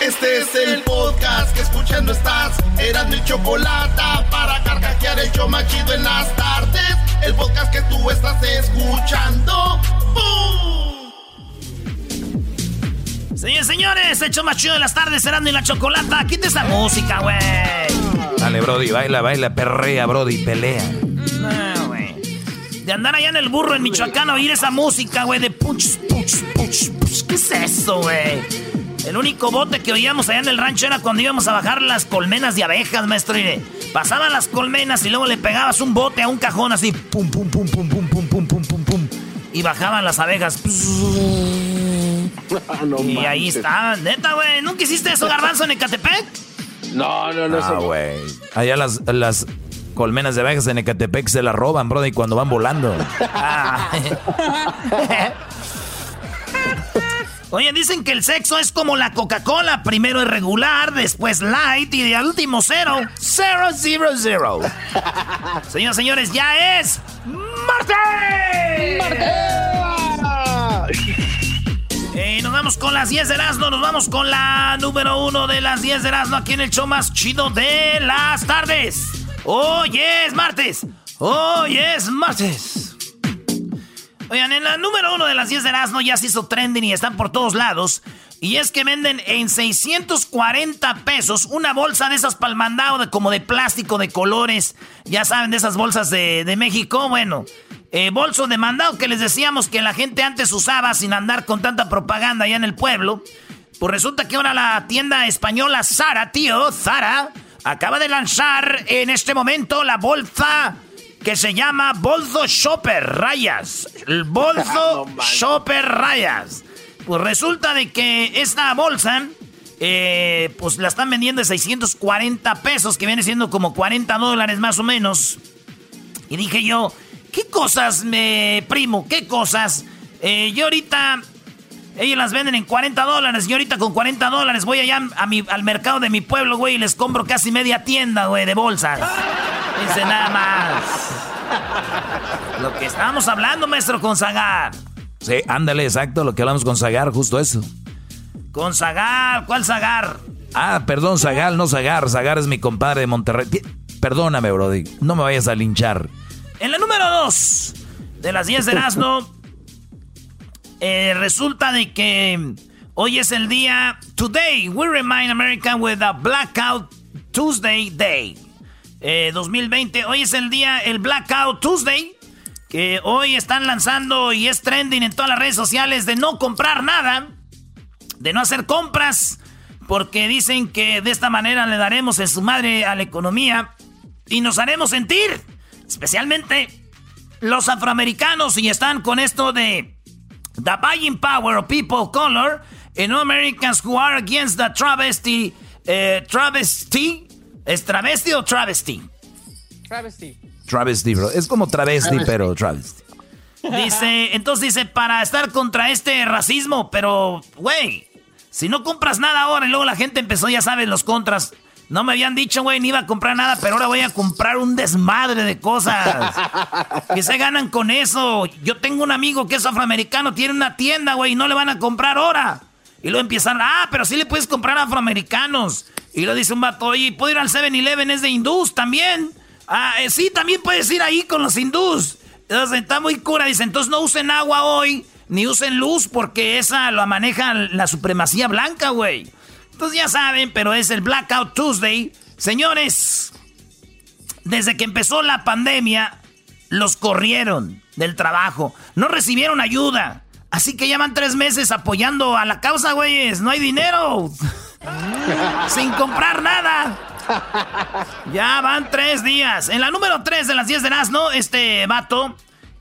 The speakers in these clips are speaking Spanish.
Este es el podcast que escuchando estás. Eran mi chocolate para carcajear el show machido en las tardes. El podcast que tú estás escuchando. ¡Bum! Señores, señores, el show más chido de las tardes, Serán y la chocolata. Quita esa música, güey. Dale, Brody, baila, baila, perrea, Brody, pelea. No, güey. De andar allá en el burro en Michoacán a oír esa música, güey, de puch, puch, puch, puch. ¿Qué es eso, güey? El único bote que oíamos allá en el rancho era cuando íbamos a bajar las colmenas de abejas, maestro. Y pasaban las colmenas y luego le pegabas un bote a un cajón así. Pum, pum, pum, pum, pum, pum, pum, pum, pum, pum. Y bajaban las abejas. y ahí estaban. Neta, güey. ¿Nunca hiciste eso, garbanzo, en Ecatepec? No, no, no. Ah, güey. Allá las, las colmenas de abejas en Ecatepec se las roban, brother, y cuando van volando. Ah. Oye, dicen que el sexo es como la Coca-Cola. Primero es regular, después light y de último cero. Zero, zero, zero. Señoras señores, ya es Marte. Eh, nos vamos con las 10 de Erasmo, nos vamos con la número uno de las 10 de Erasmo aquí en el show más chido de las tardes. Hoy es martes. Hoy es martes. Oigan, en la número uno de las 10 de Erasmo ya se hizo trending y están por todos lados. Y es que venden en 640 pesos una bolsa de esas palmandao como de plástico de colores. Ya saben, de esas bolsas de, de México. Bueno, eh, bolsos de mandado que les decíamos que la gente antes usaba sin andar con tanta propaganda allá en el pueblo. Pues resulta que ahora la tienda española Zara, tío, Zara, acaba de lanzar en este momento la bolsa que se llama Bolso Shopper Rayas. El Bolso Shopper Rayas. Pues resulta de que esta bolsa, eh, pues la están vendiendo de 640 pesos, que viene siendo como 40 dólares más o menos. Y dije yo, ¿qué cosas, me primo? ¿Qué cosas? Eh, yo ahorita, ellos las venden en 40 dólares. Yo ahorita con 40 dólares voy allá a mi, al mercado de mi pueblo, güey, y les compro casi media tienda, güey, de bolsas. Dice nada más. Lo que estábamos hablando, maestro, con Zagar. Sí, ándale, exacto, lo que hablamos con Zagar, justo eso. Con Zagar, ¿cuál Zagar? Ah, perdón, Zagar, no Zagar. Zagar es mi compadre de Monterrey. Perdóname, Brody, no me vayas a linchar. En la número 2 de las 10 de Erasmo, eh, resulta de que hoy es el día. Today, we remind America with a Blackout Tuesday Day. 2020. Eh, hoy es el día, el Blackout Tuesday. Que hoy están lanzando y es trending en todas las redes sociales de no comprar nada. De no hacer compras. Porque dicen que de esta manera le daremos en su madre a la economía. Y nos haremos sentir. Especialmente los afroamericanos. Y están con esto de The Buying Power of People of Color. And Americans who are against the travesty. Eh, travesty ¿Es travesti o travesti? Travesti. Travesti, bro. Es como travesti, pero travesti. Dice, entonces dice, para estar contra este racismo, pero, güey, si no compras nada ahora y luego la gente empezó, ya sabes, los contras. No me habían dicho, güey, ni iba a comprar nada, pero ahora voy a comprar un desmadre de cosas. que se ganan con eso. Yo tengo un amigo que es afroamericano, tiene una tienda, güey, y no le van a comprar ahora. Y luego empiezan, ah, pero sí le puedes comprar a afroamericanos. Y lo dice un vato, oye, ¿puedo ir al 7-Eleven? Es de hindús también. Ah, eh, sí, también puedes ir ahí con los hindús. Entonces está muy cura. Dice, entonces no usen agua hoy, ni usen luz, porque esa lo maneja la supremacía blanca, güey. Entonces ya saben, pero es el Blackout Tuesday. Señores, desde que empezó la pandemia, los corrieron del trabajo. No recibieron ayuda. Así que llevan tres meses apoyando a la causa, güeyes. No hay dinero. Sin comprar nada. Ya van tres días. En la número tres de las 10 de ¿no? este vato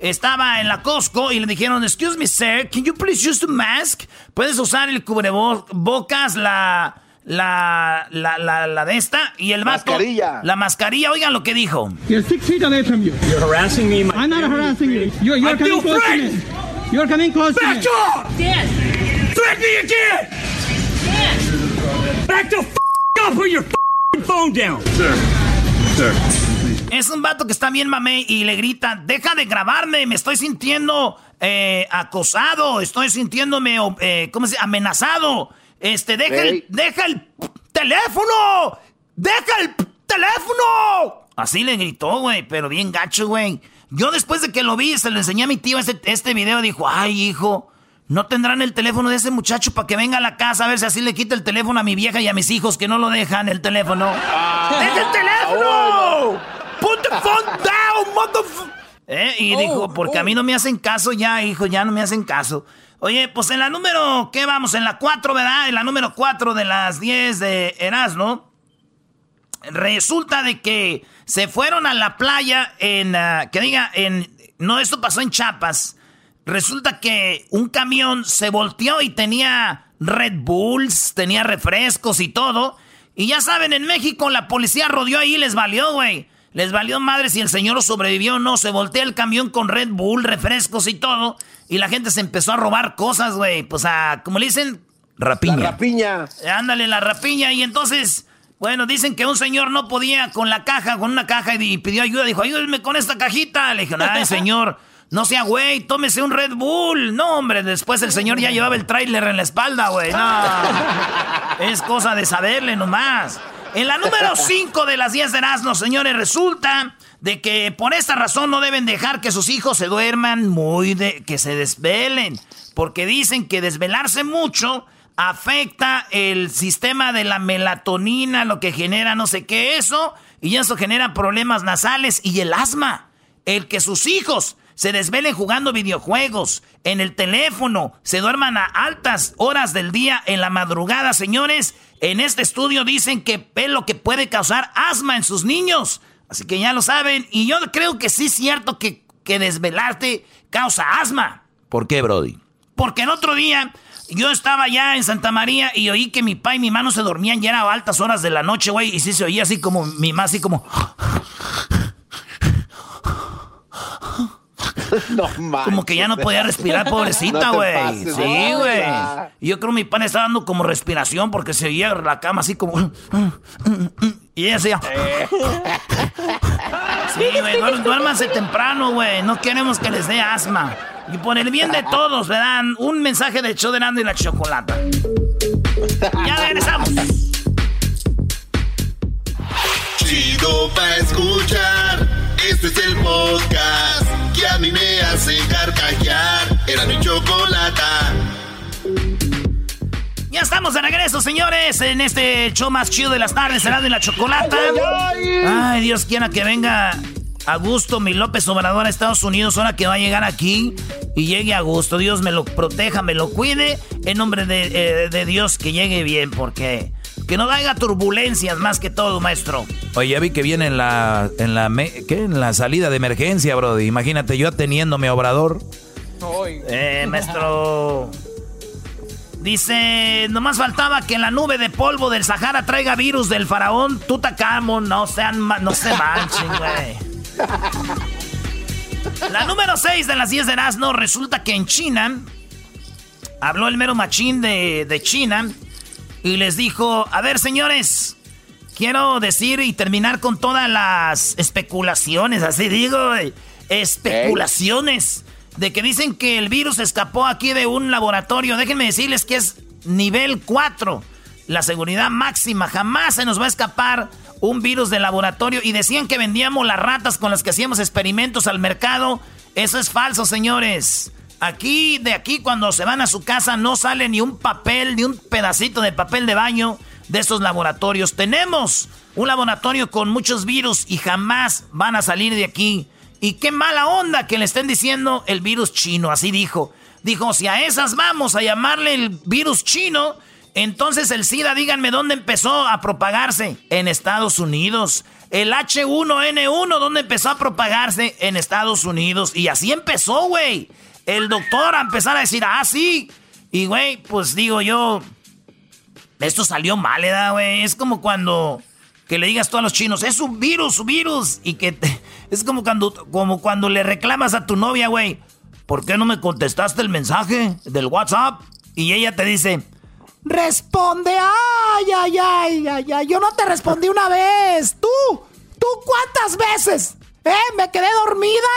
estaba en la Costco y le dijeron, excuse me, sir, can you please use the mask? Puedes usar el cubrebocas, la... La, la, la, la de esta y el vato. Mascarilla. La mascarilla, oigan lo que dijo. You're six feet away from you. You're harassing me. I'm not harassing you. You're, you're coming close to me. You're coming close to me. Back off! Dan! Threaten me again! Dan! Back the f off with your f phone down! Sir. Sir. Es un vato que está bien mamey y le grita, deja de grabarme, me estoy sintiendo eh, acosado, estoy sintiéndome, eh, ¿cómo se dice? Amenazado. Este, deja el, deja el teléfono, deja el teléfono. Así le gritó, güey, pero bien gacho, güey. Yo después de que lo vi, se lo enseñé a mi tío este, este video, dijo, ay, hijo, no tendrán el teléfono de ese muchacho para que venga a la casa a ver si así le quita el teléfono a mi vieja y a mis hijos que no lo dejan el teléfono. ¡Deja el teléfono! ¡Put the phone down, motherfucker! ¿Eh? Y dijo, porque a mí no me hacen caso ya, hijo, ya no me hacen caso. Oye, pues en la número, ¿qué vamos? En la 4, ¿verdad? En la número 4 de las 10 de Erasmo. Resulta de que se fueron a la playa en, ah, que diga, en, no, esto pasó en Chiapas. Resulta que un camión se volteó y tenía Red Bulls, tenía refrescos y todo. Y ya saben, en México la policía rodeó ahí y les valió, güey. Les valió madre si el señor sobrevivió o no. Se voltea el camión con Red Bull, refrescos y todo. Y la gente se empezó a robar cosas, güey. Pues a, como le dicen, Rapiña. La rapiña. Ándale, la rapiña. Y entonces, bueno, dicen que un señor no podía con la caja, con una caja, y pidió ayuda. Dijo, ayúdenme con esta cajita. Le dije, ay, señor, no sea güey, tómese un Red Bull. No, hombre, después el señor ya llevaba el tráiler en la espalda, güey. No, es cosa de saberle nomás. En la número 5 de las 10 de Erasmus, señores, resulta de que por esta razón no deben dejar que sus hijos se duerman muy de... que se desvelen. Porque dicen que desvelarse mucho afecta el sistema de la melatonina, lo que genera no sé qué eso, y eso genera problemas nasales y el asma. El que sus hijos se desvelen jugando videojuegos, en el teléfono, se duerman a altas horas del día en la madrugada, señores. En este estudio dicen que es lo que puede causar asma en sus niños. Así que ya lo saben. Y yo creo que sí es cierto que, que desvelarte causa asma. ¿Por qué, Brody? Porque el otro día yo estaba ya en Santa María y oí que mi pa y mi mano se dormían ya a altas horas de la noche, güey. Y sí se oía así como mi mamá, así como. No manches. Como que ya no podía respirar, pobrecita, güey. sí, güey. yo creo que mi pan estaba dando como respiración porque se oía la cama así como. Y ella decía. Sí, güey, duérmanse temprano, güey. No queremos que les dé asma. Y por el bien de todos, ¿verdad? Un mensaje de Choderando y la chocolata. Ya regresamos. Chido pa' escuchar. Este es el podcast hace carcajear. Era mi chocolata. Ya estamos de regreso, señores, en este show más chido de las tardes, Erasmo y la chocolata. Ay, Dios quiera que venga a gusto mi López Obrador a Estados Unidos, ahora que va a llegar aquí y llegue a gusto. Dios me lo proteja, me lo cuide, en nombre de, eh, de Dios que llegue bien, porque que no haya turbulencias más que todo, maestro. Oye, ya vi que viene en la, en la, me- ¿qué? En la salida de emergencia, Brody. Imagínate yo ateniéndome a Obrador. Eh, maestro. Dice, nomás faltaba que la nube de polvo del Sahara traiga virus del faraón Tutacamón. No sean, no se manchen, güey. La número 6 de las 10 de Erasmo resulta que en China habló el mero machín de, de China y les dijo, a ver señores, quiero decir y terminar con todas las especulaciones, así digo, especulaciones de que dicen que el virus escapó aquí de un laboratorio. Déjenme decirles que es nivel 4, la seguridad máxima, jamás se nos va a escapar un virus de laboratorio y decían que vendíamos las ratas con las que hacíamos experimentos al mercado. Eso es falso, señores. Aquí, de aquí, cuando se van a su casa, no sale ni un papel, ni un pedacito de papel de baño de esos laboratorios. Tenemos un laboratorio con muchos virus y jamás van a salir de aquí. Y qué mala onda que le estén diciendo el virus chino, así dijo. Dijo, si a esas vamos a llamarle el virus chino, entonces el SIDA, díganme dónde empezó a propagarse. En Estados Unidos. El H1N1, ¿dónde empezó a propagarse? En Estados Unidos. Y así empezó, güey. El doctor a empezar a decir, ah, sí. Y, güey, pues digo yo, esto salió mal, ¿verdad, güey? Es como cuando que le digas tú a los chinos, es un virus, un virus. Y que es como cuando, como cuando le reclamas a tu novia, güey, ¿por qué no me contestaste el mensaje del WhatsApp? Y ella te dice, responde, ay, ay, ay, ay, ay, yo no te respondí una vez, tú, tú cuántas veces, ¿eh? Me quedé dormida,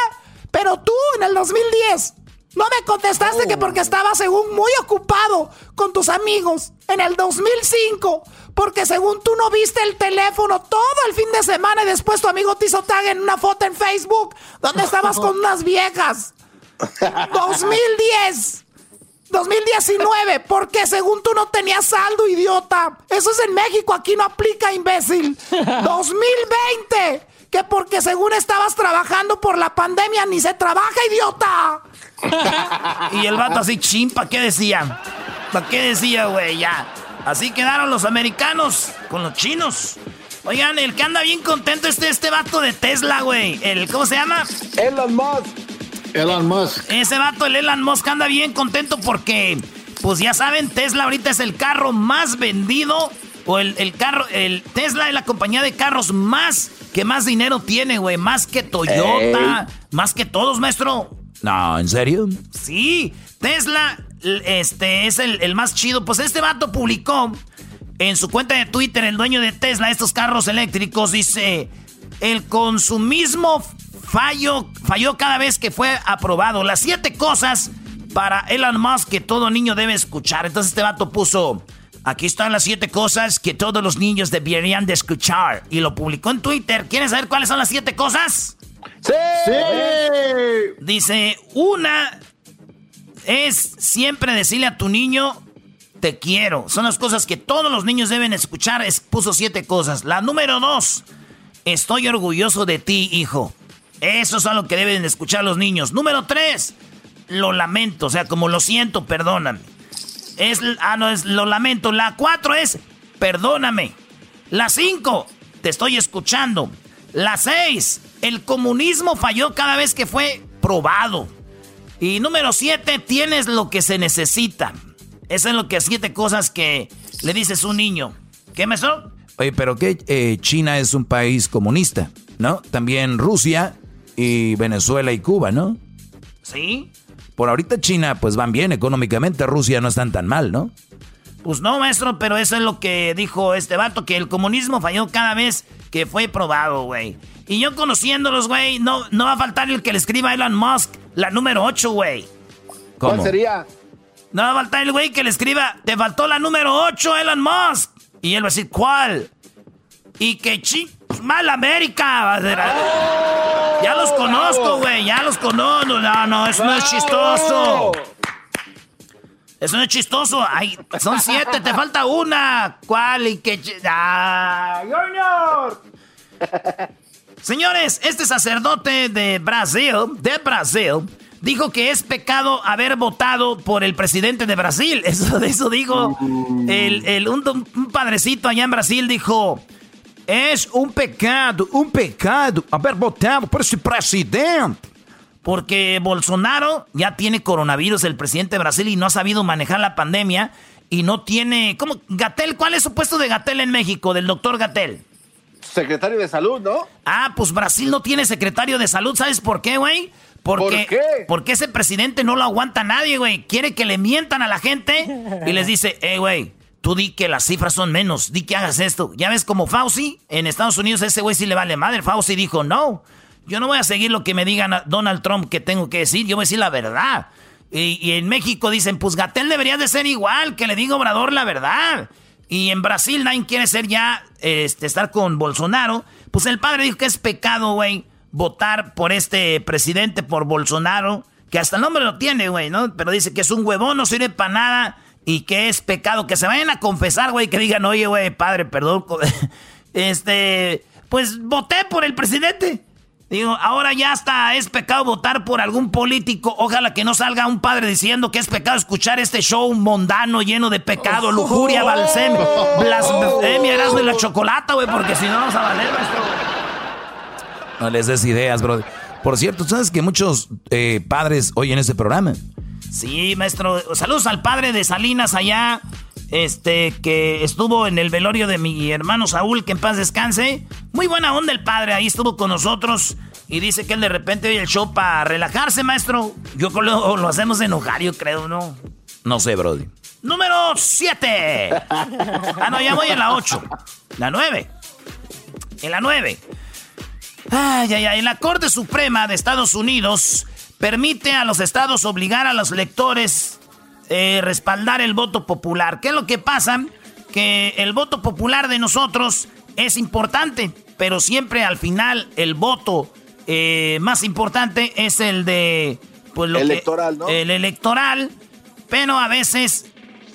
pero tú en el 2010 no me contestaste que porque estaba según muy ocupado con tus amigos en el 2005. Porque según tú no viste el teléfono todo el fin de semana y después tu amigo te hizo tag en una foto en Facebook donde estabas con unas viejas. 2010. 2019, porque según tú no tenías saldo, idiota. Eso es en México, aquí no aplica, imbécil. 2020, que porque según estabas trabajando por la pandemia ni se trabaja, idiota. y el vato así, chimpa, ¿qué decía? ¿Para qué decía, güey? Ya. Así quedaron los americanos con los chinos. Oigan, el que anda bien contento es este, este vato de Tesla, güey. El, ¿Cómo se llama? Elon Musk. Elon Musk. Ese vato, el Elon Musk, anda bien contento porque, pues ya saben, Tesla ahorita es el carro más vendido. O el, el carro, el Tesla es la compañía de carros más que más dinero tiene, güey. Más que Toyota, más que todos, maestro. No, ¿en serio? Sí, Tesla este, es el, más chido. Pues este vato publicó en su cuenta de Twitter, el dueño de Tesla, estos carros eléctricos, dice, el consumismo falló, falló cada vez que fue aprobado. Las siete cosas para Elon Musk que todo niño debe escuchar. Entonces este vato puso, aquí están las siete cosas que todos los niños deberían de escuchar. Y lo publicó en Twitter. ¿Quieres saber cuáles son las siete cosas? Sí. Dice, una es siempre decirle a tu niño, te quiero. Son las cosas que todos los niños deben escuchar. puso siete cosas. La número dos, estoy orgulloso de ti, hijo. Eso es lo que deben escuchar los niños. Número tres, lo lamento. O sea, como lo siento, perdóname. Es, ah, no, es lo lamento. La cuatro es, perdóname. La cinco, te estoy escuchando. La seis, el comunismo falló cada vez que fue probado. Y número siete, tienes lo que se necesita. Esas es lo que siete cosas que le dices a un niño. ¿Qué me son? Oye, pero que eh, China es un país comunista, ¿no? También Rusia y Venezuela y Cuba, ¿no? Sí. Por ahorita China pues van bien económicamente, Rusia no están tan mal, ¿no? Pues no, maestro, pero eso es lo que dijo este vato, que el comunismo falló cada vez que fue probado, güey. Y yo conociéndolos, güey, no, no va a faltar el que le escriba a Elon Musk la número 8, güey. ¿Cuál sería? No va a faltar el güey que le escriba, te faltó la número 8, Elon Musk. Y él va a decir, ¿cuál? Y que mal América. Ya los conozco, güey, ya los conozco. No, no, eso no es chistoso. Eso no es chistoso. Ay, son siete, te falta una. ¿Cuál? Y que... ¡Ah, Junior! Señores, este sacerdote de Brasil, de Brasil, dijo que es pecado haber votado por el presidente de Brasil. Eso, eso dijo el, un, padrecito allá en Brasil, dijo, es un pecado, un pecado haber votado por ese presidente. Porque Bolsonaro ya tiene coronavirus, el presidente de Brasil, y no ha sabido manejar la pandemia. Y no tiene... ¿Cómo? Gatel, ¿cuál es su puesto de Gatel en México, del doctor Gatel? Secretario de Salud, ¿no? Ah, pues Brasil no tiene secretario de salud. ¿Sabes por qué, güey? Porque, ¿Por qué? Porque ese presidente no lo aguanta nadie, güey. Quiere que le mientan a la gente y les dice, hey, güey, tú di que las cifras son menos, di que hagas esto. Ya ves como Fauci, en Estados Unidos ese güey sí le vale madre. Fauci dijo, no, yo no voy a seguir lo que me digan Donald Trump que tengo que decir, yo voy a decir la verdad. Y, en México dicen, pues Gatel debería de ser igual, que le diga Obrador la verdad. Y en Brasil nadie quiere ser ya, este, estar con Bolsonaro. Pues el padre dijo que es pecado, güey, votar por este presidente, por Bolsonaro. que hasta el nombre lo tiene, güey, ¿no? Pero dice que es un huevón, no sirve para nada y que es pecado. Que se vayan a confesar, güey, que digan, oye, güey, padre, perdón. Este, pues voté por el presidente. Digo, ahora ya hasta es pecado votar por algún político. Ojalá que no salga un padre diciendo que es pecado escuchar este show mundano lleno de pecado, lujuria, balsem, blasfemia, erasmo y la chocolata, güey, porque si no vamos a valer, maestro. No les des ideas, bro. Por cierto, ¿sabes que muchos eh, padres oyen ese programa? Sí, maestro. Saludos al padre de Salinas allá este, que estuvo en el velorio de mi hermano Saúl, que en paz descanse. Muy buena onda el padre, ahí estuvo con nosotros. Y dice que él de repente oye el show para relajarse, maestro. Yo lo, lo hacemos enojar, yo creo, ¿no? No sé, Brody. Número 7. Ah, no, ya voy en la 8. La 9. En la 9. Ay, ay, ay. La Corte Suprema de Estados Unidos permite a los estados obligar a los lectores eh, respaldar el voto popular. ¿Qué es lo que pasa? Que el voto popular de nosotros es importante, pero siempre al final el voto eh, más importante es el de... Pues, lo electoral, ¿no? El electoral, pero a veces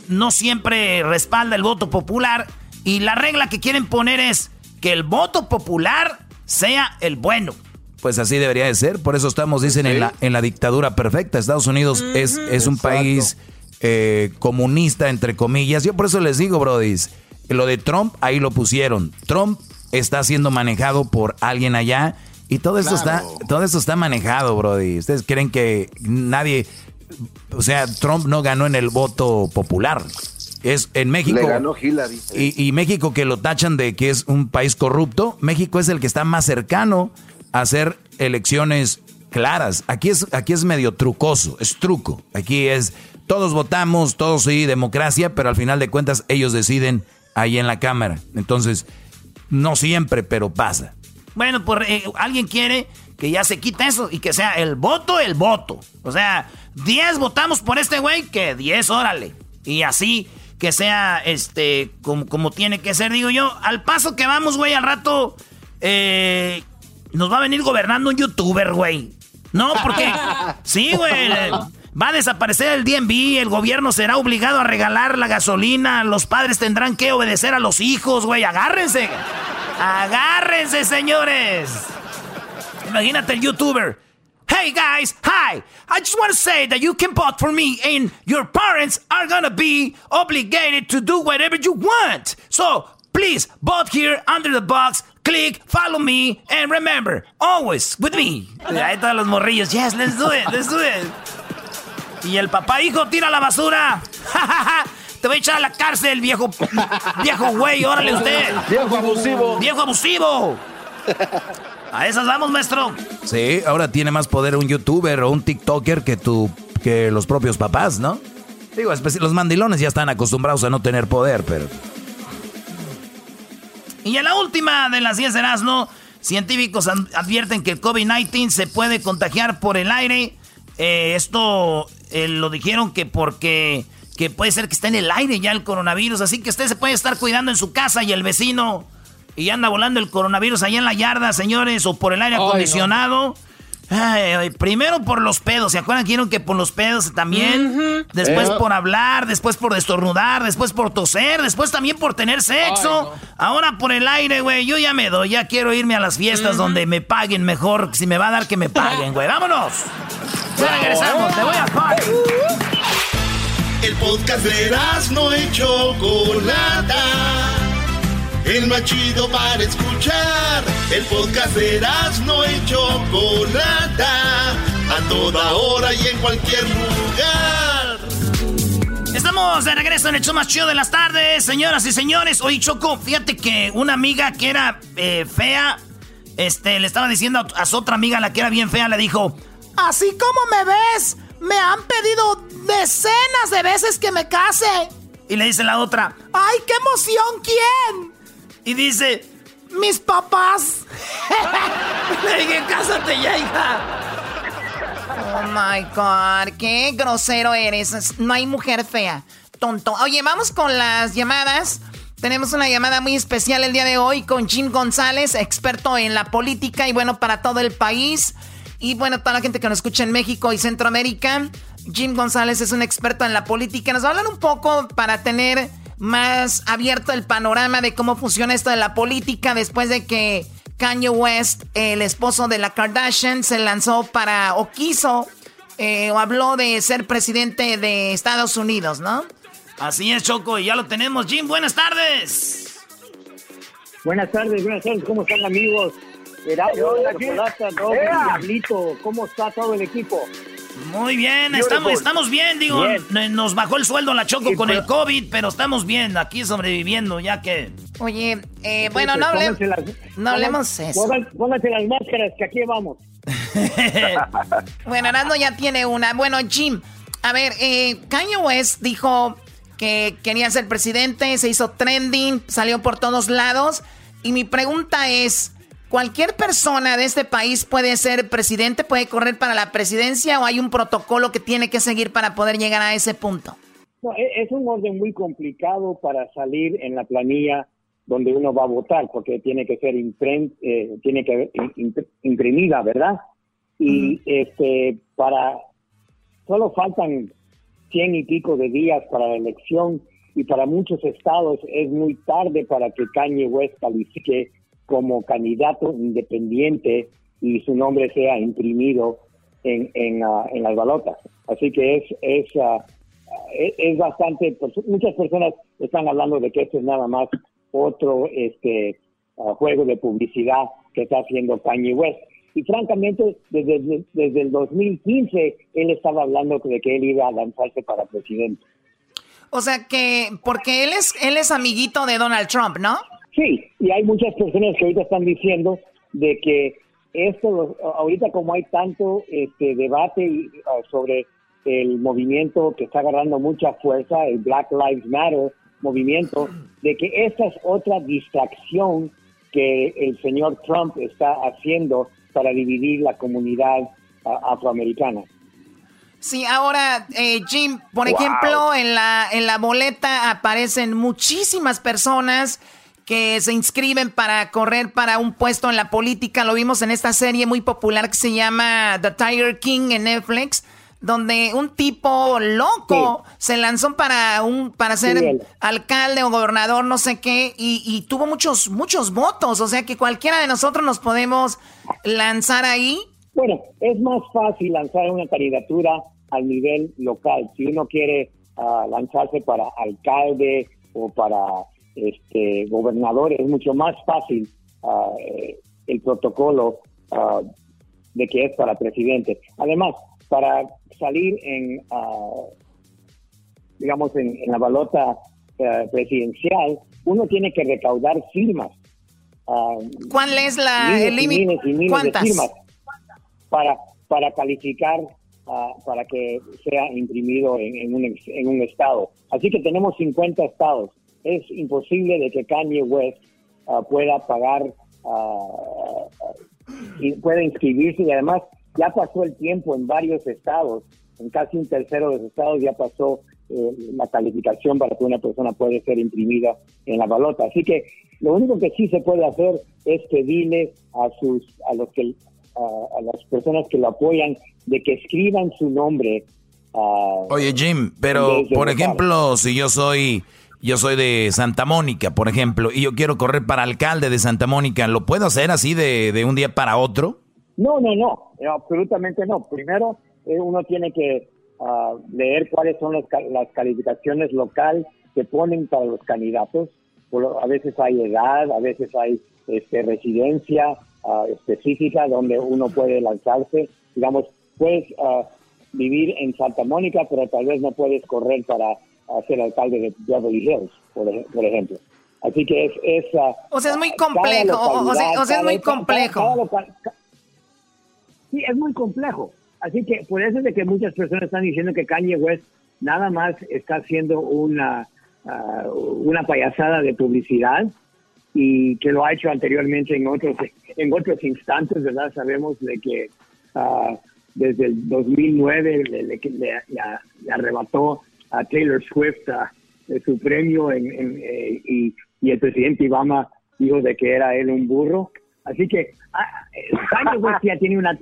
no siempre respalda el voto popular y la regla que quieren poner es que el voto popular sea el bueno. Pues así debería de ser, por eso estamos, dicen, en, la, en la dictadura perfecta. Estados Unidos es, es un país eh, comunista, entre comillas. Yo por eso les digo, Brody, lo de Trump, ahí lo pusieron. Trump está siendo manejado por alguien allá y todo esto está, todo esto está manejado, Brody. Ustedes creen que nadie, o sea, Trump no ganó en el voto popular. Es en México. Le ganó Hillary. Y, y, México que lo tachan de que es un país corrupto. México es el que está más cercano hacer elecciones claras. Aquí es, aquí es medio trucoso, es truco. Aquí es todos votamos, todos sí, democracia, pero al final de cuentas ellos deciden ahí en la Cámara. Entonces, no siempre, pero pasa. Bueno, por, eh, alguien quiere que ya se quite eso y que sea el voto, el voto. O sea, 10 votamos por este güey, que 10, órale. Y así que sea este como, como tiene que ser, digo yo. Al paso que vamos, güey, al rato eh, nos va a venir gobernando un youtuber, güey. No, porque... sí, güey. Va a desaparecer el DNB, el gobierno será obligado a regalar la gasolina, los padres tendrán que obedecer a los hijos, güey. Agárrense. Agárrense, señores. Imagínate el youtuber. Hey guys, hi. I just want to say that you can vote for me and your parents are gonna be obligated to do whatever you want. So please vote here under the box, click, follow me, and remember, always with me. Ahí están los morrillos. Yes, let's do it, let's do it. Y el papá, hijo, tira la basura. Te voy a echar a la cárcel, viejo. Viejo güey, órale usted. Viejo abusivo. Viejo abusivo. A esas vamos, maestro. Sí, ahora tiene más poder un youtuber o un TikToker que tú, que los propios papás, ¿no? Digo, los mandilones ya están acostumbrados a no tener poder, pero. Y en la última de las 10 de Erasmo, científicos advierten que el COVID-19 se puede contagiar por el aire. Eh, esto eh, lo dijeron que porque que puede ser que esté en el aire ya el coronavirus, así que usted se puede estar cuidando en su casa y el vecino y anda volando el coronavirus allá en la yarda, señores, o por el aire acondicionado. Primero por los pedos, ¿se acuerdan que que por los pedos también? Después eh. por hablar, después por destornudar, después por toser, después también por tener sexo. Ahora por el aire, güey, yo ya me doy, ya quiero irme a las fiestas donde me paguen mejor, si me va a dar que me paguen, güey. ¡Vámonos! Ya regresamos, te voy a pagar. El podcast de no hecho Chocolata. El más chido para escuchar. El podcast de no hecho Chocolata. A toda hora y en cualquier lugar. Estamos de regreso en el show más chido de las tardes, señoras y señores. Oye, Choco, fíjate que una amiga que era eh, fea, este, le estaba diciendo a su otra amiga, la que era bien fea, le dijo, Así como me ves, me han pedido decenas de veces que me case. Y le dice la otra, ¡ay, qué emoción! ¿Quién? Y dice, mis papás. le dije, cásate ya, hija. Oh my god, qué grosero eres. No hay mujer fea. Tonto. Oye, vamos con las llamadas. Tenemos una llamada muy especial el día de hoy con Jim González, experto en la política y bueno, para todo el país. Y bueno, toda la gente que nos escucha en México y Centroamérica, Jim González es un experto en la política. Nos va a hablar un poco para tener más abierto el panorama de cómo funciona esto de la política después de que Kanye West, el esposo de la Kardashian, se lanzó para o quiso eh, o habló de ser presidente de Estados Unidos, ¿no? Así es, Choco, y ya lo tenemos. Jim, buenas tardes. Buenas tardes, buenas tardes. ¿Cómo están, amigos? Diablito, ¿cómo está todo el equipo? Muy bien, estamos, estamos bien, digo, nos bajó el sueldo la Choco con el COVID, pero estamos bien, aquí sobreviviendo, ya que... Oye, eh, bueno, no hablemos, no hablemos eso. Pónganse las máscaras, que aquí vamos. bueno, Arando ya tiene una. Bueno, Jim, a ver, eh, Kanye West dijo que quería ser presidente, se hizo trending, salió por todos lados, y mi pregunta es... ¿Cualquier persona de este país puede ser presidente, puede correr para la presidencia o hay un protocolo que tiene que seguir para poder llegar a ese punto? E-, es un orden muy complicado para salir en la planilla donde uno va a votar, porque tiene que ser eh, tiene que imprimida, ¿verdad? Y este para solo faltan cien y pico de días para la elección y para muchos estados es muy tarde para que Kanye West califique como candidato independiente y su nombre sea imprimido en, en, ah, las balotas. Así que es, es, ah, es, bastante, pues, muchas personas están hablando de que esto es nada más otro este ah, juego de publicidad que está haciendo Kanye West. Y francamente, desde, desde el 2015, él estaba hablando de que él iba a lanzarse para presidente. O sea que, porque él es, él es amiguito de Donald Trump, ¿no? Sí, y hay muchas personas que ahorita están diciendo de que esto, ahorita como hay tanto este debate ah, sobre el movimiento que está agarrando mucha fuerza, el Black Lives Matter movimiento, de que esta es otra distracción que el señor Trump está haciendo para dividir la comunidad ah, afroamericana. Sí, ahora, eh, Jim, por ejemplo, en la, en la boleta aparecen muchísimas personas que se inscriben para correr para un puesto en la política. Lo vimos en esta serie muy popular que se llama The Tiger King en Netflix, donde un tipo loco se lanzó para un para ser alcalde o gobernador, no sé qué, y, tuvo muchos muchos votos. O sea que cualquiera de nosotros nos podemos lanzar ahí. Bueno, es más fácil lanzar una candidatura al nivel local. Si uno quiere ah, lanzarse para alcalde o para este, gobernador, es mucho más fácil ah, el protocolo ah, de que es para presidente. Además, para salir en, ah, digamos, en, la balota presidencial, uno tiene que recaudar firmas. ¿Cuál es la, el límite? ¿Cuántas? firmas para, para calificar para que sea imprimido en, en, un, en un estado. Así que tenemos 50 estados es imposible de que Kanye West ah, pueda pagar uh, y pueda inscribirse y además ya pasó el tiempo en varios estados, en casi un tercero de los estados ya pasó eh, la calificación para que una persona pueda ser imprimida en la balota. Así que lo único que sí se puede hacer es pedirle a sus a los que a, las personas que lo apoyan de que escriban su nombre. Uh, Oye Jim, pero por ejemplo, si yo soy yo soy de Santa Mónica, por ejemplo, y yo quiero correr para alcalde de Santa Mónica, ¿lo puedo hacer así de, un día para otro? No, no, no, eh, absolutamente no. Primero, eh, uno tiene que ah, leer cuáles son las calificaciones local que ponen para los candidatos. a veces hay edad, a veces hay este, residencia ah, específica donde uno puede lanzarse. Digamos, puedes ah, vivir en Santa Mónica, pero tal vez no puedes correr para a ser alcalde de Beverly Hills, por, ejemplo. Así que es... es o sea, es muy complejo. O sea, es muy complejo. sí, es muy complejo. Así que por eso es de que muchas personas están diciendo que Kanye West nada más está haciendo una, ah, una payasada de publicidad y que lo ha hecho anteriormente en otros en otros instantes, ¿verdad? Sabemos de que uh, desde el 2009 le, le, le arrebató a Taylor Swift a, su premio en, eh, y, el presidente Obama dijo de que era él un burro. Así que ah, Kanye West ya tiene una,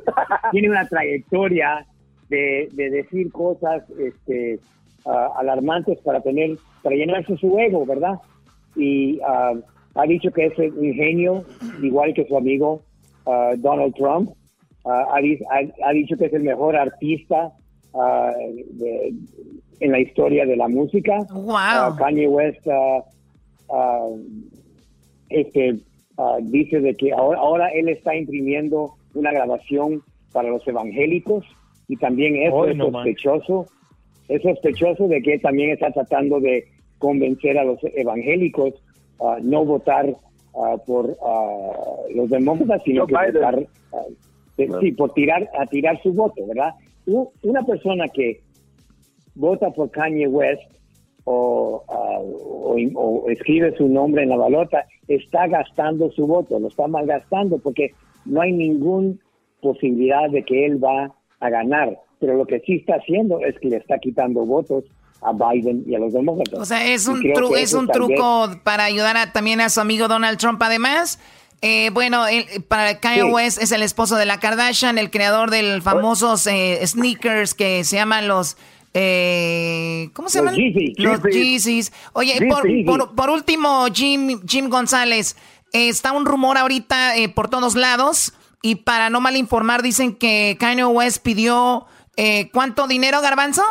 tiene una trayectoria de, decir cosas este, ah, alarmantes para tener, para llenarse su ego, ¿verdad? Y ah, ha dicho que es un genio, igual que su amigo Donald Trump. Ha, dicho que es el mejor artista en la historia de la música. Wow. Kanye West este, dice de que ahora, ahora él está imprimiendo una grabación para los evangélicos y también eso es sospechoso. Es sospechoso de que también está tratando de convencer a los evangélicos a no votar por los demócratas, sino que votar, sí, por tirar, a tirar su voto, ¿verdad? Una persona que vota por Kanye West o, o, escribe su nombre en la balota, está gastando su voto, lo está malgastando porque no hay ninguna posibilidad de que él va a ganar. Pero lo que sí está haciendo es que le está quitando votos a Biden y a los demócratas. O sea, es un, es un truco para ayudar también a su amigo Donald Trump. Además, eh, bueno, para Kanye West es el esposo de la Kardashian, el creador del famosos eh, sneakers que se llaman los... Eh, ¿Cómo se llaman? Los Yeezys. Oye, por, por, último, Jim, Jim González, está un rumor ahorita por todos lados y para no mal informar dicen que Kanye West pidió eh, ¿cuánto dinero, Garbanzo?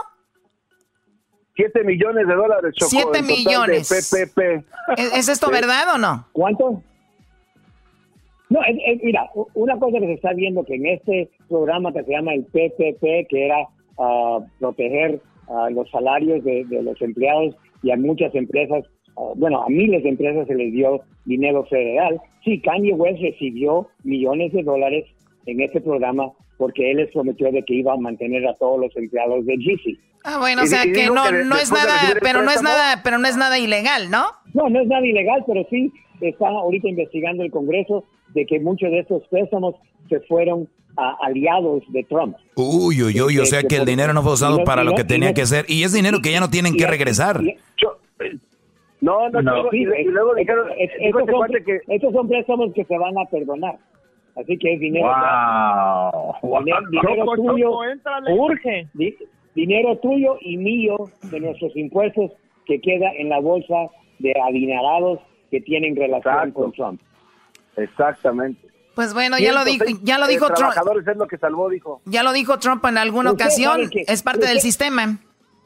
Siete millones de dólares. Siete millones. ¿Es, esto verdad o no? ¿Cuánto? No, mira, una cosa que se está viendo que en este programa que se llama el PPP, que era uh, proteger uh, los salarios de, los empleados y a muchas empresas, bueno, a miles de empresas se les dio dinero federal. Sí, Kanye West recibió millones de dólares en este programa porque él les prometió de que iba a mantener a todos los empleados de GC. Ah, bueno, o sea que no, no es nada, pero no es nada, pero no es nada ilegal, ¿no? No, no es nada ilegal, pero sí está ahorita investigando el Congreso de que muchos de estos préstamos se fueron a aliados de Trump. Uy, uy, uy, o sea que el dinero no fue usado para lo que tenía que ser y es dinero que ya no tienen que regresar. No, no, no. y, luego dijeron, estos, son, que... estos son préstamos que se van a perdonar. Así que es dinero. Wow. Dinero, tuyo. urge. dinero tuyo y mío de nuestros impuestos que queda en la bolsa de adinerados que tienen relación con Trump. Exactamente. Pues bueno, ya lo dijo, ya lo dijo Trump. es lo que salvó, dijo. Ya lo dijo Trump en alguna ocasión. es parte del sistema.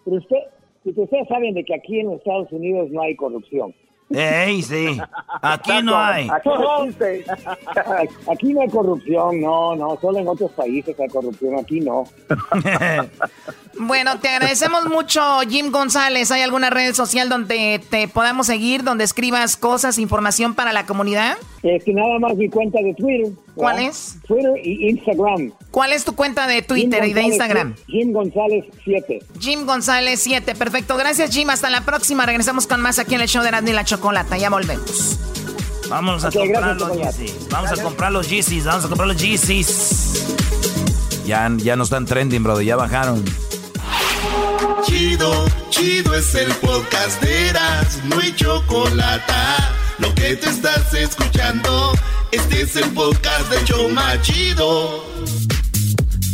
Pero usted, ustedes saben de que aquí en Estados Unidos no hay corrupción. ¡Ey, sí! Aquí no hay. Aquí no hay corrupción, no, no. Solo en otros países hay corrupción, aquí no. bueno, te agradecemos mucho, Jim González. ¿Hay alguna red social donde te podamos seguir, donde escribas cosas, información para la comunidad? Es que nada más mi cuenta de Twitter. ¿Cuál es? Twitter y Instagram. ¿Cuál es tu cuenta de Twitter y de Instagram? Jim González 7. Jim González 7. Perfecto. Gracias, Jim. Hasta la próxima. Regresamos con más aquí en el show de Randy la Chocolata. Ya volvemos. Vamos a comprar los Yeezys. Vamos a comprar los Yeezys. Vamos a comprar los Yeezys. Ya, ya no están trending, brother. Ya bajaron. Chido, chido es el podcast de Eras. No hay chocolate. Lo que te estás escuchando. Este es el podcast de Choma Chido.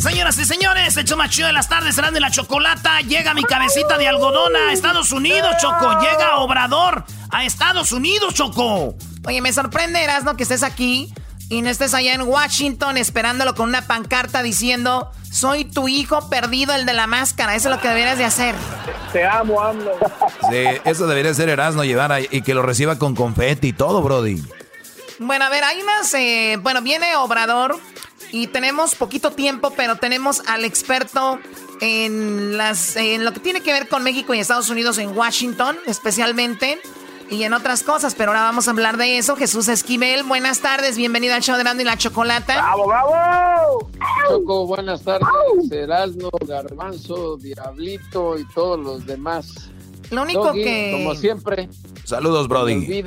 Señoras y señores, el show de las tardes serán de la chocolata. Llega mi cabecita de algodón a Estados Unidos, Choco. Llega Obrador a Estados Unidos, Choco. Oye, me sorprende, ¿no? Que estés aquí y no estés allá en Washington esperándolo con una pancarta diciendo soy tu hijo perdido, el de la máscara. Eso es lo que deberías de hacer. Te amo, AMLO. Sí, eso debería ser Erasmo llevar ahí y que lo reciba con confeti y todo, Brody. Bueno, a ver, hay más. Eh, bueno, viene Obrador y tenemos poquito tiempo, pero tenemos al experto en, las, en lo que tiene que ver con México y Estados Unidos en Washington, especialmente, y en otras cosas, pero ahora vamos a hablar de eso. Jesús Esquivel, buenas tardes, bienvenido al show de Nando y la Chocolata. ¡Bravo, bravo! Choco, buenas tardes, Erasmo, Garbanzo, Diablito y todos los demás. Lo único que... Como siempre. Saludos, Brody.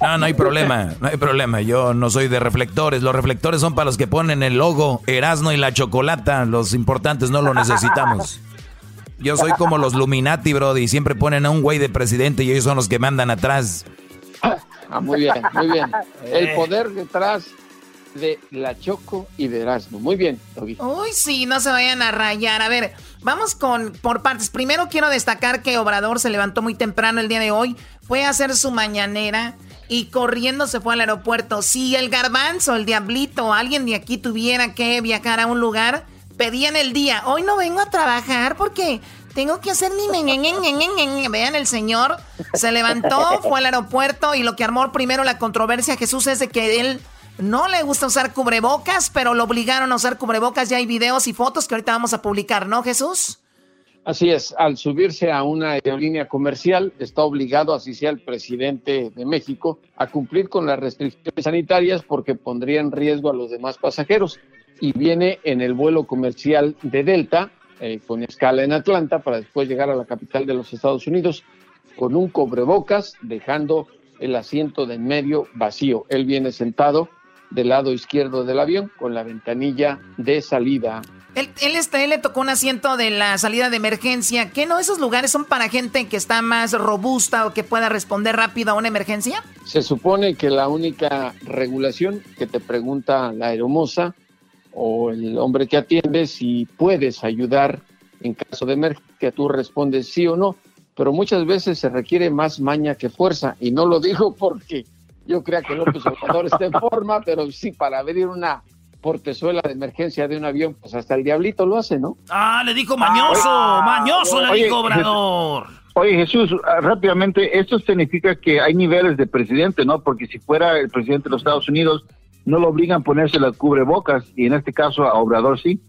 No, no hay problema, no hay problema. Yo no soy de reflectores. Los reflectores son para los que ponen el logo Erasmo y la chocolata. Los importantes no lo necesitamos. Yo soy como los Luminati, Brody. Siempre ponen a un güey de presidente y ellos son los que mandan atrás. Ah, muy bien, muy bien. El poder detrás de la Choco y de Erasmo. Muy bien, Toby. Uy, sí, no se vayan a rayar. A ver, vamos con por partes. Primero quiero destacar que Obrador se levantó muy temprano el día de hoy, fue a hacer su mañanera y corriendo se fue al aeropuerto. Si el garbanzo, el diablito, alguien de aquí tuviera que viajar a un lugar, pedían el día. Hoy no vengo a trabajar porque tengo que hacer mi... Vean, el señor se levantó, fue al aeropuerto y lo que armó primero la controversia Jesús es de que él no le gusta usar cubrebocas, pero lo obligaron a usar cubrebocas. Ya hay videos y fotos que ahorita vamos a publicar, ¿no, Jesús? Así es, al subirse a una aerolínea comercial está obligado, así sea el presidente de México, a cumplir con las restricciones sanitarias porque pondría en riesgo a los demás pasajeros. Y viene en el vuelo comercial de Delta, eh, con escala en Atlanta, para después llegar a la capital de los Estados Unidos con un cubrebocas, dejando el asiento de en medio vacío. Él viene sentado del lado izquierdo del avión con la ventanilla de salida él, él, está, él le tocó un asiento de la salida de emergencia. ¿Qué no? ¿Esos lugares son para gente que está más robusta o que pueda responder rápido a una emergencia? Se supone que la única regulación que te pregunta la aeromoza o el hombre que atiende si puedes ayudar en caso de emergencia, tú respondes sí o no, pero muchas veces se requiere más maña que fuerza y no lo digo porque yo crea que López Obrador está en forma, pero sí para abrir una portezuela de emergencia de un avión, pues hasta el diablito lo hace, ¿no? Ah, le dijo mañoso, ah, mañoso le dijo Obrador. Oye, Jesús, ah, rápidamente, esto significa que hay niveles de presidente, ¿no? Porque si fuera el presidente de los Estados Unidos, no lo obligan a ponerse la cubrebocas, y en este caso a Obrador sí.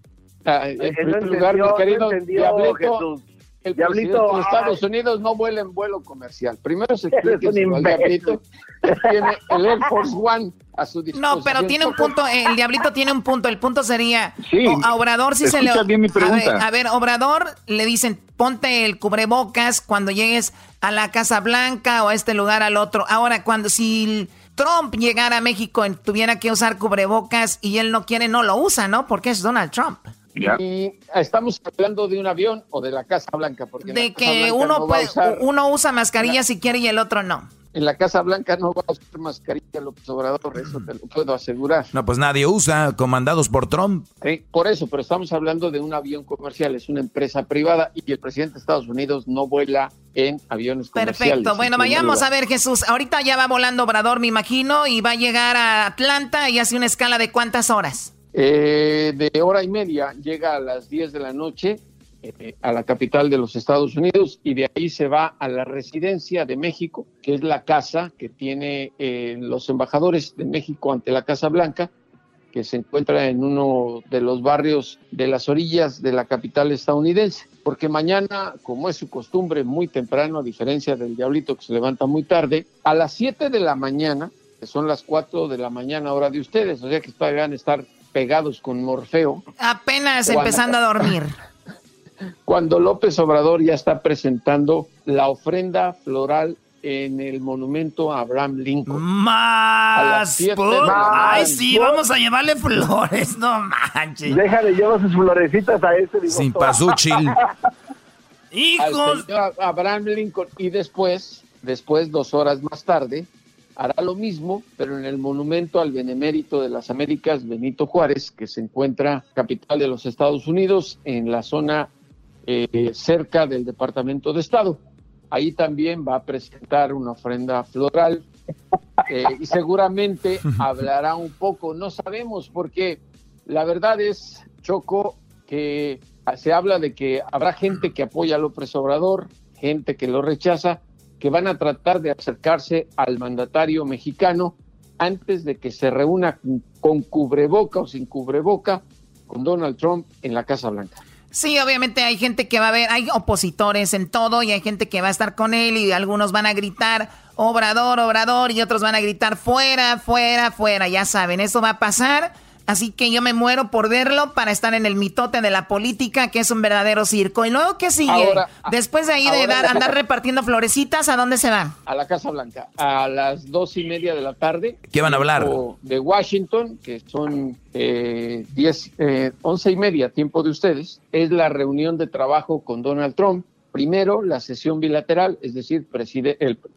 Ah, en primer lugar, mi querido Diablito, el Diablito, de Estados Unidos no vuela en vuelo comercial. Primero se explique si el Diablito tiene el Air Force One a su disposición. No, pero tiene un punto, el Diablito tiene un punto. El punto sería, a Obrador si se le... Bien mi pregunta. A, ver, Obrador le dicen, ponte el cubrebocas cuando llegues a la Casa Blanca o a este lugar al otro. Ahora, cuando si... Trump llegara a México y tuviera que usar cubrebocas y él no quiere, no lo usa, ¿no? Porque es Donald Trump. Y estamos hablando de un avión o de la Casa Blanca. Porque de que uno, uno usa mascarilla si quiere y el otro no. En la Casa Blanca no va a usar mascarilla López Obrador, eso te lo puedo asegurar. No, pues nadie usa, comandados por Trump. Sí, por eso, pero estamos hablando de un avión comercial, es una empresa privada y el presidente de Estados Unidos no vuela en aviones comerciales. Perfecto, bueno, vayamos a ver Jesús, ahorita ya va volando Obrador, me imagino, y va a llegar a Atlanta y hace una escala de cuántas horas. Eh, de hora y media llega a las 10 de la noche eh, a la capital de los Estados Unidos y de ahí se va a la residencia de México, que es la casa que tiene eh, los embajadores de México ante la Casa Blanca, que se encuentra en uno de los barrios de las orillas de la capital estadounidense. Porque mañana, como es su costumbre, muy temprano, a diferencia del diablito que se levanta muy tarde, a las 7 de la mañana, que son las 4 de la mañana hora de ustedes, o sea que todavía van a estar pegados con Morfeo. Apenas empezando a dormir. Cuando López Obrador ya está presentando la ofrenda floral en el monumento a Abraham Lincoln. Más. Ay, sí, vamos a llevarle flores, no manches. Déjale, lleva sus florecitas a ese. Sin pasúchil. Hijos. Abraham Lincoln. Y después, después, dos horas más tarde, hará lo mismo, pero en el monumento al benemérito de las Américas, Benito Juárez, que se encuentra capital de los Estados Unidos, en la zona eh, cerca del Departamento de Estado. Ahí también va a presentar una ofrenda floral eh, y seguramente hablará un poco, no sabemos, porque la verdad es, Choco, que se habla de que habrá gente que apoya a López Obrador, gente que lo rechaza, que van a tratar de acercarse al mandatario mexicano antes de que se reúna con cubreboca o sin cubreboca con Donald Trump en la Casa Blanca. Sí, obviamente hay gente que va a ver, hay opositores en todo y hay gente que va a estar con él y algunos van a gritar obrador, obrador y otros van a gritar fuera, fuera, fuera, ya saben, eso va a pasar Así que yo me muero por verlo para estar en el mitote de la política, que es un verdadero circo. ¿Y luego qué sigue? Después de ahí de dar, andar repartiendo florecitas, ¿a dónde se van? A la Casa Blanca, a las dos y media de la tarde. ¿Qué van a hablar? De Washington, que son eh, diez, eh, once y media, tiempo de ustedes. Es la reunión de trabajo con Donald Trump. Primero, la sesión bilateral, es decir,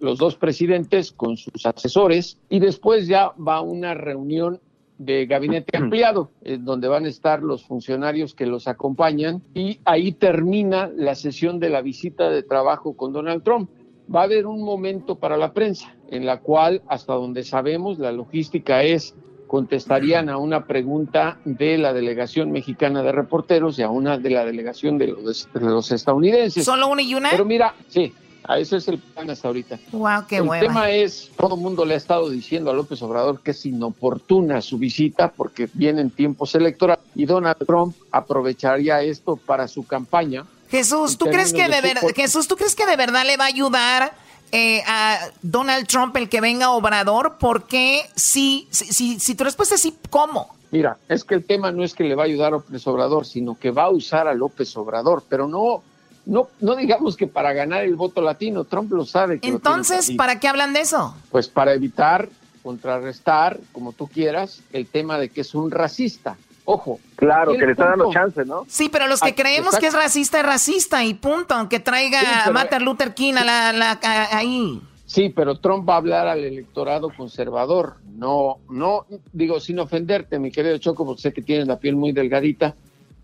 los dos presidentes con sus asesores, y después ya va una reunión de gabinete ampliado, donde van a estar los funcionarios que los acompañan y ahí termina la sesión de la visita de trabajo con Donald Trump. Va a haber un momento para la prensa en la cual, hasta donde sabemos, la logística es contestarían a una pregunta de la delegación mexicana de reporteros y a una de la delegación de los, estadounidenses. ¿Solo una y una? Pero mira, sí, a ese es el plan hasta ahorita. Wow, qué el tema es, todo el mundo le ha estado diciendo a López Obrador que es inoportuna su visita porque vienen tiempos electorales y Donald Trump aprovecharía esto para su campaña. Jesús, ¿tú crees que de, verdad, Jesús, ¿tú crees que de verdad le va a ayudar eh, a Donald Trump el que venga Obrador? Porque si, si, si tu respuesta es sí, ¿cómo? Mira, es que el tema no es que le va a ayudar a López Obrador, sino que va a usar a López Obrador, pero no no, no digamos que para ganar el voto latino, Trump lo sabe. Entonces, ¿para qué hablan de eso? Pues para evitar, contrarrestar, como tú quieras, el tema de que es un racista. Ojo. Claro, que le está dando chance, ¿no? Sí, pero los que ah, creemos que es racista es racista y punto, aunque traiga a Martin Luther King a la, ahí. Sí, pero Trump va a hablar al electorado conservador. No, no, digo, sin ofenderte, mi querido Choco, porque sé que tienes la piel muy delgadita.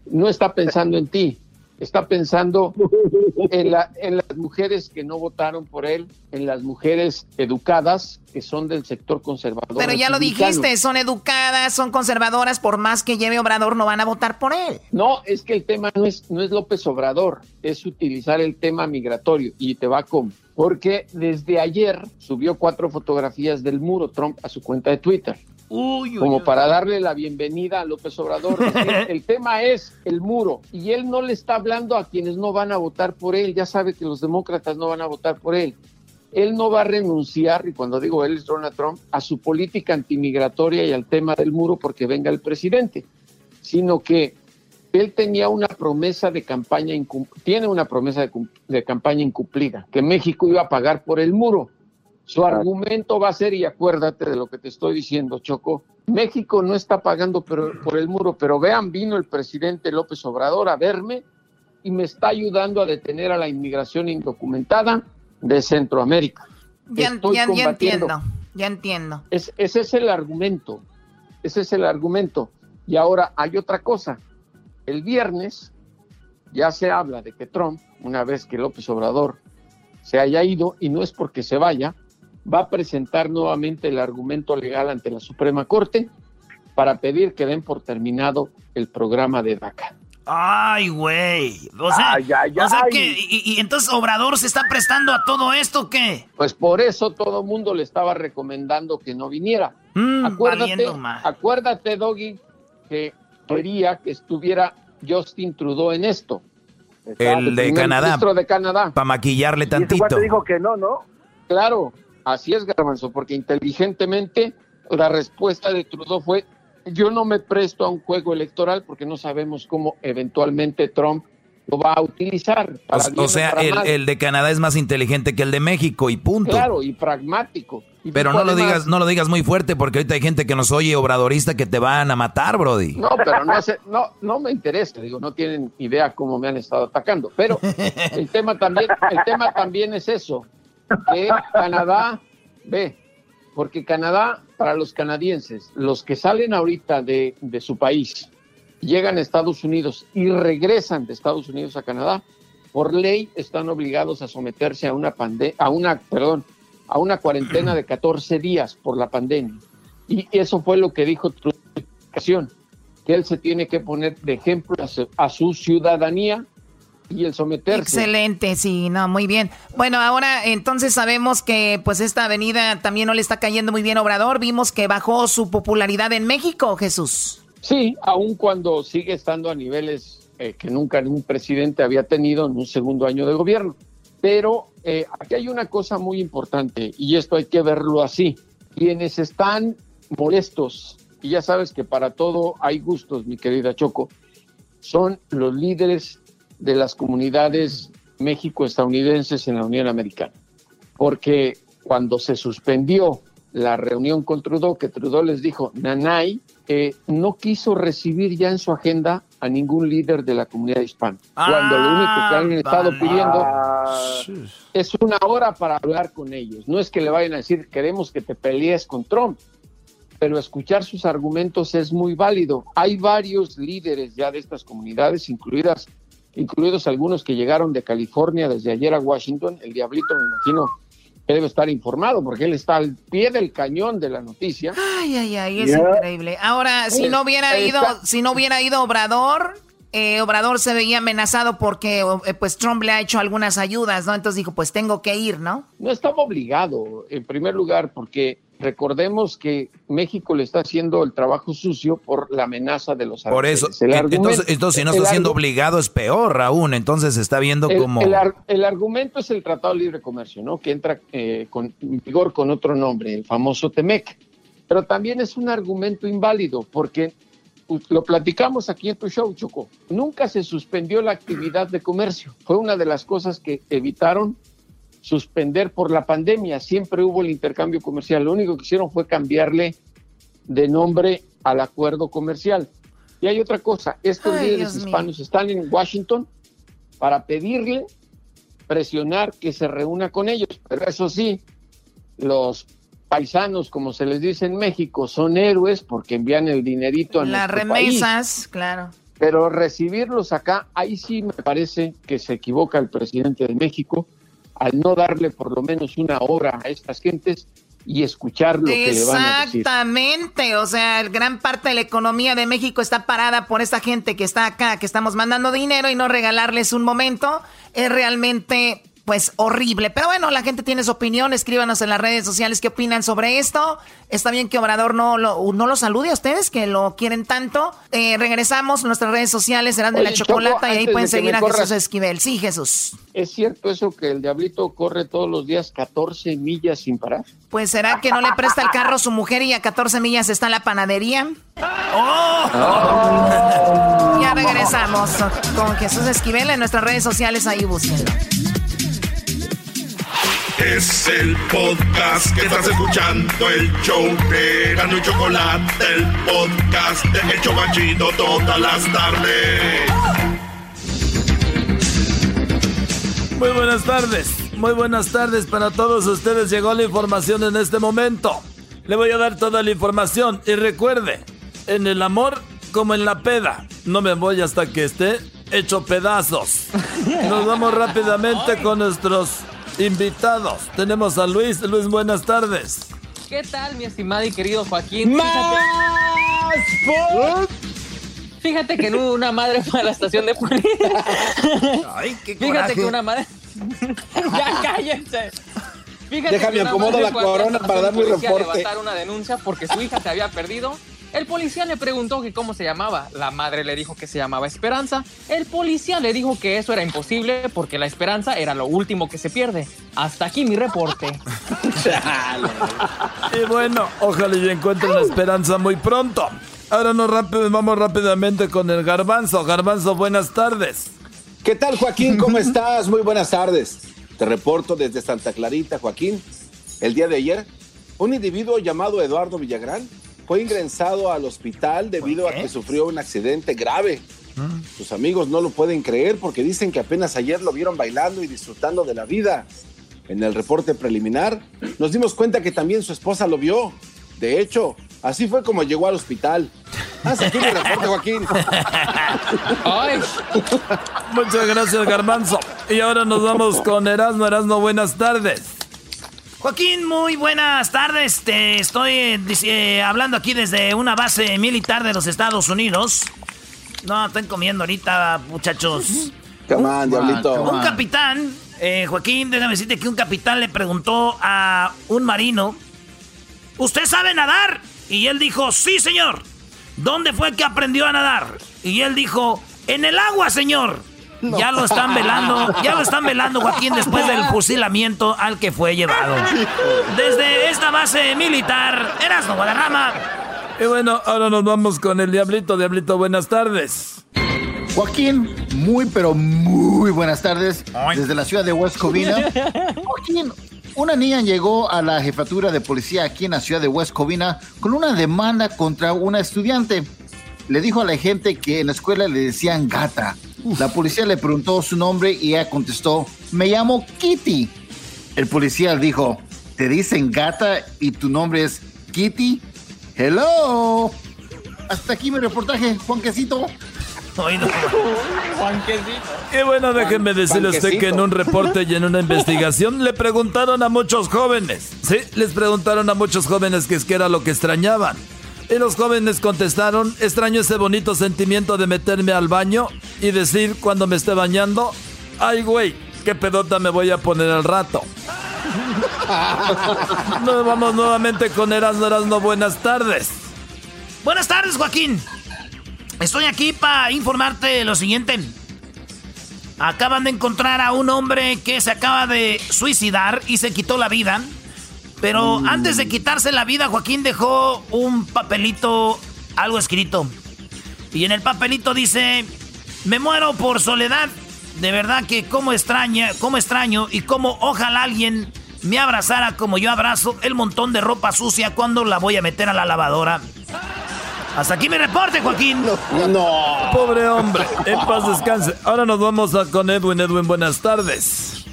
No está pensando en ti, está pensando en, la, en las mujeres que no votaron por él, en las mujeres educadas que son del sector conservador. Pero ya lo dijiste, son educadas, son conservadoras, por más que lleve Obrador no van a votar por él. No, es que el tema no es, no es López Obrador, es utilizar el tema migratorio y te va con porque desde ayer subió cuatro fotografías del muro Trump a su cuenta de Twitter como para darle la bienvenida a López Obrador. el tema es el muro y él no le está hablando a quienes no van a votar por él, ya sabe que los demócratas no van a votar por él. Él no va a renunciar, y cuando digo él es Donald Trump, a su política antimigratoria y al tema del muro porque venga el presidente, sino que él tenía una promesa de campaña, tiene una promesa de, de campaña incumplida, que México iba a pagar por el muro. Su argumento va a ser, y acuérdate de lo que te estoy diciendo, Choco, México no está pagando por, el muro, pero vean, vino el presidente López Obrador a verme y me está ayudando a detener a la inmigración indocumentada de Centroamérica. Ya, entiendo, ya entiendo. ese es el argumento, ese es el argumento. Y ahora hay otra cosa. El viernes ya se habla de que Trump, una vez que López Obrador se haya ido, y no es porque se vaya, va a presentar nuevamente el argumento legal ante la Suprema Corte para pedir que den por terminado el programa de DACA. Ay, güey. O sea, que, y, entonces Obrador se está prestando a todo esto, ¿qué? Pues por eso todo el mundo le estaba recomendando que no viniera. Mm, acuérdate, acuérdate, Doggy, que quería que estuviera Justin Trudeau en esto. El de Canadá. de Canadá. Para maquillarle tantito. Y dijo que no, ¿no? Claro, Así es, Garbanzo, porque inteligentemente la respuesta de Trudeau fue, yo no me presto a un juego electoral porque no sabemos cómo eventualmente Trump lo va a utilizar. o, sea, el, de Canadá es más inteligente que el de México y punto. Claro, y pragmático. pero no lo digas, no lo digas muy fuerte porque ahorita hay gente que nos oye obradorista que te van a matar, Brody. No, pero no, no, no me interesa, digo, no tienen idea cómo me han estado atacando. Pero el tema también, el tema también es eso que Canadá ve, porque Canadá, para los canadienses, los que salen ahorita de, su país, llegan a Estados Unidos y regresan de Estados Unidos a Canadá, por ley están obligados a someterse a una pandemia, a una, perdón, a una cuarentena de 14 días por la pandemia. Y eso fue lo que dijo Trudeau que él se tiene que poner de ejemplo a su ciudadanía y el someterse. Excelente, sí, no, muy bien. Bueno, ahora entonces sabemos que pues esta avenida también no le está cayendo muy bien a Obrador. Vimos que bajó su popularidad en México, Jesús. Sí, aun cuando sigue estando a niveles eh, que nunca ningún presidente había tenido en un segundo año de gobierno. Pero eh, aquí hay una cosa muy importante y esto hay que verlo así. Quienes están molestos, y ya sabes que para todo hay gustos, mi querida Choco, son los líderes de las comunidades México-estadounidenses en la Unión Americana. Porque cuando se suspendió la reunión con Trudeau, que Trudeau les dijo, Nanay eh, no quiso recibir ya en su agenda a ningún líder de la comunidad hispana. cuando lo único que han estado pidiendo es una hora para hablar con ellos. No es que le vayan a decir, queremos que te pelees con Trump, pero escuchar sus argumentos es muy válido. Hay varios líderes ya de estas comunidades, incluidas, incluidos algunos que llegaron de California desde ayer a Washington. El diablito, me imagino, que debe estar informado porque él está al pie del cañón de la noticia. Ay, ay, ay, es increíble. Ahora, si no hubiera ido, si no hubiera ido Obrador, eh, Obrador se veía amenazado porque eh, pues Trump le ha hecho algunas ayudas, ¿no? Entonces dijo, pues tengo que ir, ¿no? No estaba obligado, en primer lugar, porque Recordemos que México le está haciendo el trabajo sucio por la amenaza de los Por eso, entonces, si no está siendo obligado es peor aún, entonces se está viendo como... El, argumento es el Tratado de Libre Comercio, ¿no? Que entra eh, con vigor con otro nombre, el famoso TEMEC. Pero también es un argumento inválido porque lo platicamos aquí en tu show, Choco. Nunca se suspendió la actividad de comercio. Fue una de las cosas que evitaron suspender por la pandemia. Siempre hubo el intercambio comercial. Lo único que hicieron fue cambiarle de nombre al acuerdo comercial. Y hay otra cosa, estos líderes hispanos están en Washington para pedirle, presionar que se reúna con ellos. Pero eso sí, los paisanos, como se les dice en México, son héroes porque envían el dinerito a Las remesas, claro. Pero recibirlos acá, ahí sí me parece que se equivoca el presidente de México al no darle por lo menos una hora a estas gentes y escuchar lo que le van a decir. Exactamente, o sea, gran parte de la economía de México está parada por esta gente que está acá, que estamos mandando dinero y no regalarles un momento, es realmente pues horrible. Pero bueno, la gente tiene su opinión, escríbanos en las redes sociales qué opinan sobre esto. Está bien que Obrador no lo, no lo salude a ustedes, que lo quieren tanto. Eh, regresamos a nuestras redes sociales, serán de la chocolata y ahí pueden seguir a Jesús Esquivel. Sí, Jesús. ¿Es cierto eso que el diablito corre todos los días 14 millas sin parar? Pues será que no le presta el carro a su mujer y a 14 millas está la panadería. ¡Oh! ya regresamos con Jesús Esquivel en nuestras redes sociales, ahí búsquenlo. Es el podcast que estás escuchando, el show de Gano y Chocolate, el podcast de El Chocachito todas las tardes. Muy buenas tardes, muy buenas tardes para todos ustedes. Llegó la información en este momento. Le voy a dar toda la información y recuerde, en el amor como en la peda, no me voy hasta que esté hecho pedazos. Nos vamos rápidamente con nuestros invitados. Tenemos a Luis. Luis, buenas tardes. ¿Qué tal, mi estimado y querido Joaquín? ¡Más! Fíjate, que una madre fue a la estación de policía. Ay, qué Fíjate que una madre. ya cállense. Fíjate Déjame acomodo la corona para dar mi reporte. levantar una denuncia porque su hija se había perdido el policía le preguntó que cómo se llamaba. La madre le dijo que se llamaba Esperanza. El policía le dijo que eso era imposible porque la esperanza era lo último que se pierde. Hasta aquí mi reporte. y bueno, ojalá y encuentren la esperanza muy pronto. Ahora nos vamos rápidamente con el garbanzo. Garbanzo, buenas tardes. ¿Qué tal, Joaquín? ¿Cómo estás? Muy buenas tardes. Te reporto desde Santa Clarita, Joaquín. El día de ayer, un individuo llamado Eduardo Villagrán fue ingresado al hospital debido a que sufrió un accidente grave. Mm. Sus amigos no lo pueden creer porque dicen que apenas ayer lo vieron bailando y disfrutando de la vida. En el reporte preliminar nos dimos cuenta que también su esposa lo vio. De hecho, así fue como llegó al hospital. Haz aquí mi reporte, Joaquín. Muchas gracias, Garbanzo. Y ahora nos vamos con Erasmo. Erasmo, buenas tardes. Joaquín, muy buenas tardes. Te estoy eh, hablando aquí desde una base militar de los Estados Unidos. No, están comiendo ahorita, muchachos. Come diablito. Un capitán, eh, Joaquín, déjame decirte que un capitán le preguntó a un marino, ¿usted sabe nadar? Y él dijo, sí, señor. ¿Dónde fue que aprendió a nadar? Y él dijo, en el agua, señor. Ya lo están velando, ya lo están velando Joaquín después del fusilamiento al que fue llevado. Desde esta base militar, Erasmo Guadarrama. Y bueno, ahora nos vamos con el Diablito. Diablito, buenas tardes. Joaquín, muy pero muy buenas tardes desde la ciudad de West Covina. Joaquín, una niña llegó a la jefatura de policía aquí en la ciudad de West Covina con una demanda contra una estudiante. Le dijo a la gente que en la escuela le decían gata la policía le preguntó su nombre y ella contestó, me llamo Kitty. El policía dijo, ¿te dicen gata y tu nombre es Kitty? Hello. Hasta aquí mi reportaje, Juanquecito. Y bueno, déjenme decirle a usted que en un reporte y en una investigación le preguntaron a muchos jóvenes. Sí, les preguntaron a muchos jóvenes qué es que era lo que extrañaban. Y los jóvenes contestaron, extraño ese bonito sentimiento de meterme al baño y decir cuando me esté bañando, ay güey, qué pedota me voy a poner al rato. Nos vamos nuevamente con Erasmo Erasmo, buenas tardes. Buenas tardes, Joaquín. Estoy aquí para informarte lo siguiente. Acaban de encontrar a un hombre que se acaba de suicidar y se quitó la vida. Pero antes de quitarse la vida, Joaquín dejó un papelito, algo escrito. Y en el papelito dice, me muero por soledad. De verdad que como extraña, como extraño y como ojalá alguien me abrazara como yo abrazo el montón de ropa sucia cuando la voy a meter a la lavadora. Hasta aquí mi reporte, Joaquín. No. Pobre hombre, en paz descanse. Ahora nos vamos a con Edwin. Edwin, buenas tardes.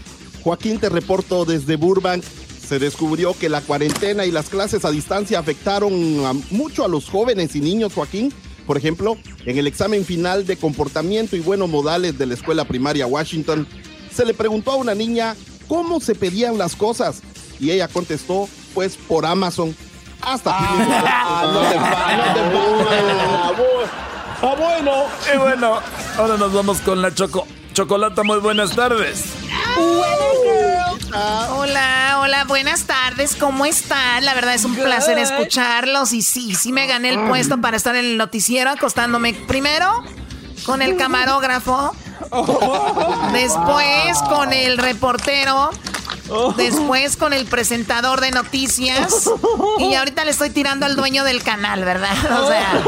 Joaquín, te reporto desde Burbank. Se descubrió que la cuarentena y las clases a distancia afectaron a- mucho a los jóvenes y niños, Joaquín. Por ejemplo, en el examen final de comportamiento y buenos modales de la escuela primaria Washington, se le preguntó a una niña cómo se pedían las cosas y ella contestó, pues por Amazon. Hasta no te Ah, bueno. Y bueno, ahora nos vamos con la Choco. Chocolata, muy buenas tardes. Hola, hola, buenas tardes, ¿cómo están? La verdad es un placer escucharlos y sí, sí me gané el puesto para estar en el noticiero acostándome primero con el camarógrafo, después con el reportero, después con el presentador de noticias y ahorita le estoy tirando al dueño del canal, ¿verdad? O sea,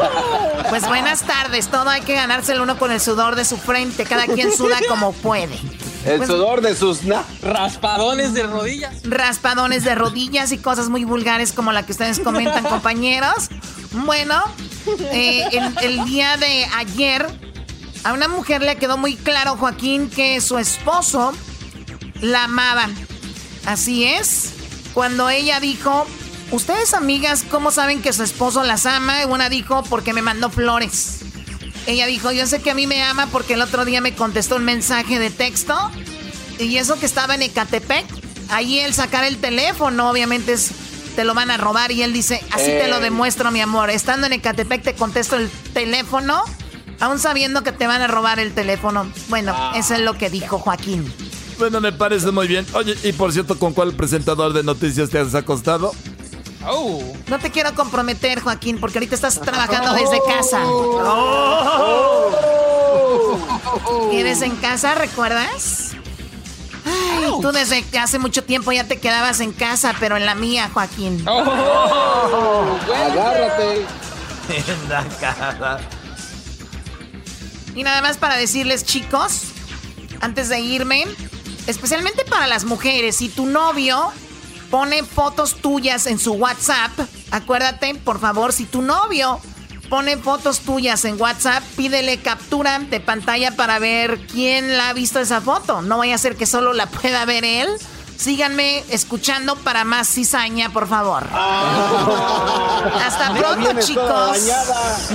pues buenas tardes, todo hay que ganárselo uno con el sudor de su frente, cada quien suda como puede. El Pues- sudor de sus... na- Raspadones de rodillas. raspadones de rodillas y cosas muy vulgares como la que ustedes comentan, compañeros. Bueno, eh, el, el día de ayer a una mujer le quedó muy claro, Joaquín, que su esposo la amaba. Así es. Cuando ella dijo, ustedes amigas, ¿cómo saben que su esposo las ama? Una dijo, porque me mandó flores. Ella dijo, yo sé que a mí me ama porque el otro día me contestó un mensaje de texto. Y eso que estaba en Ecatepec, ahí él sacar el teléfono, obviamente es, te lo van a robar. Y él dice, así te lo demuestro, mi amor. Estando en Ecatepec te contesto el teléfono, aún sabiendo que te van a robar el teléfono. Bueno, eso es lo que dijo Joaquín. Bueno, me parece muy bien. Oye, y por cierto, ¿con cuál presentador de noticias te has acostado? No te quiero comprometer, Joaquín, porque ahorita estás trabajando desde casa. ¿Eres en casa, recuerdas? Ay, tú desde hace mucho tiempo ya te quedabas en casa, pero en la mía, Joaquín. Agárrate. En la cara. Y nada más para decirles, chicos, antes de irme, especialmente para las mujeres, si tu novio pone fotos tuyas en su WhatsApp, acuérdate, por favor, si tu novio pone fotos tuyas en WhatsApp, pídele captura de pantalla para ver quién la ha visto esa foto. No vaya a ser que solo la pueda ver él. Síganme escuchando para más cizaña, por favor. Hasta Ya pronto, chicos.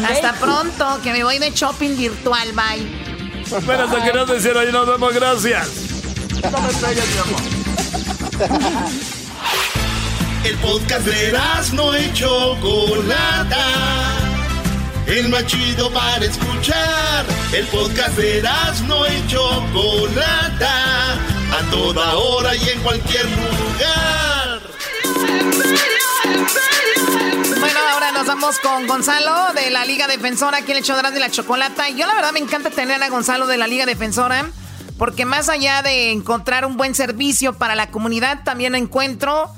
Hasta pronto, que me voy de shopping virtual. Bye. Bueno, hasta que nos ahí nos vemos, gracias. El podcast de no y Chocolata. El más chido para escuchar. El podcast de no y Chocolata. A toda hora y en cualquier lugar. Bueno, ahora nos vamos con Gonzalo de la Liga Defensora, aquí en el Chodrán de la Chocolata. Yo la verdad me encanta tener a Gonzalo de la Liga Defensora, porque más allá de encontrar un buen servicio para la comunidad, también encuentro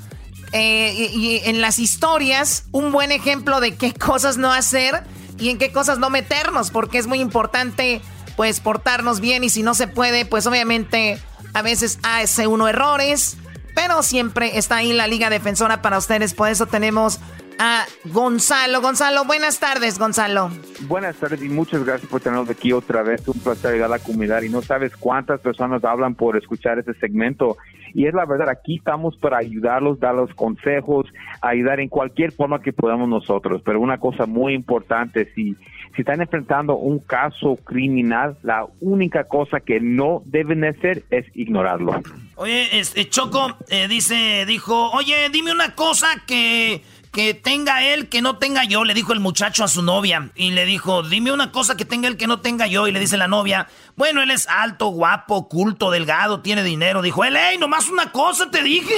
eh, y, y en las historias un buen ejemplo de qué cosas no hacer y en qué cosas no meternos, porque es muy importante pues portarnos bien y si no se puede, pues obviamente a veces hace uno errores, pero siempre está ahí la Liga Defensora para ustedes, por eso tenemos a Gonzalo. Gonzalo, buenas tardes, Gonzalo. Buenas tardes y muchas gracias por tenernos aquí otra vez. Un placer llegar a la comunidad y no sabes cuántas personas hablan por escuchar este segmento. Y es la verdad, aquí estamos para ayudarlos, dar los consejos, ayudar en cualquier forma que podamos nosotros. Pero una cosa muy importante, si, si están enfrentando un caso criminal, la única cosa que no deben hacer es ignorarlo. Oye, este Choco eh, dice, dijo, oye, dime una cosa que que tenga él que no tenga yo, le dijo el muchacho a su novia. Y le dijo, dime una cosa que tenga él que no tenga yo. Y le dice la novia, bueno, él es alto, guapo, culto, delgado, tiene dinero. Dijo él, hey, nomás una cosa te dije.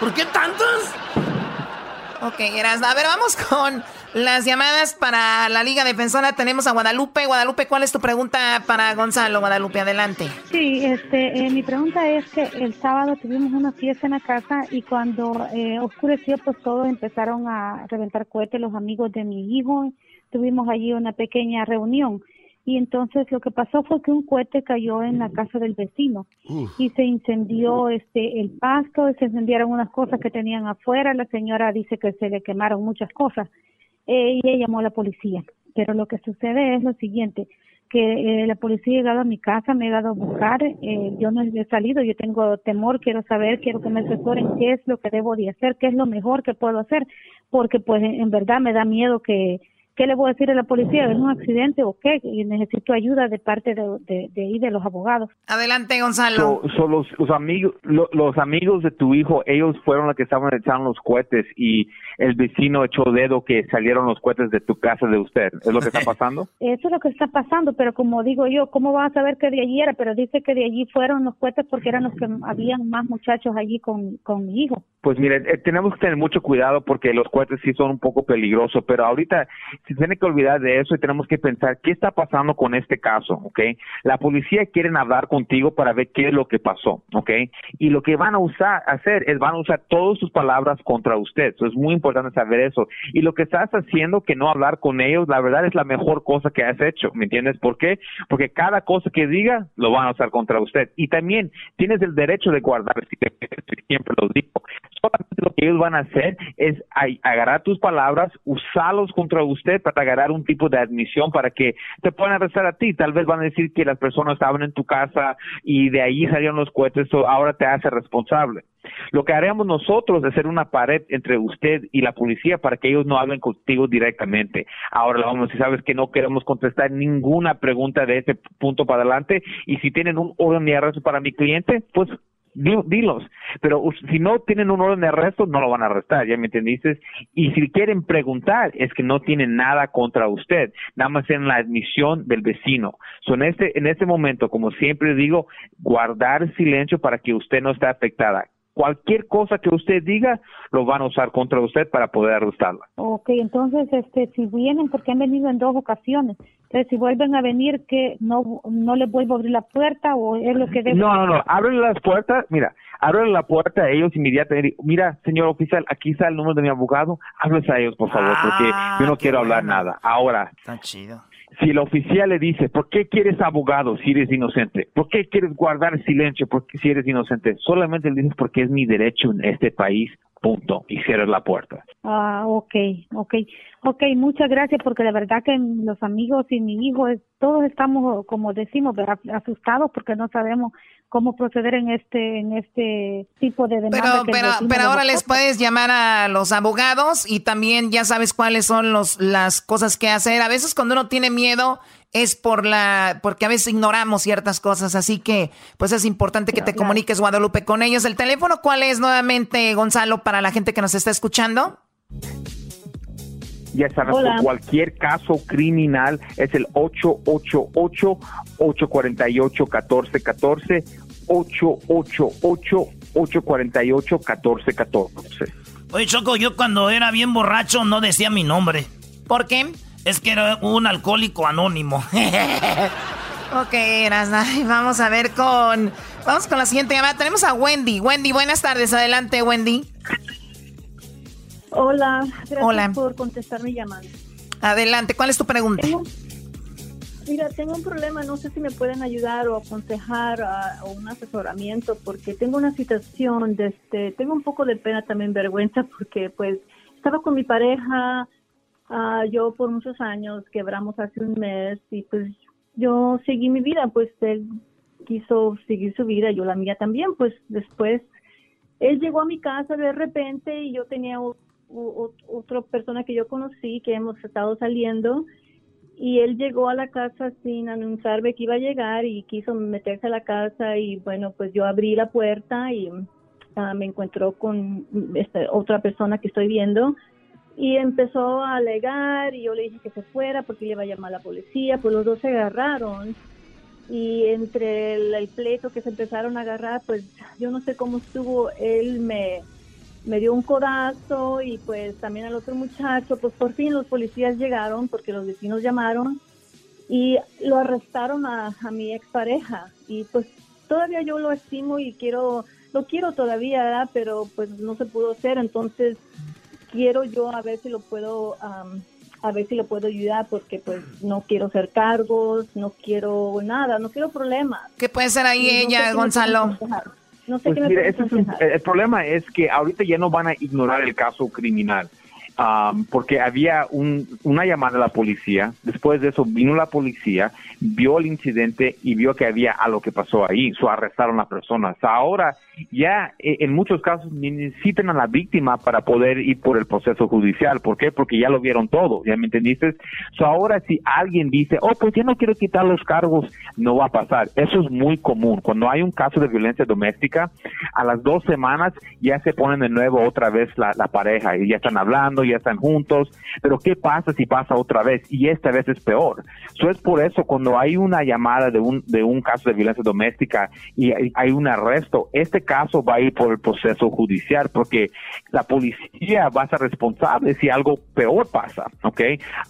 ¿Por qué tantas? Ok, Erasmo. A ver, vamos con las llamadas para la Liga Defensora. Tenemos a Guadalupe. Guadalupe, ¿cuál es tu pregunta para Gonzalo? Guadalupe, adelante. Sí, este, eh, mi pregunta es que el sábado tuvimos una fiesta en la casa y cuando eh, oscureció, pues todos empezaron a reventar cohetes los amigos de mi hijo. Tuvimos allí una pequeña reunión y entonces lo que pasó fue que un cohete cayó en la casa del vecino y se incendió este el pasto, se incendiaron unas cosas que tenían afuera, la señora dice que se le quemaron muchas cosas eh, y ella llamó a la policía. Pero lo que sucede es lo siguiente, que eh, la policía ha llegado a mi casa, me ha llegado a buscar, eh, yo no he salido, yo tengo temor, quiero saber, quiero que me asesoren qué es lo que debo de hacer, qué es lo mejor que puedo hacer, porque pues en verdad me da miedo que ¿Qué le voy a decir a la policía? ¿Es un accidente o qué? Y necesito ayuda de parte de, de, de, de los abogados. Adelante, Gonzalo. los, amigos, los amigos de tu hijo, ellos fueron los que estaban echando los cohetes y el vecino echó dedo que salieron los cohetes de tu casa de usted. ¿Es lo que está pasando? Eso es lo que está pasando, pero como digo yo, ¿cómo vas a saber que de allí era? Pero dice que de allí fueron los cohetes porque eran los que habían más muchachos allí con, con mi hijo. Pues mire, eh, tenemos que tener mucho cuidado porque los cohetes sí son un poco peligrosos, pero ahorita se tiene que olvidar de eso y tenemos que pensar qué está pasando con este caso, ¿ok? La policía quieren hablar contigo para ver qué es lo que pasó, ¿ok? Y lo que van a usar, hacer es van a usar todas sus palabras contra usted. Eso es muy importante saber eso. Y lo que estás haciendo, que no hablar con ellos, la verdad es la mejor cosa que has hecho, ¿me entiendes? ¿Por qué? Porque cada cosa que diga lo van a usar contra usted. Y también tienes el derecho de guardar, siempre lo digo solamente lo que ellos van a hacer es agarrar tus palabras, usarlos contra usted para agarrar un tipo de admisión para que te puedan arrestar a ti. Tal vez van a decir que las personas estaban en tu casa y de ahí salieron los cohetes, o ahora te hace responsable. Lo que haremos nosotros es hacer una pared entre usted y la policía para que ellos no hablen contigo directamente. Ahora vamos decir, sabes que no queremos contestar ninguna pregunta de ese punto para adelante y si tienen un orden de arresto para mi cliente, pues dilos. Pero si no tienen un orden de arresto, no lo van a arrestar, ¿ya me entendiste? Y si quieren preguntar, es que no tienen nada contra usted, nada más en la admisión del vecino. So, en, este, en este momento, como siempre digo, guardar silencio para que usted no esté afectada cualquier cosa que usted diga lo van a usar contra usted para poder arrestarla. Ok, entonces este si vienen porque han venido en dos ocasiones, entonces si vuelven a venir que no no les vuelvo a abrir la puerta o es lo que debo No, no, no, abren las puertas, mira, abren la puerta a ellos inmediatamente, mira, señor oficial, aquí está el número de mi abogado, háblese a ellos por favor, porque ah, yo no quiero hablar nada. Ahora, Está chido si el oficial le dice, ¿por qué quieres abogado si eres inocente? ¿Por qué quieres guardar silencio porque si eres inocente? Solamente le dices porque es mi derecho en este país, punto, y cierras la puerta. Ah, ok, ok. Ok, muchas gracias porque de verdad que los amigos y mi hijo, todos estamos, como decimos, asustados porque no sabemos cómo proceder en este en este tipo de demanda. Pero, pero, pero ahora les puedes llamar a los abogados y también ya sabes cuáles son los, las cosas que hacer. A veces cuando uno tiene miedo es por la porque a veces ignoramos ciertas cosas, así que pues es importante que te comuniques Guadalupe con ellos. El teléfono cuál es nuevamente Gonzalo para la gente que nos está escuchando? Ya sabes, por cualquier caso criminal es el 888-848-1414, 888-848-1414. Oye, Choco, yo cuando era bien borracho no decía mi nombre. ¿Por qué? Es que era un alcohólico anónimo. ok, Erasna, vamos a ver con... Vamos con la siguiente llamada. Tenemos a Wendy. Wendy, buenas tardes. Adelante, Wendy. Hola, gracias por contestar mi llamada. Adelante, ¿cuál es tu pregunta? mira, tengo un problema, no sé si me pueden ayudar o aconsejar o un asesoramiento porque tengo una situación, de este, tengo un poco de pena también vergüenza porque pues estaba con mi pareja, ah, yo por muchos años, quebramos hace un mes y pues yo seguí mi vida, pues él quiso seguir su vida, yo la mía también, pues después él llegó a mi casa de repente y yo tenía otra persona que yo conocí que hemos estado saliendo y él llegó a la casa sin anunciarme que iba a llegar y quiso meterse a la casa y bueno pues yo abrí la puerta y ah, me encontró con esta otra persona que estoy viendo y empezó a alegar y yo le dije que se fuera porque le iba a llamar a la policía pues los dos se agarraron. Y entre el, pleito que se empezaron a agarrar, pues yo no sé cómo estuvo, él me, me dio un codazo y pues también al otro muchacho, pues por fin los policías llegaron porque los vecinos llamaron y lo arrestaron a, a mi expareja. Y pues todavía yo lo estimo y quiero, lo quiero todavía, pero pues no se pudo hacer, entonces quiero yo a ver si lo puedo a ver si le puedo ayudar porque pues no quiero hacer cargos, no quiero nada, no quiero problemas. ¿Qué puede ser ahí ella, Gonzalo? No sé pues qué el problema es que ahorita ya no van a ignorar el caso criminal. Um, porque había un, una llamada a la policía, después de eso vino la policía, vio el incidente y vio que había algo que pasó ahí, so arrestaron a la persona. ahora ya eh, en muchos casos necesitan a la víctima para poder ir por el proceso judicial. ¿Por qué? Porque ya lo vieron todo, ¿ya me entendiste? So ahora si alguien dice, oh, pues ya no quiero quitar los cargos, no va a pasar. Eso es muy común. Cuando hay un caso de violencia doméstica, a las dos semanas ya se ponen de nuevo otra vez la pareja y ya están hablando, ya están juntos. Pero ¿qué pasa si pasa otra vez? Y esta vez es peor. So es por eso cuando hay una llamada de un, de un caso de violencia doméstica y hay un arresto, este caso va a ir por el proceso judicial porque la policía va a ser responsable si algo peor pasa, ¿ok?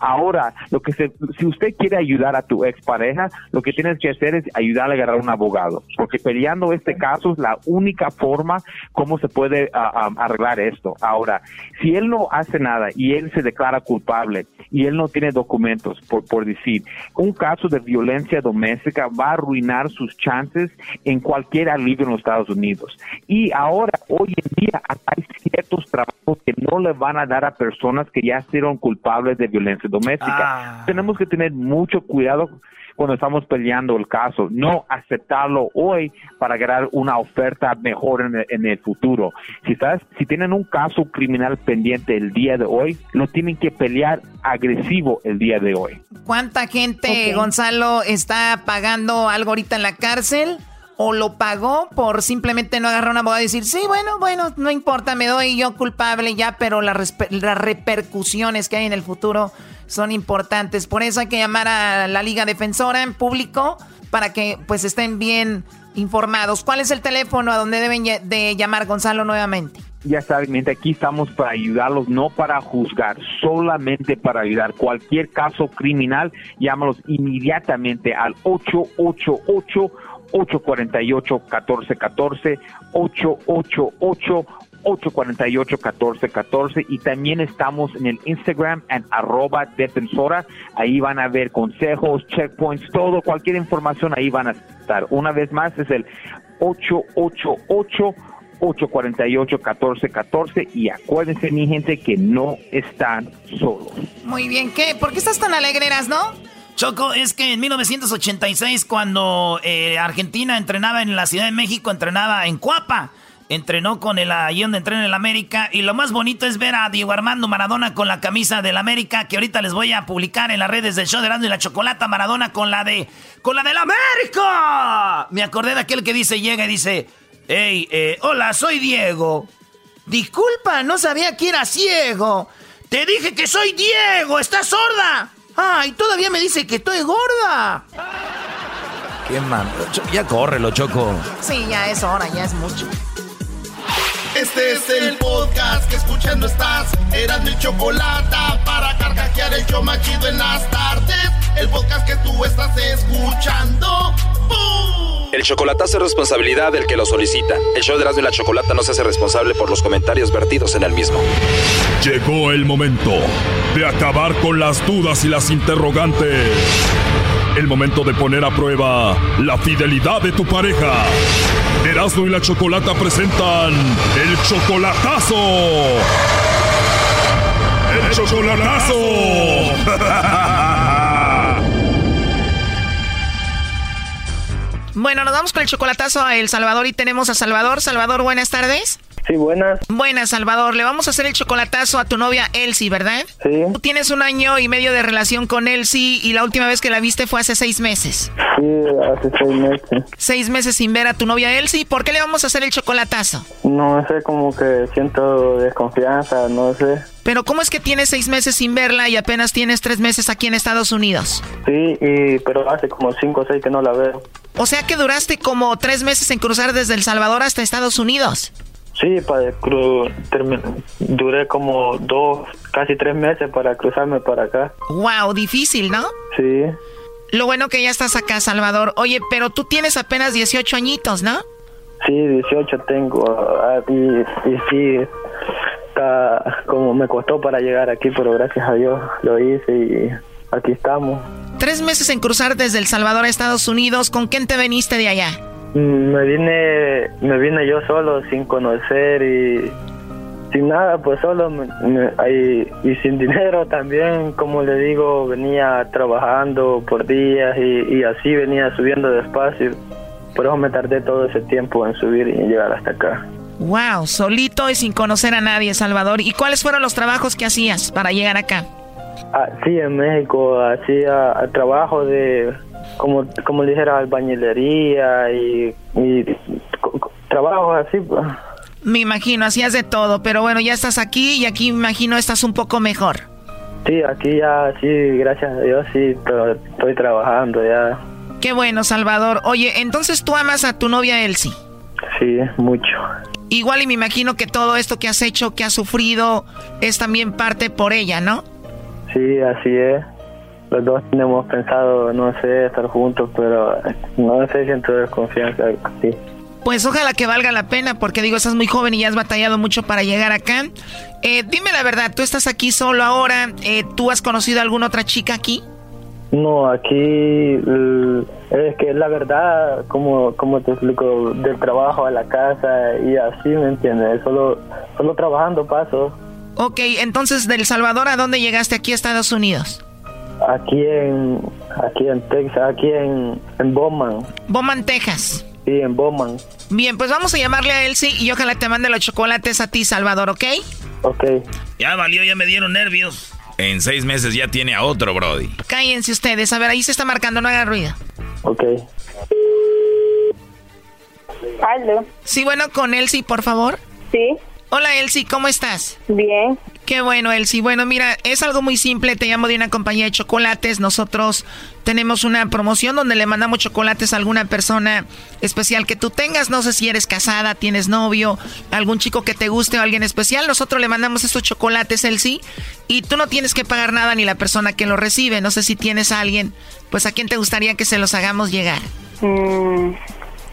Ahora, lo que se, si usted quiere ayudar a tu expareja, lo que tienes que hacer es ayudarle a agarrar un abogado, porque peleando este caso es la única forma como se puede ah, ah, arreglar esto. Ahora, si él no hace nada y él se declara culpable y él no tiene documentos, por, por decir, un caso de violencia doméstica va a arruinar sus chances en cualquier alivio en los Estados Unidos. Y ahora, hoy en día, hay ciertos trabajos que no le van a dar a personas que ya fueron culpables de violencia doméstica. Ah. Tenemos que tener mucho cuidado cuando estamos peleando el caso, no aceptarlo hoy para ganar una oferta mejor en el, futuro. Si estás, si tienen un caso criminal pendiente el día de hoy, lo tienen que pelear agresivo el día de hoy. ¿Cuánta gente, Gonzalo, está pagando algo ahorita en la cárcel? O lo pagó por simplemente no agarrar una boda y decir, sí, bueno, bueno, no importa, me doy yo culpable ya, pero las, las repercusiones que hay en el futuro son importantes. Por eso hay que llamar a la Liga Defensora en público para que pues estén bien informados. ¿Cuál es el teléfono a donde deben de llamar Gonzalo nuevamente? Ya saben, aquí estamos para ayudarlos, no para juzgar, solamente para ayudar. Cualquier caso criminal, llámalos inmediatamente al 888 848-1414, 888-848-1414 y también estamos en el Instagram en arroba defensora. Ahí van a ver consejos, checkpoints, todo, cualquier información ahí van a estar. Una vez más es el 888 848-1414 y acuérdense mi gente que no están solos. Muy bien, ¿qué? ¿Por qué estás tan alegreras, no? Choco, es que en 1986, cuando eh, Argentina entrenaba en la Ciudad de México, entrenaba en Cuapa. Entrenó con el ahí donde entrena en el América. Y lo más bonito es ver a Diego Armando Maradona con la camisa del América, que ahorita les voy a publicar en las redes del show de Rando y la Chocolata. Maradona con la de. ¡Con la del América! Me acordé de aquel que dice, llega y dice: Hey, eh, hola, soy Diego. Disculpa, no sabía que era ciego. Te dije que soy Diego, ¿estás sorda? ¡Ay, todavía me dice que estoy gorda! ¿Qué man? Ya córrelo, Choco. Sí, ya es hora, ya es mucho. Este es el podcast que escuchando estás. Eran mi chocolate para carcajear el yo machido en las tardes. El podcast que tú estás escuchando. ¡Bum! El chocolatazo es responsabilidad del que lo solicita. El show de Erasmo y la Chocolata no se hace responsable por los comentarios vertidos en el mismo. Llegó el momento de acabar con las dudas y las interrogantes. El momento de poner a prueba la fidelidad de tu pareja. Erasmo y la Chocolata presentan el chocolatazo. chocolatazo. bueno, nos vamos con el chocolatazo a El Salvador y tenemos a Salvador. Salvador, buenas tardes. Sí, buenas. Buenas, Salvador. Le vamos a hacer el chocolatazo a tu novia Elsie, ¿verdad? Sí. Tú tienes un año y medio de relación con Elsie y la última vez que la viste fue hace seis meses. Sí, hace seis meses. Seis meses sin ver a tu novia Elsie. ¿Por qué le vamos a hacer el chocolatazo? No sé, como que siento desconfianza, no sé. Pero ¿cómo es que tienes seis meses sin verla y apenas tienes tres meses aquí en Estados Unidos? Sí, y, pero hace como cinco o seis que no la veo. O sea que duraste como tres meses en cruzar desde El Salvador hasta Estados Unidos. Sí, para duré como dos, casi tres meses para cruzarme para acá. Wow, difícil, ¿no? Sí. Lo bueno que ya estás acá, Salvador. Oye, pero tú tienes apenas 18 añitos, ¿no? Sí, 18 tengo. Ah, y, y sí, está como me costó para llegar aquí, pero gracias a Dios lo hice y aquí estamos. Tres meses en cruzar desde El Salvador a Estados Unidos. ¿Con quién te veniste de allá? Me vine, me vine yo solo, sin conocer y sin nada, pues solo y, sin dinero también, como le digo, venía trabajando por días y, y, así venía subiendo despacio. Por eso me tardé todo ese tiempo en subir y llegar hasta acá. Wow, solito y sin conocer a nadie, Salvador. ¿Y cuáles fueron los trabajos que hacías para llegar acá? Ah, sí, en México hacía trabajo de como, como dijera, albañilería y, y trabajos así. Pues. Me imagino, hacías de todo, pero bueno, ya estás aquí y aquí me imagino estás un poco mejor. Sí, aquí ya, sí, gracias a Dios, sí, pero estoy trabajando ya. Qué bueno, Salvador. Oye, entonces tú amas a tu novia Elsie. Sí, mucho. Igual y me imagino que todo esto que has hecho, que has sufrido, es también parte por ella, ¿no? Sí, así es los dos tenemos pensado, no sé, estar juntos, pero no sé, siento desconfianza. Sí. Pues ojalá que valga la pena, porque digo, estás muy joven y ya has batallado mucho para llegar acá. Eh, dime la verdad, tú estás aquí solo ahora, eh, ¿tú has conocido a alguna otra chica aquí? No, aquí es que la verdad, como, como te explico, del trabajo a la casa y así, ¿me entiendes? Solo, solo trabajando paso. Ok, entonces, ¿del Salvador a dónde llegaste aquí a Estados Unidos? Aquí en, aquí en Texas, aquí en, en Bowman. Bowman, Texas. Sí, en Bowman. Bien, pues vamos a llamarle a Elsie y ojalá te mande los chocolates a ti, Salvador, ¿ok? Ok. Ya valió, ya me dieron nervios. En seis meses ya tiene a otro, Brody. Cállense ustedes. A ver, ahí se está marcando, no haga ruido. Ok. ¿Aló? Sí, bueno, con Elsie, por favor. Sí. Hola, Elsie, ¿cómo estás? Bien. Qué bueno, Elsie. Bueno, mira, es algo muy simple. Te llamo de una compañía de chocolates. Nosotros tenemos una promoción donde le mandamos chocolates a alguna persona especial que tú tengas. No sé si eres casada, tienes novio, algún chico que te guste o alguien especial. Nosotros le mandamos estos chocolates, Elsie. Y tú no tienes que pagar nada ni la persona que lo recibe. No sé si tienes a alguien, pues a quién te gustaría que se los hagamos llegar. Mm,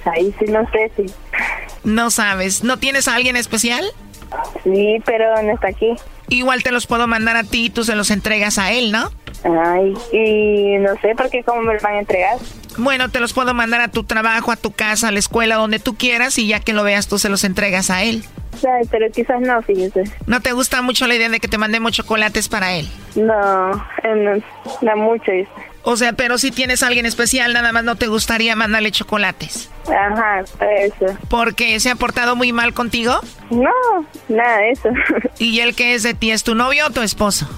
ahí sí no sé si. No sabes. ¿No tienes a alguien especial? Sí, pero no está aquí. Igual te los puedo mandar a ti y tú se los entregas a él, ¿no? Ay, y no sé por qué, cómo me los van a entregar. Bueno, te los puedo mandar a tu trabajo, a tu casa, a la escuela, donde tú quieras y ya que lo veas tú se los entregas a él. Ay, pero quizás no, fíjese. ¿No te gusta mucho la idea de que te mandemos chocolates para él? No, no, no mucho. O sea, pero si tienes a alguien especial, nada más no te gustaría mandarle chocolates. Ajá, eso. ¿Porque se ha portado muy mal contigo? No, nada de eso. ¿Y él qué es de ti? ¿Es tu novio o tu esposo?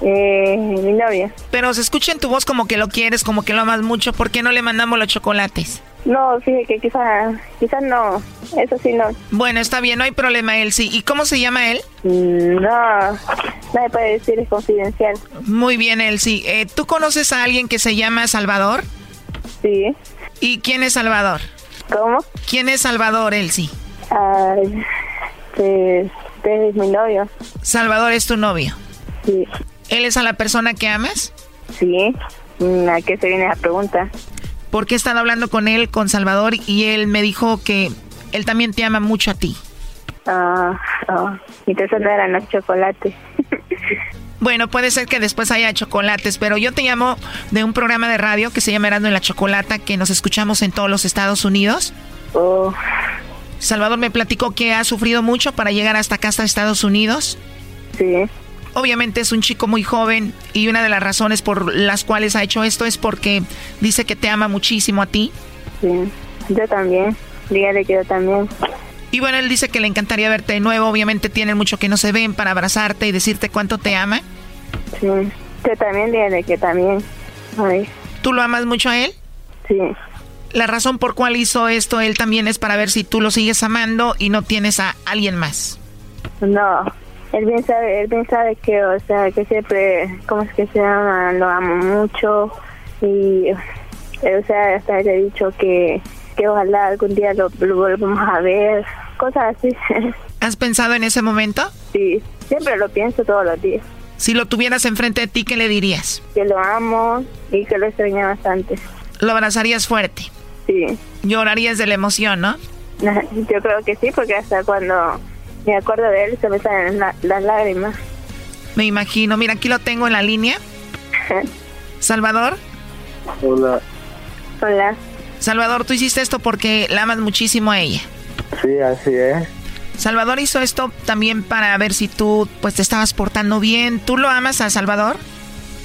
Eh, mi novia. Pero se escucha en tu voz como que lo quieres, como que lo amas mucho. ¿Por qué no le mandamos los chocolates? No, fíjate que quizás quizá no. Eso sí no. Bueno, está bien, no hay problema, él sí. ¿Y cómo se llama él? Mm, no, nadie puede decir, es confidencial. Muy bien, Elsie. Eh, ¿Tú conoces a alguien que se llama Salvador? Sí. ¿Y quién es Salvador? ¿Cómo? ¿Quién es Salvador, Elsie? Ay, pues, es mi novio. Salvador es tu novio. Sí. ¿Él es a la persona que amas? Sí. ¿A qué se viene esa pregunta? Porque he estado hablando con él, con Salvador, y él me dijo que él también te ama mucho a ti. Ah, oh, entonces no eran los chocolates. Bueno, puede ser que después haya chocolates, pero yo te llamo de un programa de radio que se llama Erando en la Chocolata, que nos escuchamos en todos los Estados Unidos. Oh. Salvador me platicó que ha sufrido mucho para llegar hasta acá, hasta Estados Unidos. Sí. Obviamente es un chico muy joven y una de las razones por las cuales ha hecho esto es porque dice que te ama muchísimo a ti. Sí, yo también. Dígale que yo también. Y bueno, él dice que le encantaría verte de nuevo. Obviamente tienen mucho que no se ven para abrazarte y decirte cuánto te ama. Sí, yo también dígale que también. Ay. ¿Tú lo amas mucho a él? Sí. La razón por cual hizo esto él también es para ver si tú lo sigues amando y no tienes a alguien más. No, él bien sabe, él bien sabe que, o sea, que siempre, ¿cómo es que se llama? Lo amo mucho y, o sea, hasta le he dicho que, que ojalá algún día lo, lo volvamos a ver, cosas así. ¿Has pensado en ese momento? Sí, siempre lo pienso todos los días. Si lo tuvieras enfrente de ti, ¿qué le dirías? Que lo amo y que lo extraño bastante. ¿Lo abrazarías fuerte? Sí. Llorarías de la emoción, ¿no? Yo creo que sí, porque hasta cuando me acuerdo de él se me salen las lágrimas. Me imagino. Mira, aquí lo tengo en la línea. Salvador. Hola. Hola. Salvador, tú hiciste esto porque la amas muchísimo a ella. Sí, así es. Salvador hizo esto también para ver si tú pues te estabas portando bien. ¿Tú lo amas a Salvador?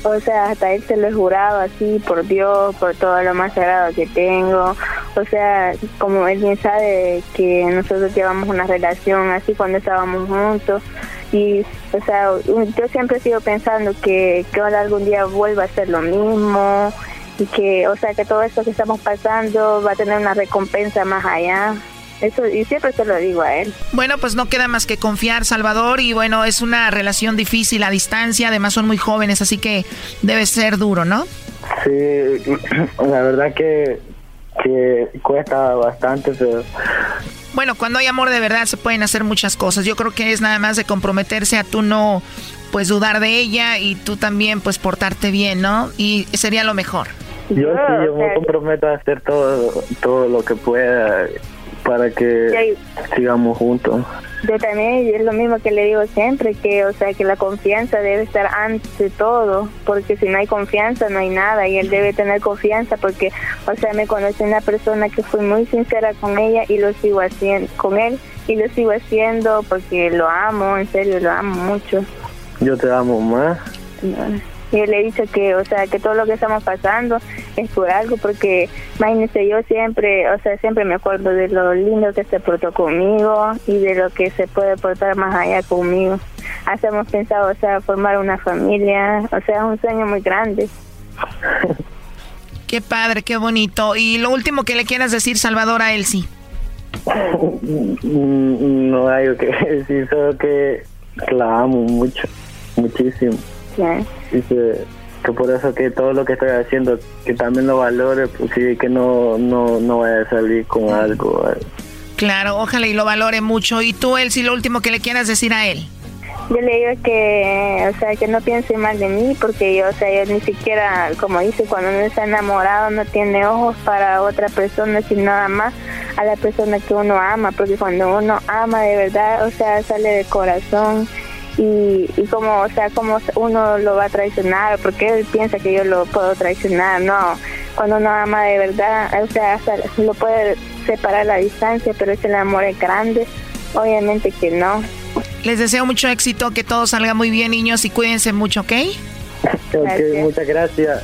O sea, hasta él se lo he jurado así, por Dios, por todo lo más sagrado que tengo. O sea, como él bien sabe que nosotros llevamos una relación así cuando estábamos juntos. Y, o sea, yo siempre sigo pensando que, que algún día vuelva a ser lo mismo y que, o sea, que todo esto que estamos pasando va a tener una recompensa más allá. Eso, y siempre se lo digo a él. Bueno, pues no queda más que confiar, Salvador, y bueno, es una relación difícil a distancia, además son muy jóvenes, así que debe ser duro, ¿no? Sí, la verdad que, que cuesta bastante, pero... Bueno, cuando hay amor de verdad se pueden hacer muchas cosas. Yo creo que es nada más de comprometerse a tú no, pues dudar de ella y tú también, pues portarte bien, ¿no? Y sería lo mejor. Yo sí, yo me comprometo a hacer todo, todo lo que pueda para que sigamos juntos. Yo también, y es lo mismo que le digo siempre, que o sea que la confianza debe estar antes de todo, porque si no hay confianza no hay nada, y él debe tener confianza porque, o sea, me conocí una persona que fui muy sincera con ella y lo sigo haciendo con él, y lo sigo haciendo porque lo amo, en serio, lo amo mucho. Yo te amo más. Yo le he dicho que, o sea, que todo lo que estamos pasando es por algo, porque imagínese, yo siempre, o sea, siempre me acuerdo de lo lindo que se portó conmigo y de lo que se puede portar más allá conmigo. Hacemos pensado, o sea, formar una familia, o sea, es un sueño muy grande. Qué padre, qué bonito. Y lo último que le quieras decir, Salvador, a Elsie. No hay que decir, solo que la amo mucho, muchísimo. Dice que por eso que todo lo que estoy haciendo, que también lo valore, pues sí, que no, no, no vaya a salir con algo. Claro, ojalá y lo valore mucho. ¿Y tú, Elsie, lo último que le quieras decir a él? Yo le digo que, o sea, que no piense mal de mí, porque yo, o sea, yo ni siquiera, como dice, cuando uno está enamorado no tiene ojos para otra persona, sino nada más a la persona que uno ama, porque cuando uno ama de verdad, o sea, sale de corazón y, y como, o sea, como uno lo va a traicionar, porque él piensa que yo lo puedo traicionar, no, cuando uno ama de verdad, o sea, lo puede separar la distancia, pero ese el amor es grande, obviamente que no. Les deseo mucho éxito, que todo salga muy bien, niños, y cuídense mucho, ¿ok? Ok, muchas gracias.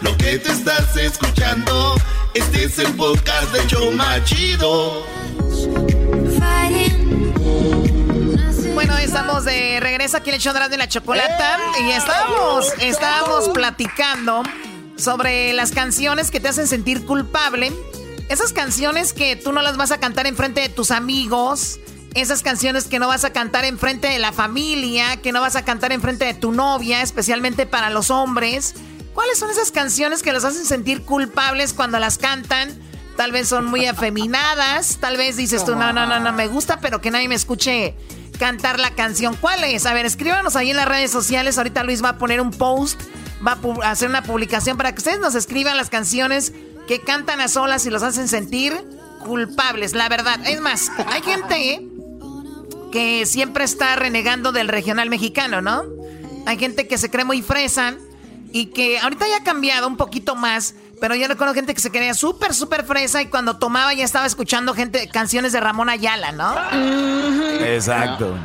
lo que te estás escuchando, este es el podcast de Choma Chido. Bueno, estamos de regreso aquí en el show de la chocolata y estábamos, estábamos platicando sobre las canciones que te hacen sentir culpable. Esas canciones que tú no las vas a cantar en frente de tus amigos, esas canciones que no vas a cantar en frente de la familia, que no vas a cantar en frente de tu novia, especialmente para los hombres. ¿Cuáles son esas canciones que los hacen sentir culpables cuando las cantan? Tal vez son muy afeminadas, tal vez dices tú, no, no, no, no me gusta, pero que nadie me escuche cantar la canción. ¿Cuál es? A ver, escríbanos ahí en las redes sociales. Ahorita Luis va a poner un post, va a hacer una publicación para que ustedes nos escriban las canciones que cantan a solas y los hacen sentir culpables, la verdad. Es más, hay gente que siempre está renegando del regional mexicano, ¿no? Hay gente que se cree muy fresa y que ahorita ya ha cambiado un poquito más, pero yo recuerdo gente que se creía súper, súper fresa y cuando tomaba ya estaba escuchando gente, canciones de Ramón Ayala, ¿no? Exacto.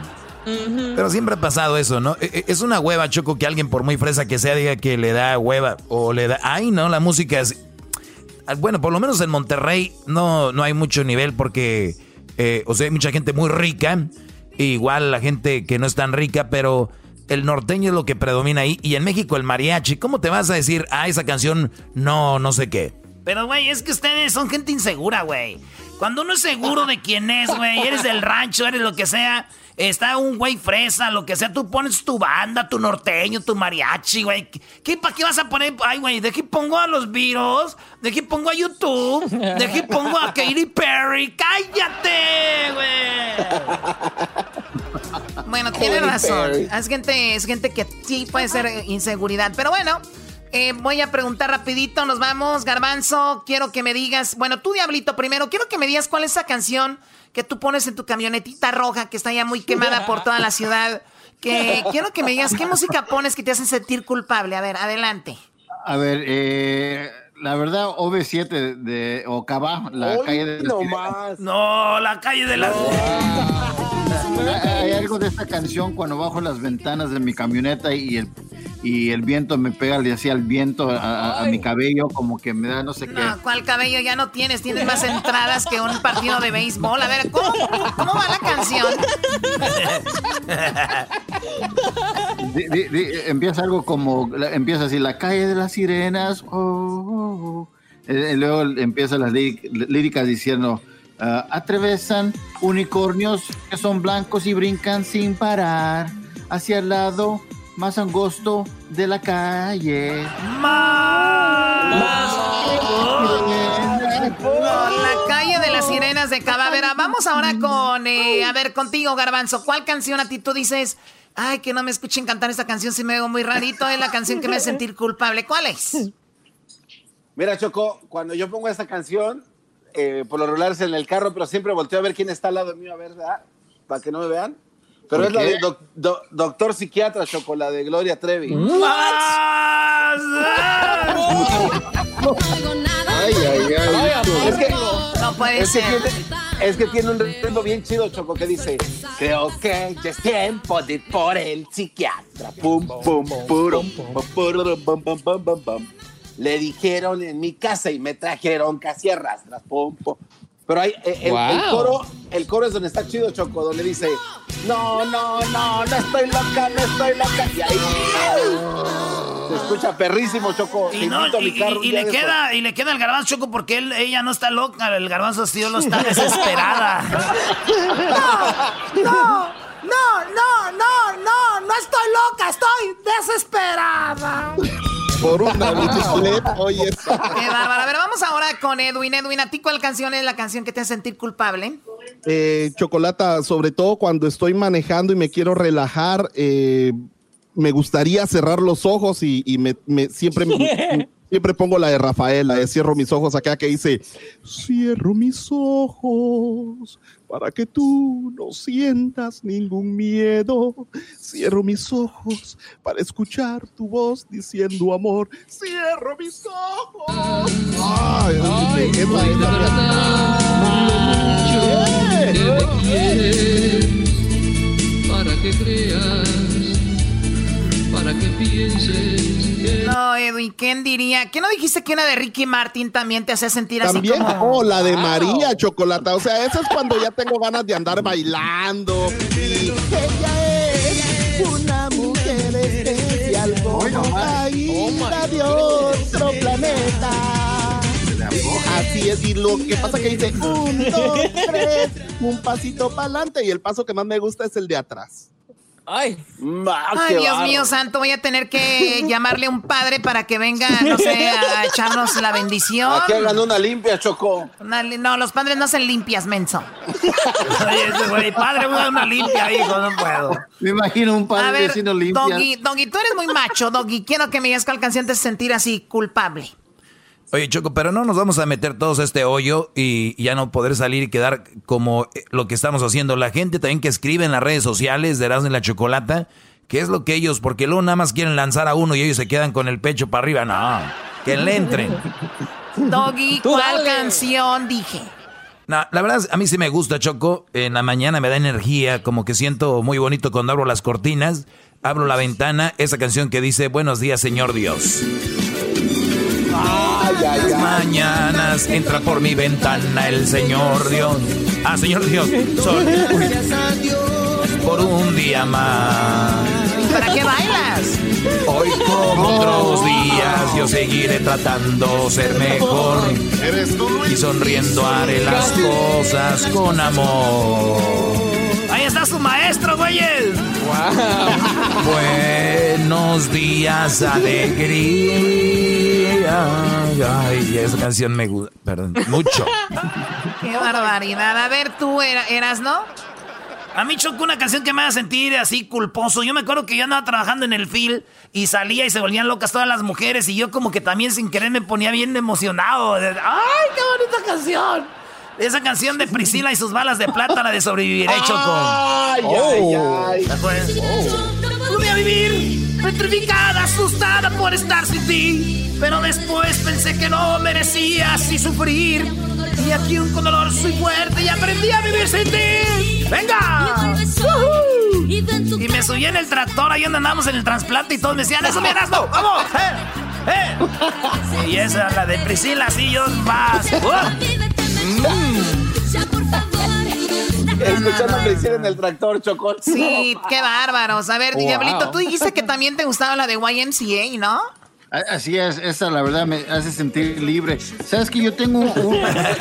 Pero siempre ha pasado eso, ¿no? E, e, es una hueva, Choco, que alguien por muy fresa que sea diga que le da hueva o le da... Ay, no, la música es... Bueno, por lo menos en Monterrey no, no hay mucho nivel porque, eh, o sea, hay mucha gente muy rica, igual la gente que no es tan rica, pero el norteño es lo que predomina ahí. Y en México el mariachi. ¿Cómo te vas a decir, ah, esa canción no, no sé qué? Pero, güey, es que ustedes son gente insegura, güey. Cuando uno es seguro de quién es, güey, eres del rancho, eres lo que sea, está un güey fresa, lo que sea, tú pones tu banda, tu norteño, tu mariachi, güey. ¿Qué, ¿Para qué vas a poner? Ay, güey, ¿de qué pongo a los virus? ¿De qué pongo a YouTube? ¿De qué pongo a Katy Perry? ¡Cállate, güey! Bueno, tiene razón. Es gente, es gente que sí puede ser inseguridad. Pero bueno, eh, voy a preguntar rapidito. Nos vamos. Garbanzo, quiero que me digas. Bueno, tú, Diablito, primero, quiero que me digas cuál es esa canción que tú pones en tu camionetita roja que está ya muy quemada por toda la ciudad. Que quiero que me digas qué música pones que te hace sentir culpable. A ver, adelante. A ver, eh, la verdad, OV7 de Ocaba, la calle de no más. No, la calle de las. Hay algo de esta canción cuando bajo las ventanas de mi camioneta y el y el viento me pega, le hacía el viento a, mi cabello, como que me da no sé qué. ¿cuál cabello ya no tienes? Tienes más entradas que un partido de béisbol. A ver, ¿cómo, va la canción? empieza algo como, empieza así, la calle de las sirenas, oh, oh, oh. Eh, luego empieza las líricas diciendo, uh, atravesan unicornios que son blancos y brincan sin parar hacia el lado más angosto de la calle. Más. la calle de las sirenas de Cadávera. Vamos ahora con, eh, a ver, contigo, Garbanzo. ¿Cuál canción a ti tú dices? Ay, que no me escuchen cantar esta canción si me veo muy rarito. Es la canción que me hace sentir culpable. ¿Cuál es? Mira, Choco, cuando yo pongo esta canción, eh, por lo regular es en el carro, pero siempre volteo a ver quién está al lado mío, a ver, para que no me vean. Pero es la de Doctor Psiquiatra, Choco, la de Gloria Trevi. ¡Más! ay, ay, ay. Es que, no puede ser. es que tiene un ritmo bien chido, Choco, que dice: Creo que ya es tiempo de ir por el psiquiatra. Pum, pum, pum, pum, pum, pum, pum, Le dijeron en mi casa y me trajeron casi arrastras. Pum, pum. Pero hay, eh, el, coro, el coro es donde está chido, Choco, donde dice, no, no, no, no estoy loca, no estoy loca. Y ahí se escucha perrísimo, Choco. Y, le queda, y le queda el garbanzo, Choco, porque él, ella no está loca, el garbanzo lo está desesperada. no, no, no, no, no, no, no estoy loca, estoy desesperada por una bicicleta. Oye, Qué bárbaro. A ver, vamos ahora con Edwin. Edwin, ¿a ti cuál canción es la canción que te hace sentir culpable? Eh, chocolata, sobre todo cuando estoy manejando y me quiero relajar, eh, me gustaría cerrar los ojos y, me, siempre siempre pongo la de Rafael, la de cierro mis ojos acá que dice, cierro mis ojos para que tú no sientas ningún miedo. Cierro mis ojos para escuchar tu voz diciendo amor. Cierro mis ojos. Ay, ay, qué para que creas, para que pienses no, Edwin, ¿quién diría? ¿Qué no dijiste que una de Ricky Martin también te hace sentir así como...? También, oh, la de María Chocolata. O sea, eso es cuando ya tengo ganas de andar bailando. ella es una mujer especial, caída de otro planeta. Así es, y lo que pasa que dice un, dos, tres, un pasito para adelante y el paso que más me gusta es el de atrás. Ay, Ay Dios mío santo, voy a tener que llamarle a un padre para que venga, no sé, a echarnos la bendición. Aquí hagan una limpia, Choco. no, los padres no hacen limpias, menso. Oye, padre, una, limpia, hijo, no puedo. Me imagino un padre haciendo limpias. Doggy, Doggy, tú eres muy macho, Doggy. Quiero que me digas cuál canción te sentir así culpable. Oye, Choco, pero no nos vamos a meter todos a este hoyo y ya no poder salir y quedar como eh, lo que estamos haciendo. La gente también que escribe en las redes sociales de Erasmo y la Chocolata, ¿qué es lo que ellos, porque luego nada más quieren lanzar a uno y ellos se quedan con el pecho para arriba. No, que le entren. Doggy, ¿cuál canción dije? No, la verdad, a mí sí me gusta, Choco. En la mañana me da energía, como que siento muy bonito cuando abro las cortinas, abro la ventana, esa canción que dice, buenos días, Señor Dios. Ay, mañanas entra por mi ventana el Señor Dios. Ah, Señor Dios. Sol, por un día más. ¿Para qué bailas? Hoy como otros días yo seguiré tratando ser mejor. Y sonriendo haré las cosas con amor. Está su maestro, güeyes. Wow. Buenos días, alegría. Ay, esa canción me gusta, perdón, mucho. Qué barbaridad. A ver, tú eras, ¿no? A mí chocó una canción que me hace sentir así culposo. Yo me acuerdo que yo andaba trabajando en el film y salía y se volvían locas todas las mujeres y yo como que también sin querer me ponía bien emocionado. ¡Ay, qué bonita canción! Esa canción de Priscila y sus balas de plata, la de Sobreviviré, Choco. ¡Ay, ay, ay! Oh. Pude a vivir petrificada, asustada por estar sin ti. Pero después pensé que no merecía así sufrir. Y aquí un con dolor soy fuerte y aprendí a vivir sin ti. ¡Venga! Y me subí en el tractor, ahí donde andamos en el trasplante y todos me decían, ¡eso miras, no! ¡Vamos! ¡Eh! ¡Eh! Y esa, la de Priscila, sí, yo más. Escuchando a en el tractor, Chocó. Sí, qué bárbaros. A ver, Diablito, tú dijiste que también te gustaba la de YMCA, ¿no? Así es, esa la verdad me hace sentir libre. Sabes que yo tengo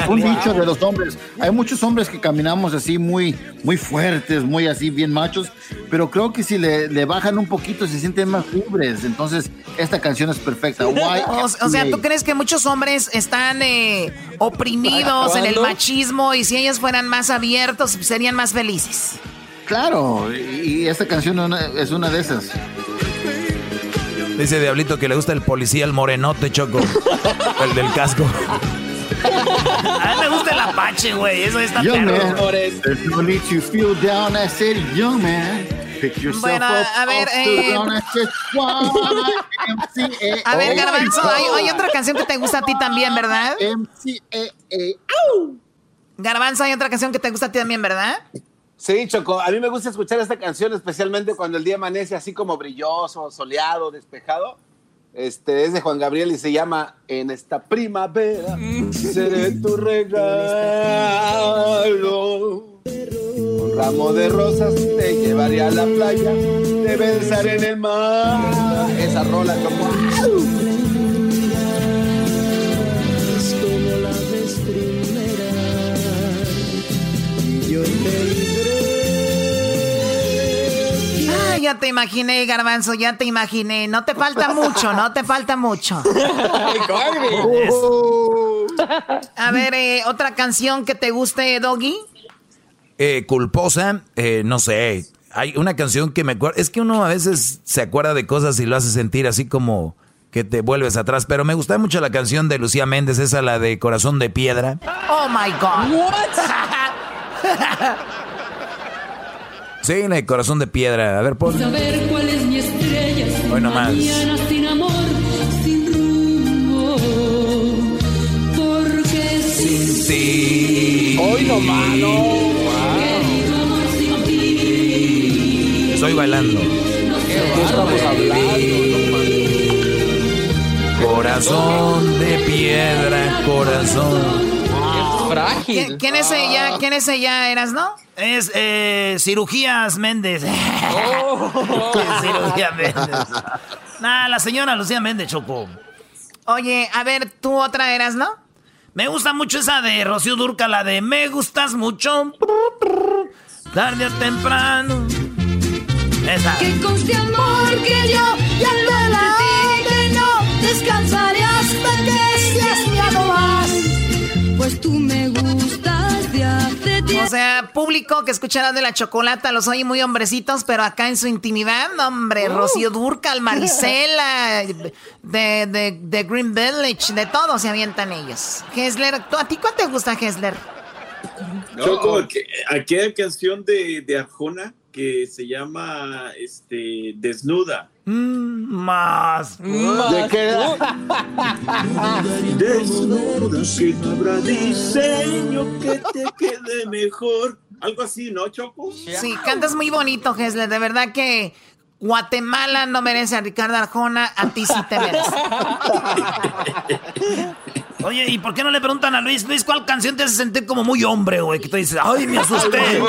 un, dicho de los hombres. Hay muchos hombres que caminamos así muy, muy fuertes, muy así bien machos, pero creo que si le, bajan un poquito se sienten más libres. Entonces, esta canción es perfecta. o, sea, ¿tú crees que muchos hombres están eh, oprimidos en el machismo y si ellos fueran más abiertos serían más felices? Claro, y esta canción es una de esas. Dice Diablito que le gusta el policía, el morenote, Choco. el del casco. A mí me gusta el Apache, güey. Eso está young man, no need to feel down. I said, young man. Pick yourself bueno, up a ver, eh, a ver, Garbanzo, hay, hay, otra canción que te gusta a ti también, ¿verdad? Garbanzo, hay otra canción que te gusta a ti también, ¿verdad? Sí, Choco, a mí me gusta escuchar esta canción, especialmente cuando el día amanece así como brilloso, soleado, despejado. Este es de Juan Gabriel y se llama En esta primavera seré tu regalo. Un ramo de rosas te llevaré a la playa, te besaré en el mar. Esa rola como. Ya te imaginé, Garbanzo, ya te imaginé. No te falta mucho, no te falta mucho. A ver, eh, otra canción que te guste, Doggy. Eh, culposa, eh, no sé. Hay una canción que me acuerdo. Es que uno a veces se acuerda de cosas y lo hace sentir así como que te vuelves atrás. Pero me gusta mucho la canción de Lucía Méndez, esa la de Corazón de Piedra. Oh my God. What? Sí, el corazón de piedra. A ver, pon. Saber cuál es mi estrella. Hoy nomás. sin amor, sin rumbo. Porque sin ti. Hoy nomás, no. Wow. Estoy bailando. ¿Qué estamos hablando? Corazón de piedra, corazón. Frágil. ¿Quién, es ella? ¿Quién es ella, Eras, no? Es eh, Cirugías Méndez. Oh. Cirugía Méndez. Nah, la señora Lucía Méndez, Choco. Oye, a ver, tú otra eras, ¿no? Me gusta mucho esa de Rocío Durca, la de Me gustas mucho. Tarde o temprano. Esa. Que conste amor que yo ya no la no descansaré Pues tú me gustas de hace tiempo. O sea, público que escuchará de la chocolata, los oye muy hombrecitos, pero acá en su intimidad, no, hombre, Uh. Rocío Durcal, Marisela, de, de, de Green Village, de todo se avientan ellos. Hesler, ¿tú- ¿a ti cuál te gusta, Hesler? Choco, que- aquella canción de, de Arjona que se llama este, Desnuda. Más. ¿De qué? Desnuda, que no habrá diseño que te quede mejor. Algo así, ¿no, Choco? Sí, cantas muy bonito, Hesler, de verdad que... Guatemala no merece a Ricardo Arjona, a ti sí te merece. Oye, ¿y por qué no le preguntan a Luis, Luis, cuál canción te hace sentir como muy hombre, güey? Que te dices, ay, me asusté.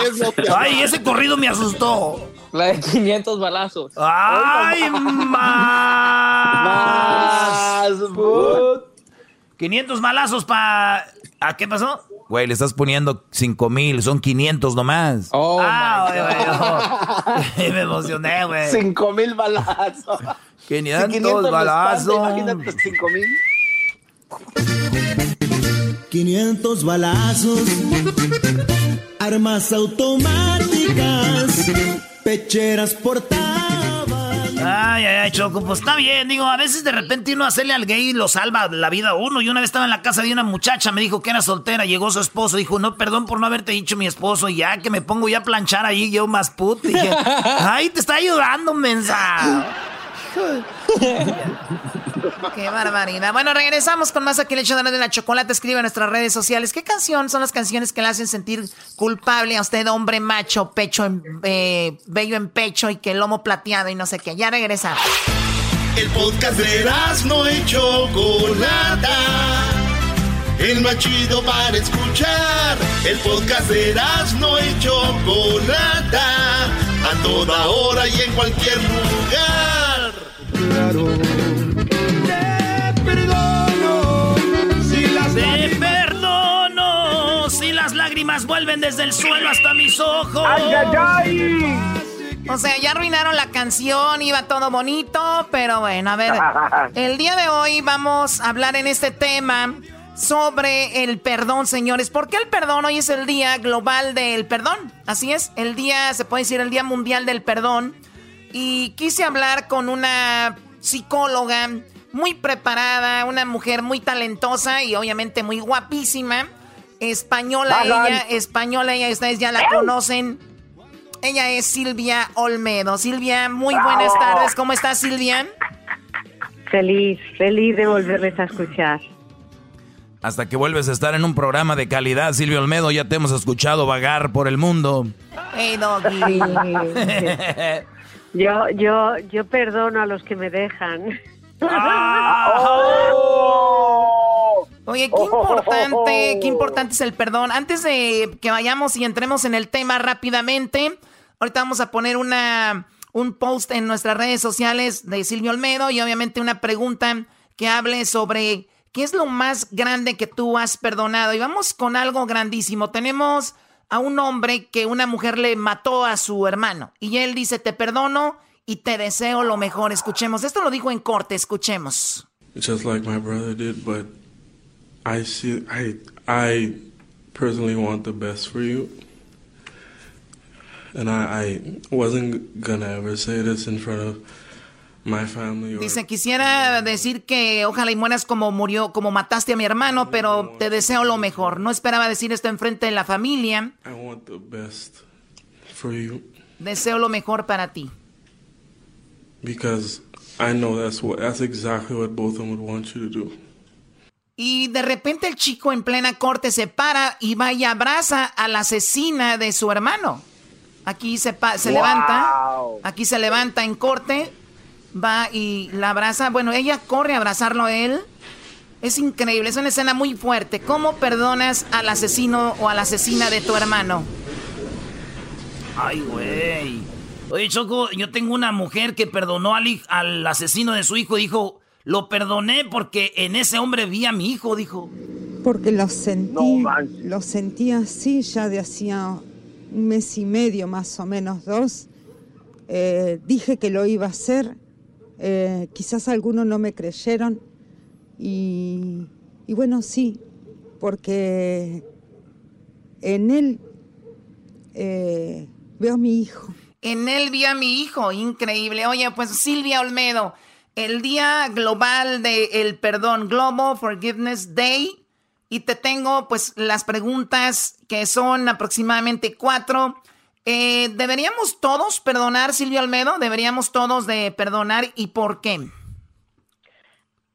Ay, ese corrido me asustó. La de 500 balazos. Ay, más. 500 malazos para... ¿A qué pasó? Güey, le estás poniendo 5 mil, son 500 nomás. Oh, ah, güey, güey, oh. me emocioné, güey. Cinco mil balazos. 500 Si 500 lo espanta, balazos. Imagínate cinco mil. 500 balazos, armas automáticas, pecheras portadas. Ay, ay, ay, Choco, pues está bien, digo, a veces de repente uno hacerle al gay lo salva la vida a uno. Y una vez estaba en la casa de una muchacha, me dijo que era soltera, llegó su esposo, dijo, no, perdón por no haberte dicho mi esposo, y ya que me pongo ya a planchar ahí, yo más put. Dije, ay, te está ayudando, mensa. Qué barbaridad. Bueno, regresamos con más aquí el hecho de la chocolate. Escribe en nuestras redes sociales. ¿Qué canción son las canciones que le hacen sentir culpable a usted, hombre macho, pecho, en, eh, bello en pecho y que el lomo plateado y no sé qué? Ya regresa. El podcast de no y Chocolata. El más chido para escuchar. El podcast de no y Chocolata. A toda hora y en cualquier lugar. Claro. Lágrimas vuelven desde el suelo hasta mis ojos. ¡Ay, ay, ay! O sea, ya arruinaron la canción, iba todo bonito, pero bueno, a ver, el día de hoy vamos a hablar en este tema sobre el perdón, señores. ¿Por qué el perdón? Hoy es el Día Global del Perdón. Así es, el día, se puede decir, el Día Mundial del Perdón. Y quise hablar con una psicóloga muy preparada, una mujer muy talentosa y obviamente muy guapísima. Española ella, española ella, ustedes ya la conocen. Ella es Silvia Olmedo. Silvia, muy buenas tardes. ¿Cómo estás, Silvia? Feliz, feliz de volverles a escuchar. Hasta que vuelves a estar en un programa de calidad, Silvio Olmedo, ya te hemos escuchado vagar por el mundo. Hey, Doggy. Yo, yo, yo perdono a los que me dejan. Oye, qué importante, qué importante es el perdón. Antes de que vayamos y entremos en el tema rápidamente, ahorita vamos a poner una, un post en nuestras redes sociales de Silvio Olmedo y obviamente una pregunta que hable sobre qué es lo más grande que tú has perdonado. Y vamos con algo grandísimo. Tenemos a un hombre que una mujer le mató a su hermano y él dice, te perdono y te deseo lo mejor. Escuchemos, esto lo dijo en corte, escuchemos. just like my brother did, but I see I I personally want the best for you. And I, I wasn't gonna ever say this in front of my family or Dice, quisiera decir que ojalá y mueras como murió, como mataste a mi hermano, pero te deseo lo mejor. No esperaba decir esto enfrente de la familia. I want the best for you Deseo lo mejor para ti. because I know that's what that's exactly what both of them would want you to do. Y de repente el chico en plena corte se para y va y abraza a la asesina de su hermano. Aquí se, pa- se Wow. levanta, aquí se levanta en corte, va y la abraza. Bueno, ella corre a abrazarlo a él. Es increíble, es una escena muy fuerte. ¿Cómo perdonas al asesino o a la asesina de tu hermano? Ay, güey. Oye, Choco, yo tengo una mujer que perdonó al, al asesino de su hijo. Dijo, lo perdoné porque en ese hombre vi a mi hijo, dijo. Porque lo sentí, lo sentí así ya de hacía un mes y medio más o menos, dos, eh, dije que lo iba a hacer. Eh, quizás algunos no me creyeron. Y, y bueno, sí, porque en él eh, veo a mi hijo. En él vi a mi hijo, increíble. Oye, pues Silvia Olmedo, el Día Global del Perdón, Global Forgiveness Day. Y te tengo pues las preguntas que son aproximadamente cuatro. Eh, ¿Deberíamos todos perdonar, Silvia Olmedo? ¿Deberíamos todos de perdonar y por qué?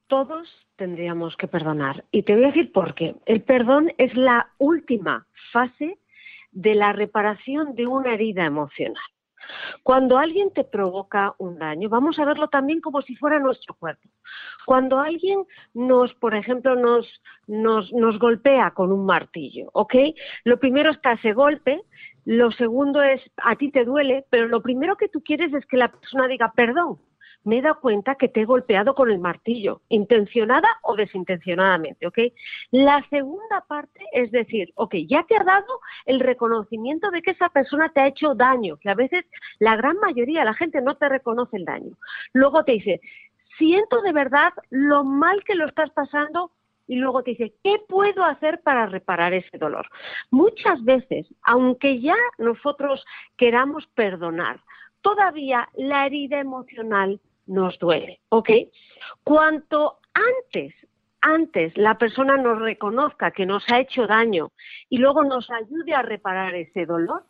Todos tendríamos que perdonar. Y te voy a decir por qué. El perdón es la última fase de la reparación de una herida emocional. Cuando alguien te provoca un daño, vamos a verlo también como si fuera nuestro cuerpo. Cuando alguien nos, por ejemplo, nos, nos, nos golpea con un martillo, ¿ok? Lo primero está ese golpe, lo segundo es a ti te duele, pero lo primero que tú quieres es que la persona diga perdón me he dado cuenta que te he golpeado con el martillo, intencionada o desintencionadamente, ¿ok? La segunda parte es decir, ok, ya te ha dado el reconocimiento de que esa persona te ha hecho daño, que a veces la gran mayoría, la gente no te reconoce el daño. Luego te dice, siento de verdad lo mal que lo estás pasando y luego te dice, ¿qué puedo hacer para reparar ese dolor? Muchas veces, aunque ya nosotros queramos perdonar, todavía la herida emocional nos duele, ¿ok? Cuanto antes, antes la persona nos reconozca que nos ha hecho daño y luego nos ayude a reparar ese dolor,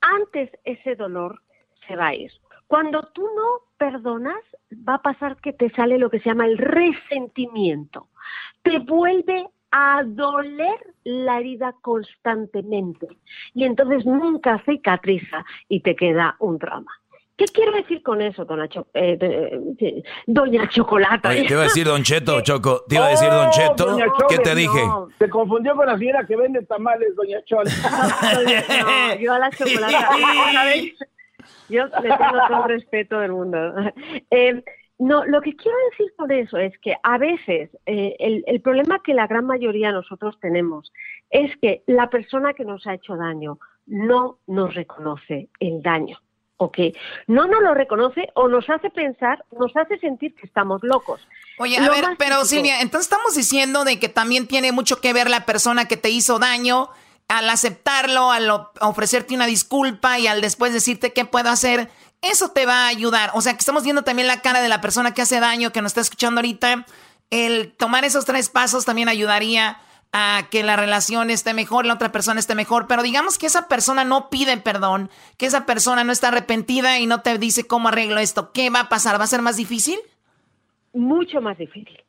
antes ese dolor se va a ir. Cuando tú no perdonas, va a pasar que te sale lo que se llama el resentimiento. Te vuelve a doler la herida constantemente y entonces nunca cicatriza y te queda un trauma. ¿Qué quiero decir con eso, dona eh, eh, doña Chocolata? te iba a decir Don Cheto, Choco. Te iba a decir Don oh, Cheto. ¿Qué te dije? Se confundió con la señora que vende tamales, Doña Chol. yo a la chocolata, Yo le tengo todo el respeto del mundo. Eh, no, lo que quiero decir con eso es que a veces el, el problema que la gran mayoría de nosotros tenemos es que la persona que nos ha hecho daño no nos reconoce el daño o que no nos lo reconoce o nos hace pensar, nos hace sentir que estamos locos. Oye, a ver, pero Silvia, entonces estamos diciendo de que también tiene mucho que ver la persona que te hizo daño al aceptarlo, al ofrecerte una disculpa y al después decirte qué puedo hacer, eso te va a ayudar. O sea, que estamos viendo también la cara de la persona que hace daño, que nos está escuchando ahorita. El tomar esos tres pasos también ayudaría a que la relación esté mejor, la otra persona esté mejor, pero digamos que esa persona no pide perdón, que esa persona no está arrepentida y no te dice cómo arreglo esto, ¿qué va a pasar? ¿Va a ser más difícil? Mucho más difícil.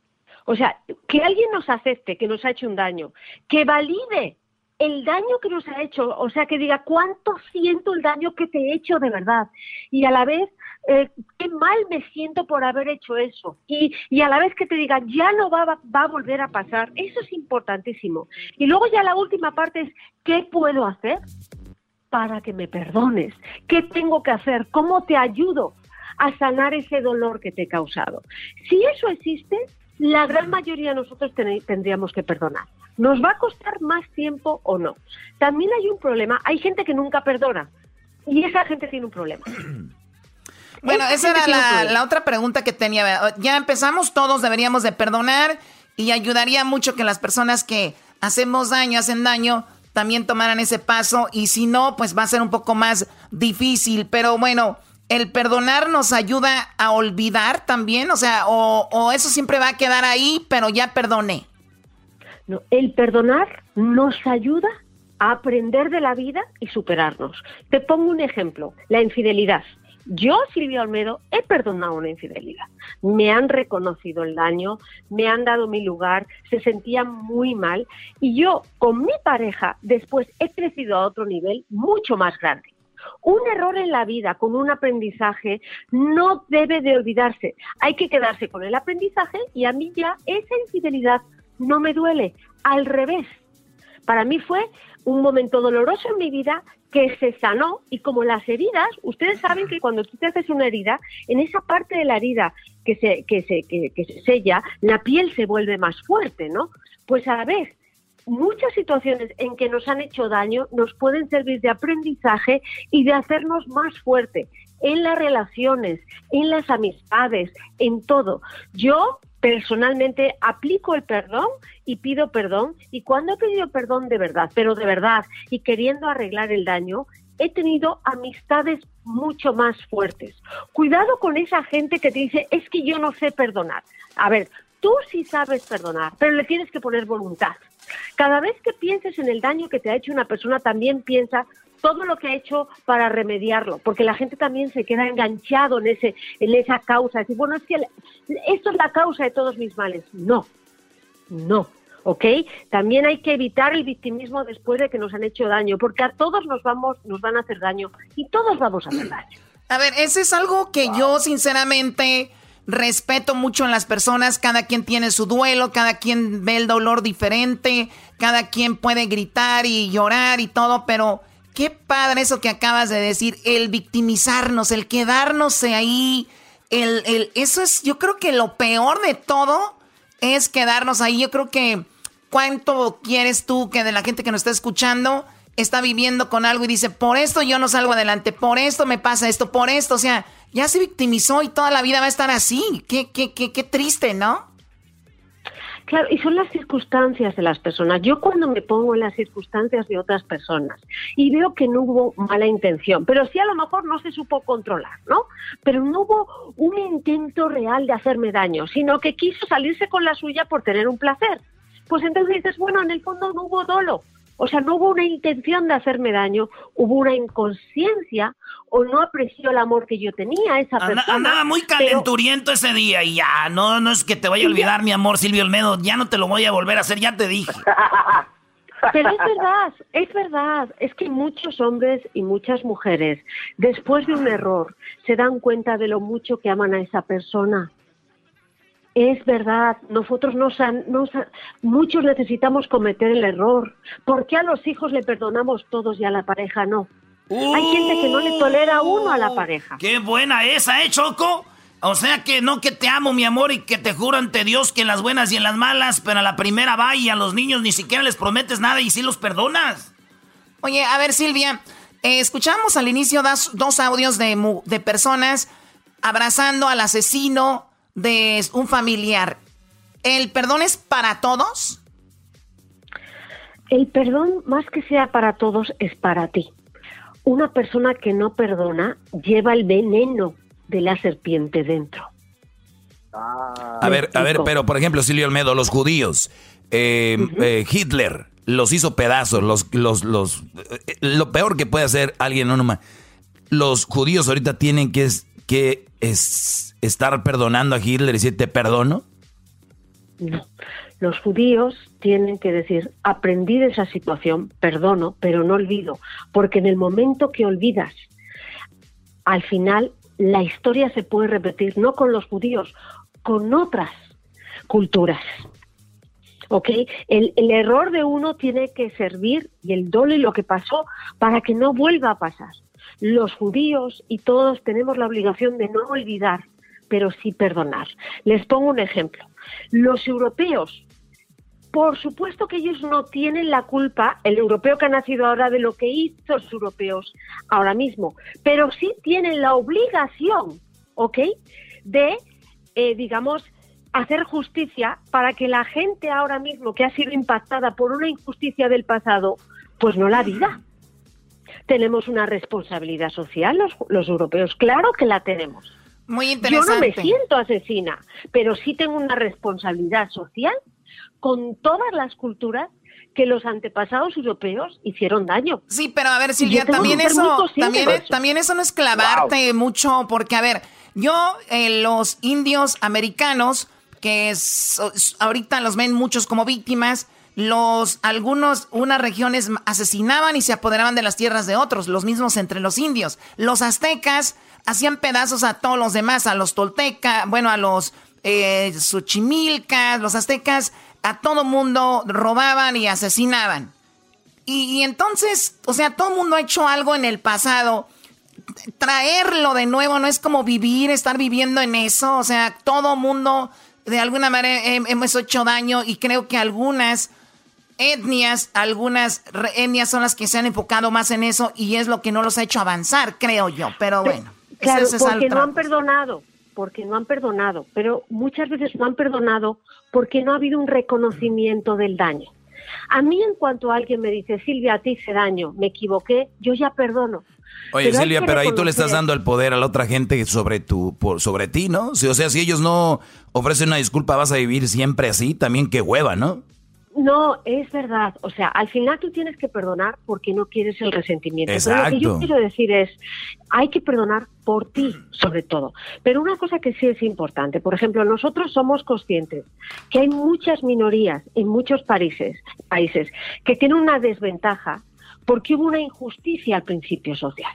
O sea, que alguien nos acepte que nos ha hecho un daño, que valide el daño que nos ha hecho, o sea, que diga cuánto siento el daño que te he hecho de verdad y a la vez eh, qué mal me siento por haber hecho eso. Y, y a la vez que te diga, ya no va, va, a volver a pasar, eso es importantísimo. Y luego ya la última parte es, ¿qué puedo hacer para que me perdones? ¿Qué tengo que hacer? ¿Cómo te ayudo a sanar ese dolor que te he causado? Si eso existe, la gran mayoría de nosotros tendríamos que perdonar. ¿Nos va a costar más tiempo o no? También hay un problema, hay gente que nunca perdona y esa gente tiene un problema. Bueno, esa era la, otra pregunta que tenía. Ya empezamos, todos deberíamos de perdonar y ayudaría mucho que las personas que hacemos daño, hacen daño, también tomaran ese paso y si no, pues va a ser un poco más difícil. Pero bueno, el perdonar nos ayuda a olvidar también, o sea, o, o eso siempre va a quedar ahí, pero ya perdoné. No, el perdonar nos ayuda a aprender de la vida y superarnos. Te pongo un ejemplo, la infidelidad. Yo, Silvia Olmedo, he perdonado una infidelidad. Me han reconocido el daño, me han dado mi lugar, se sentían muy mal y yo con mi pareja después he crecido a otro nivel mucho más grande. Un error en la vida con un aprendizaje no debe de olvidarse. Hay que quedarse con el aprendizaje y a mí ya esa infidelidad no me duele. Al revés. Para mí fue un momento doloroso en mi vida que se sanó y como las heridas, ustedes saben que cuando tú te haces una herida, en esa parte de la herida que se, que se, que, se sella, la piel se vuelve más fuerte, ¿no? Pues a la vez, muchas situaciones en que nos han hecho daño nos pueden servir de aprendizaje y de hacernos más fuerte. en las relaciones, en las amistades, en todo. Yo personalmente aplico el perdón y pido perdón y cuando he pedido perdón de verdad, pero de verdad y queriendo arreglar el daño, he tenido amistades mucho más fuertes. Cuidado con esa gente que te dice, es que yo no sé perdonar. A ver, tú sí sabes perdonar, pero le tienes que poner voluntad. Cada vez que pienses en el daño que te ha hecho una persona, también piensa todo lo que ha hecho para remediarlo, porque la gente también se queda enganchado en ese en esa causa, decir, bueno, es que esto es la causa de todos mis males. No. No. ¿ok? También hay que evitar el victimismo después de que nos han hecho daño, porque a todos nos vamos, nos van a hacer daño y todos vamos a hacer daño. A ver, ese es algo que yo sinceramente respeto mucho en las personas, cada quien tiene su duelo, cada quien ve el dolor diferente, cada quien puede gritar y llorar y todo, pero qué padre eso que acabas de decir, el victimizarnos, el quedarnos ahí, el, el, eso es, yo creo que lo peor de todo es quedarnos ahí. Yo creo que cuánto quieres tú que de la gente que nos está escuchando está viviendo con algo y dice, por esto yo no salgo adelante, por esto me pasa esto, por esto, o sea, ya se victimizó y toda la vida va a estar así. Qué, qué, qué, qué triste, ¿no? Claro, y son las circunstancias de las personas. Yo cuando me pongo en las circunstancias de otras personas y veo que no hubo mala intención, pero sí a lo mejor no se supo controlar, ¿no? Pero no hubo un intento real de hacerme daño, sino que quiso salirse con la suya por tener un placer. Pues entonces dices, bueno, en el fondo no hubo dolo, o sea, no hubo una intención de hacerme daño, hubo una inconsciencia o no apreció el amor que yo tenía a esa persona. Andaba muy calenturiento ese día y ya, no, no es que te vaya a olvidar, mi amor, Silvio Olmedo, ya no te lo voy a volver a hacer, ya te dije. Pero es verdad, es verdad, es que muchos hombres y muchas mujeres, después de un error, se dan cuenta de lo mucho que aman a esa persona es verdad, nosotros nos, muchos necesitamos cometer el error. ¿Por qué a los hijos le perdonamos todos y a la pareja no? Hay gente que no le tolera uno a la pareja. ¡Qué buena esa, eh, Choco! O sea que no que te amo, mi amor, y que te juro ante Dios que en las buenas y en las malas, pero a la primera va y a los niños ni siquiera les prometes nada y sí los perdonas. Oye, a ver, Silvia, eh, escuchamos al inicio dos, dos audios de, de personas abrazando al asesino de un familiar, ¿el perdón es para todos? El perdón, más que sea para todos, es para ti. Una persona que no perdona lleva el veneno de la serpiente dentro. a ver, a ver, pero por ejemplo, Silvio Olmedo, los judíos, eh, eh, Hitler los hizo pedazos, los, los, los, eh, lo peor que puede hacer alguien, no nomás. Los judíos ahorita tienen que, que es estar perdonando a Hitler y decir te perdono? No. Los judíos tienen que decir, aprendí de esa situación, perdono, pero no olvido, porque en el momento que olvidas, al final la historia se puede repetir, no con los judíos, con otras culturas. ¿Ok? El, el error de uno tiene que servir y el dolor y lo que pasó para que no vuelva a pasar. Los judíos y todos tenemos la obligación de no olvidar, pero sí perdonar. Les pongo un ejemplo. Los europeos, por supuesto que ellos no tienen la culpa, el europeo que ha nacido ahora, de lo que hizo los europeos ahora mismo, pero sí tienen la obligación, ¿ok?, de, eh, digamos, hacer justicia para que la gente ahora mismo que ha sido impactada por una injusticia del pasado, pues no la diga tenemos una responsabilidad social los, europeos, claro que la tenemos. Muy interesante. Yo no me siento asesina, pero sí tengo una responsabilidad social con todas las culturas que los antepasados europeos hicieron daño. Sí, pero a ver, Silvia, también eso, también, eso no es clavarte mucho, porque a ver, yo, eh, los indios americanos, que ahorita los ven muchos como víctimas, los algunos unas regiones asesinaban y se apoderaban de las tierras de otros, los mismos entre los indios. Los aztecas hacían pedazos a todos los demás, a los toltecas, bueno, a los eh, los aztecas, a todo mundo robaban y asesinaban. Y, entonces, o sea, todo mundo ha hecho algo en el pasado. Traerlo de nuevo no es como vivir, estar viviendo en eso. O sea, todo mundo de alguna manera hemos hecho daño y creo que algunas etnias, algunas etnias son las que se han enfocado más en eso y es lo que no los ha hecho avanzar, creo yo, pero bueno. Claro, porque no han perdonado, porque no han perdonado, pero muchas veces no han perdonado porque no ha habido un reconocimiento del daño. A mí en cuanto alguien me dice, Silvia, a ti hice daño, me equivoqué, yo ya perdono. Oye, Silvia, pero ahí tú le estás dando el poder a la otra gente sobre tu, por, sobre ti, ¿no? o sea, si ellos no ofrecen una disculpa, vas a vivir siempre así, también qué hueva, ¿no? No, es verdad. O sea, al final tú tienes que perdonar porque no quieres el resentimiento. Pero lo que yo quiero decir es, hay que perdonar por ti, sobre todo. Pero una cosa que sí es importante, por ejemplo, nosotros somos conscientes que hay muchas minorías en muchos países, países que tienen una desventaja porque hubo una injusticia al principio social.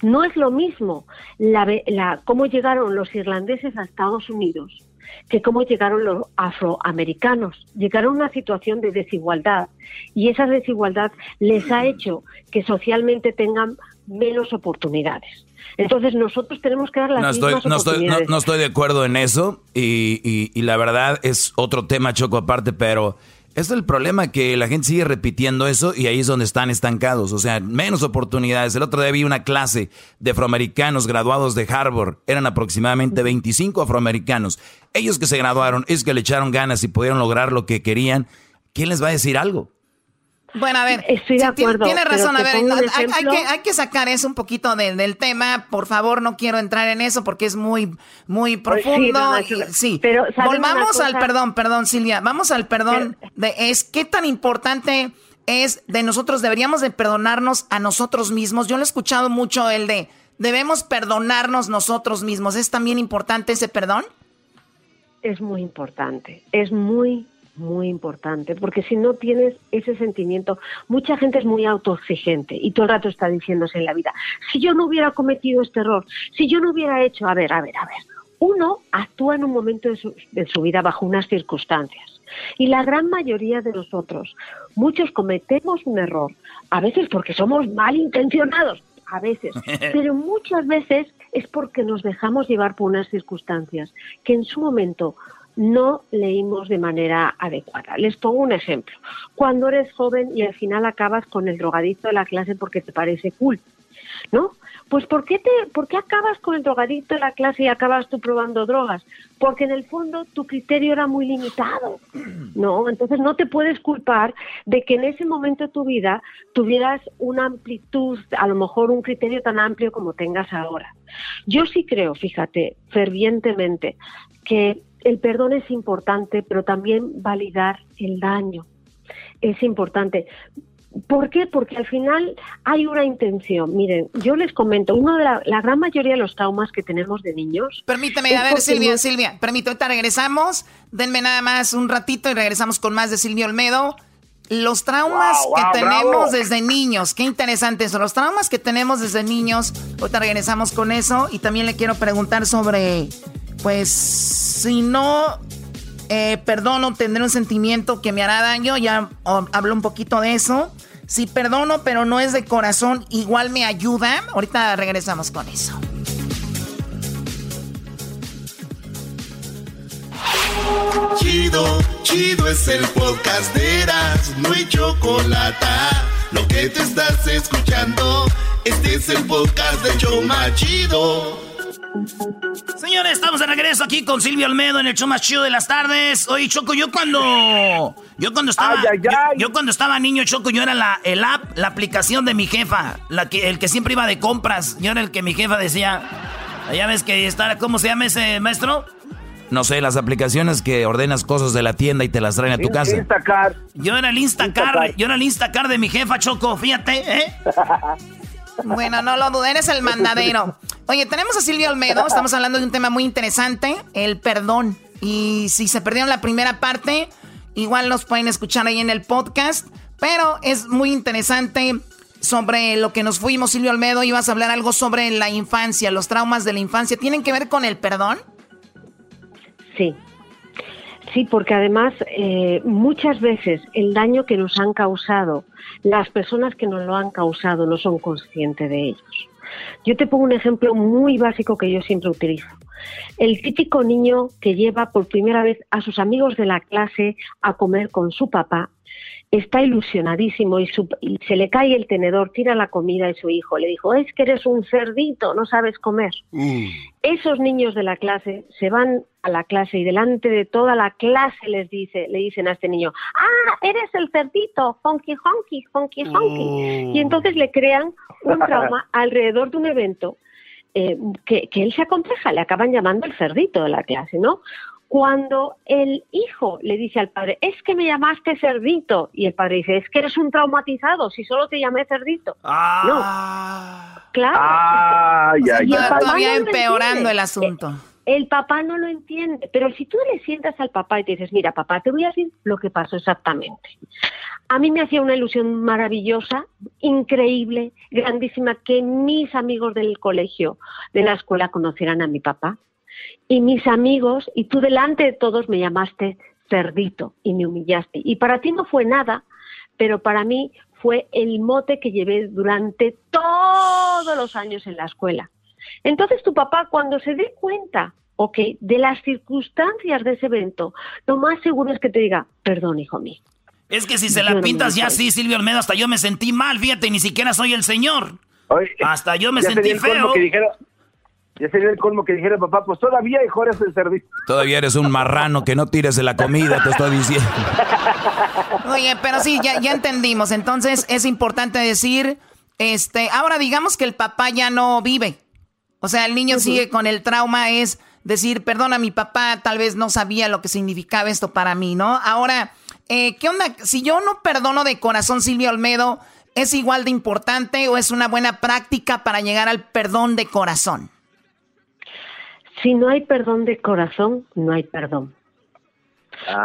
No es lo mismo la, la, cómo llegaron los irlandeses a Estados Unidos que cómo llegaron los afroamericanos. Llegaron a una situación de desigualdad y esa desigualdad les ha hecho que socialmente tengan menos oportunidades. Entonces nosotros tenemos que dar las no estoy, no Estoy, no, estoy de acuerdo en eso y, y la verdad es otro tema choco aparte, pero es el problema que la gente sigue repitiendo eso y ahí es donde están estancados. O sea, menos oportunidades. El otro día vi una clase de afroamericanos graduados de Harvard. Eran aproximadamente 25 afroamericanos. Ellos que se graduaron, es que le echaron ganas y pudieron lograr lo que querían. ¿Quién les va a decir algo? Bueno, a ver, Estoy de acuerdo, tiene razón. A ver, hay, que, hay, que, sacar eso un poquito del tema. Por favor, no quiero entrar en eso porque es muy, muy pues profundo. sí, pero volvamos al perdón, perdón, Silvia. Vamos al perdón. de, es qué tan importante es de nosotros. Deberíamos de perdonarnos a nosotros mismos. Yo lo he escuchado mucho el de debemos perdonarnos nosotros mismos. ¿Es también importante ese perdón? Es muy importante. Es muy muy importante, porque si no tienes ese sentimiento, mucha gente es muy autoexigente y todo el rato está diciéndose en la vida, si yo no hubiera cometido este error, si yo no hubiera hecho, a ver, a ver, a ver, uno actúa en un momento de su, de su vida bajo unas circunstancias y la gran mayoría de nosotros, muchos cometemos un error, a veces porque somos malintencionados, a veces, pero muchas veces es porque nos dejamos llevar por unas circunstancias que en su momento no leímos de manera adecuada. Les pongo un ejemplo. Cuando eres joven y al final acabas con el drogadicto de la clase porque te parece cool, ¿no? Pues ¿por qué, te, ¿por qué acabas con el drogadicto de la clase y acabas tú probando drogas? Porque en el fondo tu criterio era muy limitado, ¿no? Entonces no te puedes culpar de que en ese momento de tu vida tuvieras una amplitud, a lo mejor un criterio tan amplio como tengas ahora. Yo sí creo, fíjate, fervientemente, que el perdón es importante, pero también validar el daño es importante. ¿Por qué? Porque al final hay una intención. Miren, yo les comento, uno de la, gran mayoría de los traumas que tenemos de niños. Permíteme, a ver, Silvia, Silvia, permítame, ahorita regresamos. Denme nada más un ratito y regresamos con más de Silvia Olmedo. Los traumas que tenemos desde niños, qué interesante eso. Los traumas que tenemos desde niños, ahorita regresamos con eso. Y también le quiero preguntar sobre pues si no eh, perdono, tendré un sentimiento que me hará daño. Ya hablo un poquito de eso. Si perdono, pero no es de corazón, igual me ayuda. Ahorita regresamos con eso. Chido, chido es el podcast de Eras, no hay chocolate. Lo que te estás escuchando, este es el podcast de Choma Chido. Señores, estamos de regreso aquí con Silvio Almedo en el show más chido de las tardes. Oye, Choco, yo cuando. Yo cuando estaba. Yo, cuando estaba niño, Choco, yo era la, el app, la aplicación de mi jefa. La que, el que siempre iba de compras. Yo era el que mi jefa decía. Ya ves que está. ¿Cómo se llama ese maestro? No sé, las aplicaciones que ordenas cosas de la tienda y te las traen a tu casa. Instacar. Yo era el Instacar, yo era el Instacar de mi jefa, Choco, fíjate, ¿eh? Bueno, no lo duden, eres el mandadero. Oye, tenemos a Silvio Olmedo, estamos hablando de un tema muy interesante, el perdón. Y si se perdieron la primera parte, igual los pueden escuchar ahí en el podcast. Pero es muy interesante sobre lo que nos fuimos, Silvio Olmedo. Ibas a hablar algo sobre la infancia, los traumas de la infancia. ¿Tienen que ver con el perdón? Sí. Sí, porque además eh, muchas veces el daño que nos han causado, las personas que nos lo han causado no son conscientes de ellos. Yo te pongo un ejemplo muy básico que yo siempre utilizo. El típico niño que lleva por primera vez a sus amigos de la clase a comer con su papá está ilusionadísimo y, se le cae el tenedor, tira la comida y su hijo le dijo, es que eres un cerdito, no sabes comer. Mm. Esos niños de la clase se van a la clase y delante de toda la clase les dice, le dicen a este niño, ah, eres el cerdito, honky honky, honky honky. Y entonces le crean un trauma alrededor de un evento eh, que, que él se acompleja, le acaban llamando el cerdito de la clase, ¿no? Cuando el hijo le dice al padre, es que me llamaste cerdito, y el padre dice, es que eres un traumatizado, si solo te llamé cerdito. Ah. No, claro. Ah, ya, ya. Todavía empeorando el asunto. El papá no lo entiende, pero si tú le sientas al papá y te dices, mira, papá, te voy a decir lo que pasó exactamente. A mí me hacía una ilusión maravillosa, increíble, grandísima, que mis amigos del colegio, de la escuela, conocieran a mi papá y mis amigos, y tú delante de todos me llamaste cerdito y me humillaste. Y para ti no fue nada, pero para mí fue el mote que llevé durante todos los años en la escuela. Entonces tu papá cuando se dé cuenta, ok, de las circunstancias de ese evento, lo más seguro es que te diga, perdón, hijo mío. Es que si se la pintas ya así, Silvio Almeida, hasta yo me sentí mal, fíjate, ni siquiera soy el señor. hasta yo me sentí feo. Ya sería el colmo que dijera papá, pues todavía hijo eres el servicio. Todavía eres un marrano que no tires de la comida, te estoy diciendo. Oye, pero sí, ya, ya entendimos. Entonces es importante decir, este, ahora digamos que el papá ya no vive. O sea, el niño sigue con el trauma, es decir, perdona, mi papá tal vez no sabía lo que significaba esto para mí, ¿no? Ahora, eh, ¿qué onda? Si yo no perdono de corazón, Silvio Olmedo, ¿es igual de importante o es una buena práctica para llegar al perdón de corazón? Si no hay perdón de corazón, no hay perdón.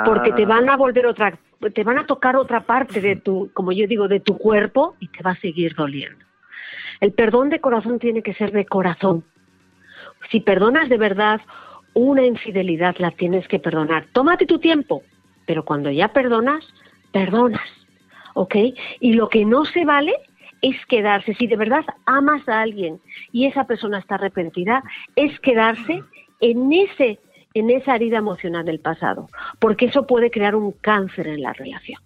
Porque te van a volver otra, te van a tocar otra parte de tu, como yo digo, de tu cuerpo y te va a seguir doliendo. El perdón de corazón tiene que ser de corazón. Si perdonas de verdad una infidelidad, la tienes que perdonar. Tómate tu tiempo, pero cuando ya perdonas, perdonas. ¿Ok? Y lo que no se vale es quedarse, si de verdad amas a alguien y esa persona está arrepentida, es quedarse en ese en esa herida emocional del pasado, porque eso puede crear un cáncer en la relación.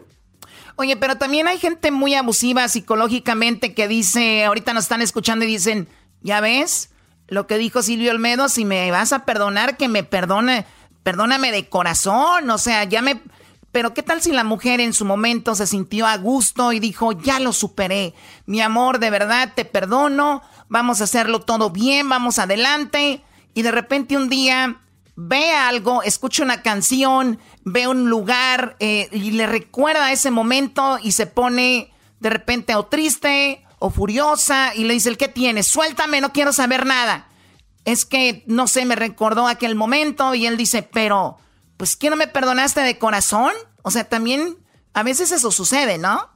Oye, pero también hay gente muy abusiva psicológicamente que dice, ahorita nos están escuchando y dicen, ya ves, lo que dijo Silvio Olmedo, si me vas a perdonar, que me perdone, perdóname de corazón, o sea, ya me, pero ¿qué tal si la mujer en su momento se sintió a gusto y dijo, ya lo superé, mi amor, de verdad te perdono, vamos a hacerlo todo bien, vamos adelante, y de repente un día ve algo, escucha una canción, ve un lugar eh, y le recuerda ese momento y se pone de repente o triste o furiosa y le dice, ¿qué tienes? Suéltame, no quiero saber nada. Es que, no sé, me recordó aquel momento y él dice, pero pues ¿qué no me perdonaste de corazón? O sea, también a veces eso sucede, ¿no?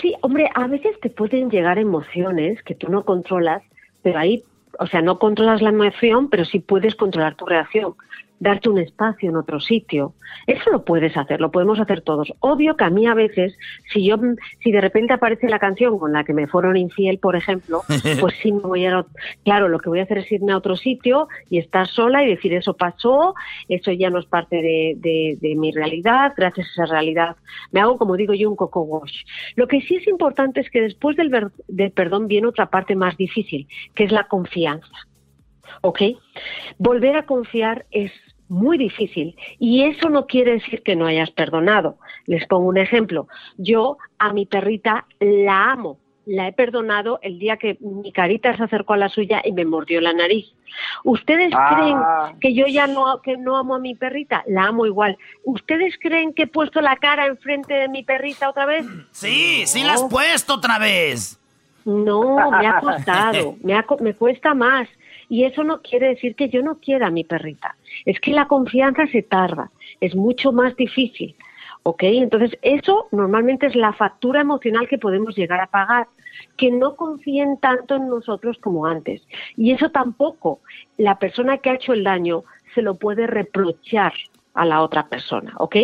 Sí, hombre, a veces te pueden llegar emociones que tú no controlas, pero ahí, o sea, no controlas la emoción, pero sí puedes controlar tu reacción darte un espacio en otro sitio. Eso lo puedes hacer, lo podemos hacer todos. Obvio que a mí a veces, si yo, si de repente aparece la canción con la que me fueron infiel, por ejemplo, pues sí me voy a, claro, lo que voy a hacer es irme a otro sitio y estar sola y decir eso pasó, eso ya no es parte de, de, mi realidad, gracias a esa realidad me hago, como digo yo, un coco wash. Lo que sí es importante es que después del, del perdón viene otra parte más difícil, que es la confianza. ¿ok? Volver a confiar es muy difícil y eso no quiere decir que no hayas perdonado. Les pongo un ejemplo. Yo a mi perrita la amo, la he perdonado el día que mi carita se acercó a la suya y me mordió la nariz. ¿Ustedes Ah. creen que yo ya no, que no amo a mi perrita? La amo igual. ¿Ustedes creen que he puesto la cara enfrente de mi perrita otra vez? Sí, sí la has puesto otra vez. No, me ha costado, me, ha co- me cuesta más. Y eso no quiere decir que yo no quiera a mi perrita. Es que la confianza se tarda, es mucho más difícil. ¿Ok? Entonces, eso normalmente es la factura emocional que podemos llegar a pagar, que no confíen tanto en nosotros como antes. Y eso tampoco la persona que ha hecho el daño se lo puede reprochar a la otra persona, ¿ok?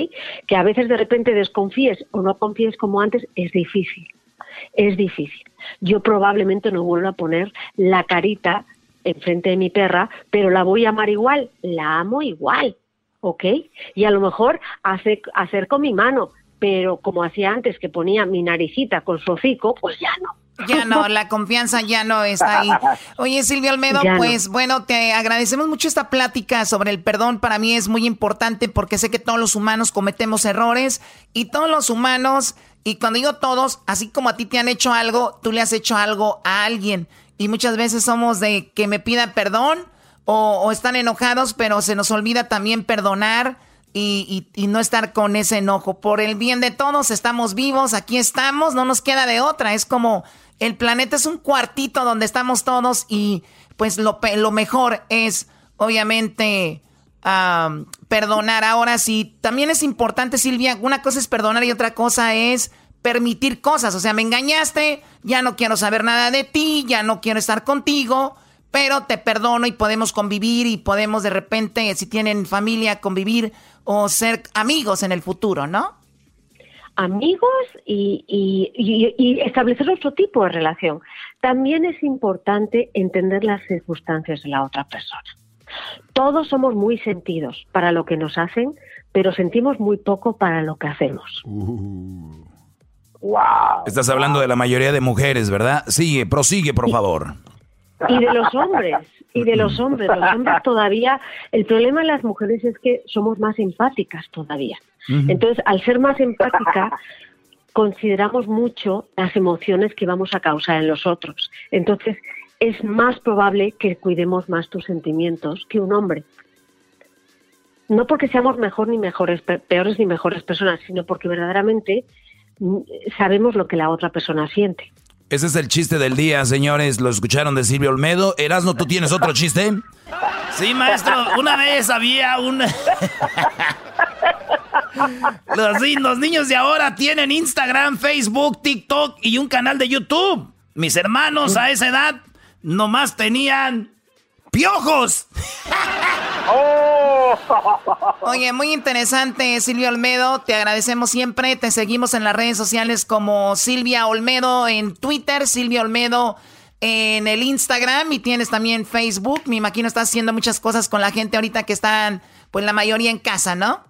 Que a veces de repente desconfíes o no confíes como antes es difícil es difícil. Yo probablemente no vuelvo a poner la carita enfrente de mi perra, pero la voy a amar igual, la amo igual, ¿ok? Y a lo mejor hace, acerco mi mano, pero como hacía antes, que ponía mi naricita con su hocico, pues ya no. Ya no, la confianza ya no está ahí. Oye, Silvio Almedo, pues bueno, te agradecemos mucho esta plática sobre el perdón. Para mí es muy importante porque sé que todos los humanos cometemos errores y todos los humanos, y cuando digo todos, así como a ti te han hecho algo, tú le has hecho algo a alguien. Y muchas veces somos de que me pida perdón o, están enojados, pero se nos olvida también perdonar. Y, y, no estar con ese enojo. Por el bien de todos, estamos vivos, aquí estamos, no nos queda de otra. Es como el planeta es un cuartito donde estamos todos y pues lo, lo mejor es obviamente perdonar. Ahora sí, también es importante, Silvia, una cosa es perdonar y otra cosa es permitir cosas. O sea, me engañaste, ya no quiero saber nada de ti, ya no quiero estar contigo, pero te perdono y podemos convivir y podemos de repente, si tienen familia, convivir o ser amigos en el futuro, ¿no? amigos y, y, establecer otro tipo de relación. También es importante entender las circunstancias de la otra persona. Todos somos muy sentidos para lo que nos hacen, pero sentimos muy poco para lo que hacemos. Wow. Estás hablando de la mayoría de mujeres, ¿verdad? Sigue, prosigue, por favor. Y de los hombres, y de los hombres. Los hombres todavía, el problema de las mujeres es que somos más empáticas todavía. Entonces, al ser más empática, consideramos mucho las emociones que vamos a causar en los otros. Entonces, es más probable que cuidemos más tus sentimientos que un hombre. No porque seamos mejor ni mejores, peores ni mejores personas, sino porque verdaderamente sabemos lo que la otra persona siente. Ese es el chiste del día, señores. Lo escucharon de Silvio Olmedo. Erasno, ¿tú tienes otro chiste? Sí, maestro. Una vez había un... Los, los niños de ahora tienen Instagram, Facebook, TikTok y un canal de YouTube. Mis hermanos a esa edad nomás tenían piojos. Oh. Oye, muy interesante, Silvia Olmedo. Te agradecemos siempre. Te seguimos en las redes sociales como Silvia Olmedo en Twitter, Silvia Olmedo en el Instagram y tienes también Facebook. Me imagino estás haciendo muchas cosas con la gente ahorita que están, pues la mayoría en casa, ¿no?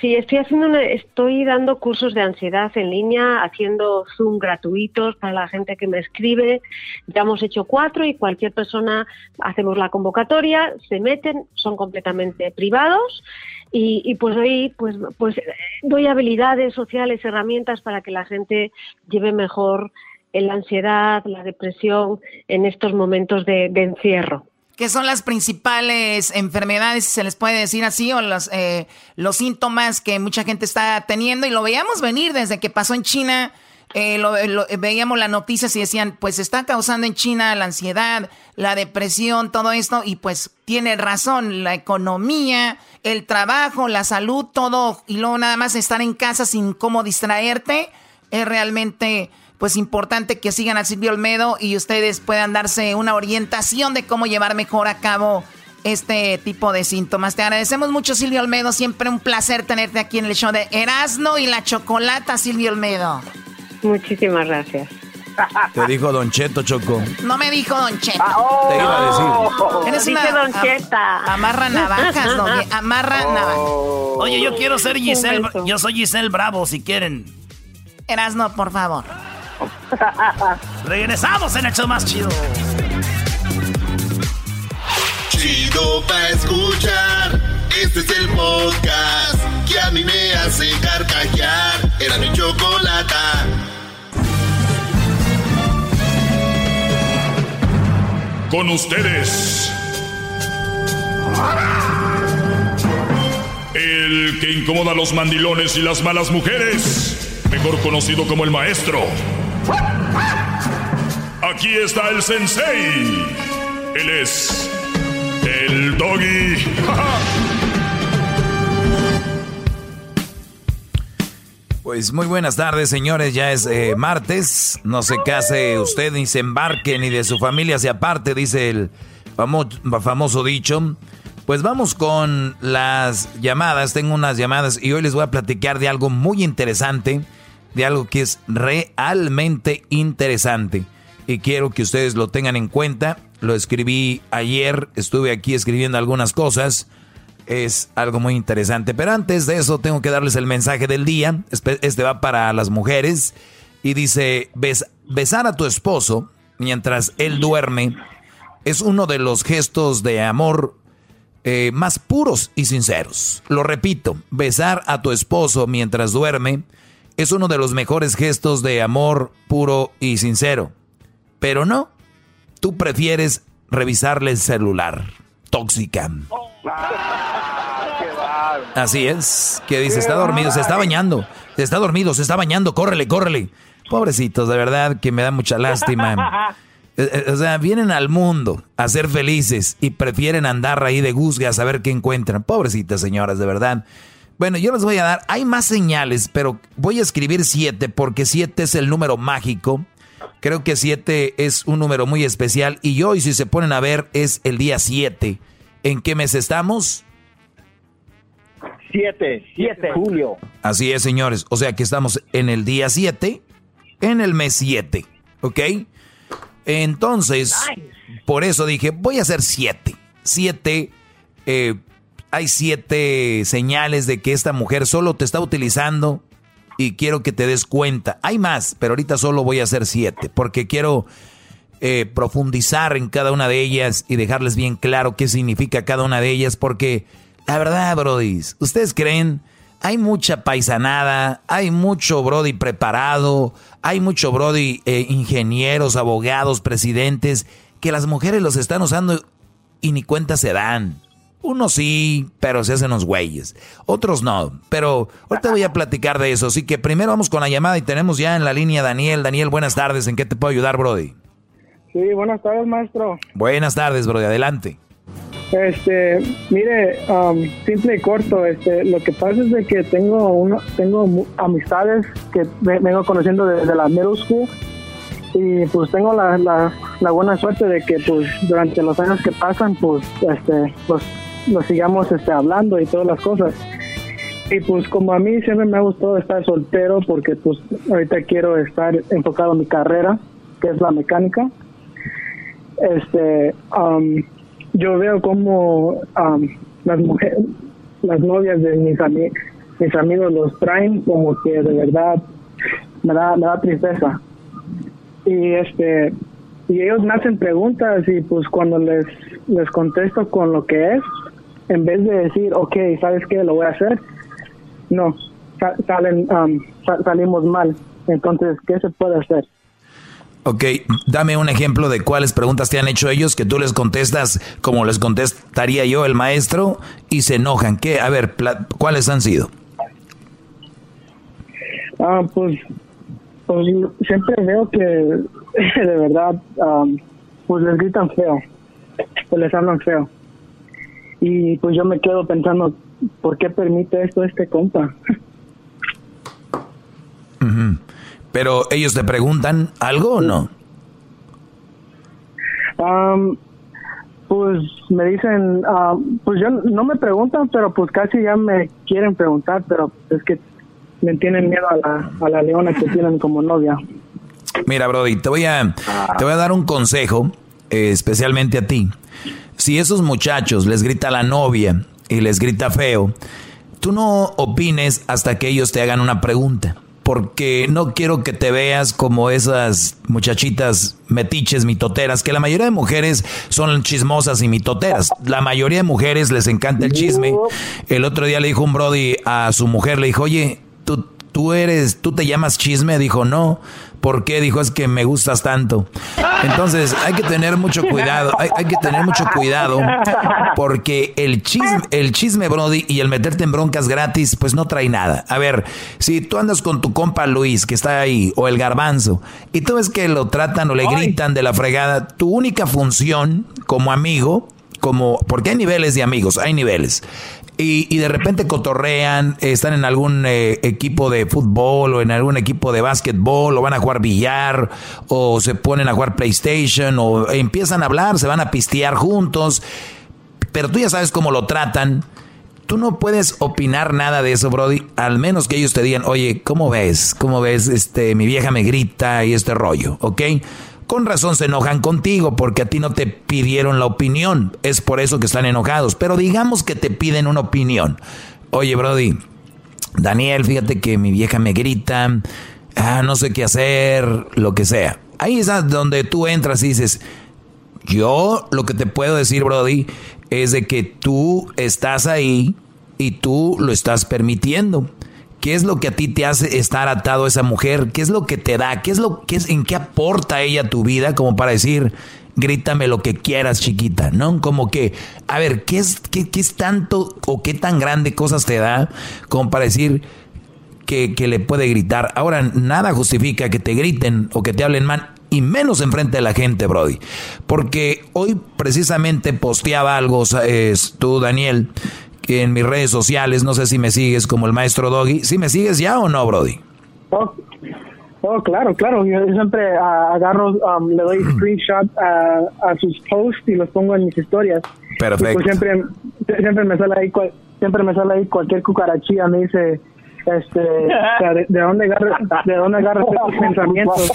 Sí, estoy haciendo estoy dando cursos de ansiedad en línea, haciendo Zoom gratuitos para la gente que me escribe. Ya hemos hecho cuatro y cualquier persona hacemos la convocatoria, se meten, son completamente privados y, pues doy pues pues doy habilidades sociales, herramientas para que la gente lleve mejor la ansiedad, la depresión en estos momentos de encierro. ¿Qué son las principales enfermedades, si se les puede decir así, o los, eh, los síntomas que mucha gente está teniendo? Y lo veíamos venir desde que pasó en China. Eh, lo, veíamos las noticias y decían, pues está causando en China la ansiedad, la depresión, todo esto, y pues tiene razón, la economía, el trabajo, la salud, todo, y luego nada más estar en casa sin cómo distraerte, es realmente pues importante que sigan a Silvio Olmedo y ustedes puedan darse una orientación de cómo llevar mejor a cabo este tipo de síntomas. Te agradecemos mucho, Silvio Olmedo. Siempre un placer tenerte aquí en el show de Erasno y la Chocolata, Silvio Olmedo. Muchísimas gracias. Te dijo Don Cheto, Choco. No me dijo Don Cheto. Te iba a decir. Eres una Don Cheta. amarra navajas, don, Amarra navajas. Oye, yo quiero ser Giselle. Yo soy Giselle Bravo, si quieren. Erasno, por favor. Regresamos en el show más chido. Chido pa' escuchar. Este es el podcast que a mí me hace carcajear. Era mi chocolate. Con ustedes. El que incomoda a los mandilones y las malas mujeres. Mejor conocido como el maestro. Aquí está el sensei. Él es el doggy. Pues muy buenas tardes, señores. Ya es eh, martes. No se case usted ni se embarque ni de su familia se aparte, dice el famoso dicho. Pues vamos con las llamadas. Tengo unas llamadas y hoy les voy a platicar de algo muy interesante de algo que es realmente interesante. Y quiero que ustedes lo tengan en cuenta lo escribí ayer, estuve aquí escribiendo algunas cosas. Es algo muy interesante. Pero antes de eso tengo que darles el mensaje del día. Este va para las mujeres. Y dice, besar a tu esposo mientras él duerme es uno de los gestos de amor eh, más puros y sinceros. Lo repito, besar a tu esposo mientras duerme es uno de los mejores gestos de amor puro y sincero. Pero no, tú prefieres revisarle el celular. Tóxica. Así es. Que dice, está dormido, se está bañando. Se está dormido, se está bañando, córrele, córrele. Pobrecitos, de verdad que me da mucha lástima. Eh, eh, o sea, vienen al mundo a ser felices y prefieren andar ahí de guzgas a ver qué encuentran. Pobrecitas señoras, de verdad. Bueno, yo les voy a dar, hay más señales, pero voy a escribir siete porque siete es el número mágico. Creo que siete es un número muy especial y hoy, si se ponen a ver, es el día siete. ¿En qué mes estamos? Siete, siete, julio. Así es, señores. O sea que estamos en el día siete, en el mes siete, ¿ok? Entonces, por eso dije, voy a hacer siete. Siete, eh, hay siete señales de que esta mujer solo te está utilizando y quiero que te des cuenta. Hay más, pero ahorita solo voy a hacer siete porque quiero eh, profundizar en cada una de ellas y dejarles bien claro qué significa cada una de ellas porque la verdad, Brody, ¿ustedes creen? hay mucha paisanada, hay mucho Brody preparado, hay mucho Brody eh, ingenieros, abogados, presidentes, que las mujeres los están usando y ni cuenta se dan. Unos sí, pero se hacen los güeyes. Otros no. Pero ahorita voy a platicar de eso. Así que primero vamos con la llamada y tenemos ya en la línea Daniel. Daniel, buenas tardes. ¿En qué te puedo ayudar, Brody? Sí, buenas tardes, maestro. Buenas tardes, Brody. Adelante. Este, mire, um, simple y corto, este, lo que pasa es de que tengo uno, tengo amistades que vengo conociendo desde la middle school y pues tengo la, la, buena suerte de que pues durante los años que pasan pues este pues nos sigamos este hablando y todas las cosas y pues como a mí siempre me ha gustado estar soltero porque pues ahorita quiero estar enfocado en mi carrera que es la mecánica este um, yo veo como las mujeres, las novias de mis, mis amigos los traen como que de verdad me da, me da tristeza. Y este y ellos me hacen preguntas y pues cuando les, les contesto con lo que es, en vez de decir, ok, ¿sabes qué? Lo voy a hacer, no, salen, salimos mal. Entonces, ¿qué se puede hacer? Ok, dame un ejemplo de cuáles preguntas te han hecho ellos que tú les contestas como les contestaría yo, el maestro, y se enojan. ¿Qué? A ver, ¿cuáles han sido? Ah, pues, pues siempre veo que de verdad, pues les gritan feo, pues les hablan feo. Y pues yo me quedo pensando, ¿por qué permite esto este compa? Pero ellos te preguntan algo o no? pues me dicen, pues yo no me preguntan, pero pues casi ya me quieren preguntar, pero es que me tienen miedo a la, a la leona que tienen como novia. Mira, Brody, te voy a, te voy a dar un consejo, eh, especialmente a ti. Si esos muchachos les grita la novia y les grita feo, tú no opines hasta que ellos te hagan una pregunta porque no quiero que te veas como esas muchachitas metiches, mitoteras, que la mayoría de mujeres son chismosas y mitoteras. La mayoría de mujeres les encanta el chisme. El otro día le dijo un Brody a su mujer, le dijo, oye, tú, tú eres, tú te llamas chisme, dijo, no. ¿Por qué? Dijo, es que me gustas tanto. Entonces, hay que tener mucho cuidado, hay, que tener mucho cuidado porque el chisme, el chisme, Brody, y el meterte en broncas gratis, pues no trae nada. A ver, si tú andas con tu compa Luis, que está ahí, o el garbanzo, y tú ves que lo tratan o le gritan de la fregada, tu única función como amigo como, porque hay niveles de amigos, hay niveles y, de repente cotorrean, están en algún eh, equipo de fútbol o en algún equipo de básquetbol o van a jugar billar o se ponen a jugar PlayStation o empiezan a hablar, se van a pistear juntos, pero tú ya sabes cómo lo tratan. Tú no puedes opinar nada de eso, Brody, al menos que ellos te digan, oye, ¿cómo ves? ¿Cómo ves? Este, mi vieja me grita y este rollo, ¿ok? Con razón se enojan contigo porque a ti no te pidieron la opinión. Es por eso que están enojados. Pero digamos que te piden una opinión. Oye, Brody, Daniel, fíjate que mi vieja me grita, ah, no sé qué hacer, lo que sea. Ahí es donde tú entras y dices, yo lo que te puedo decir, Brody, es de que tú estás ahí y tú lo estás permitiendo. ¿Qué es lo que a ti te hace estar atado a esa mujer? ¿Qué es lo que te da? ¿Qué es lo que es en qué aporta ella a tu vida como para decir, grítame lo que quieras, chiquita, ¿no? Como que, a ver, ¿qué es, qué, qué es tanto o qué tan grande cosas te da como para decir que, que le puede gritar? Ahora, nada justifica que te griten o que te hablen mal y menos enfrente de la gente, Brody. Porque hoy precisamente posteaba algo, tú, Daniel, en mis redes sociales, no sé si me sigues como el maestro Doggy. ¿Sí me sigues ya o no, Brody? Oh, oh claro, claro. Yo siempre ah, agarro, um, le doy screenshot a, sus posts y los pongo en mis historias. Pues Perfecto. siempre, siempre me sale ahí, siempre me sale ahí cualquier cucarachilla me dice este de, dónde agarra de dónde agarras estos pensamientos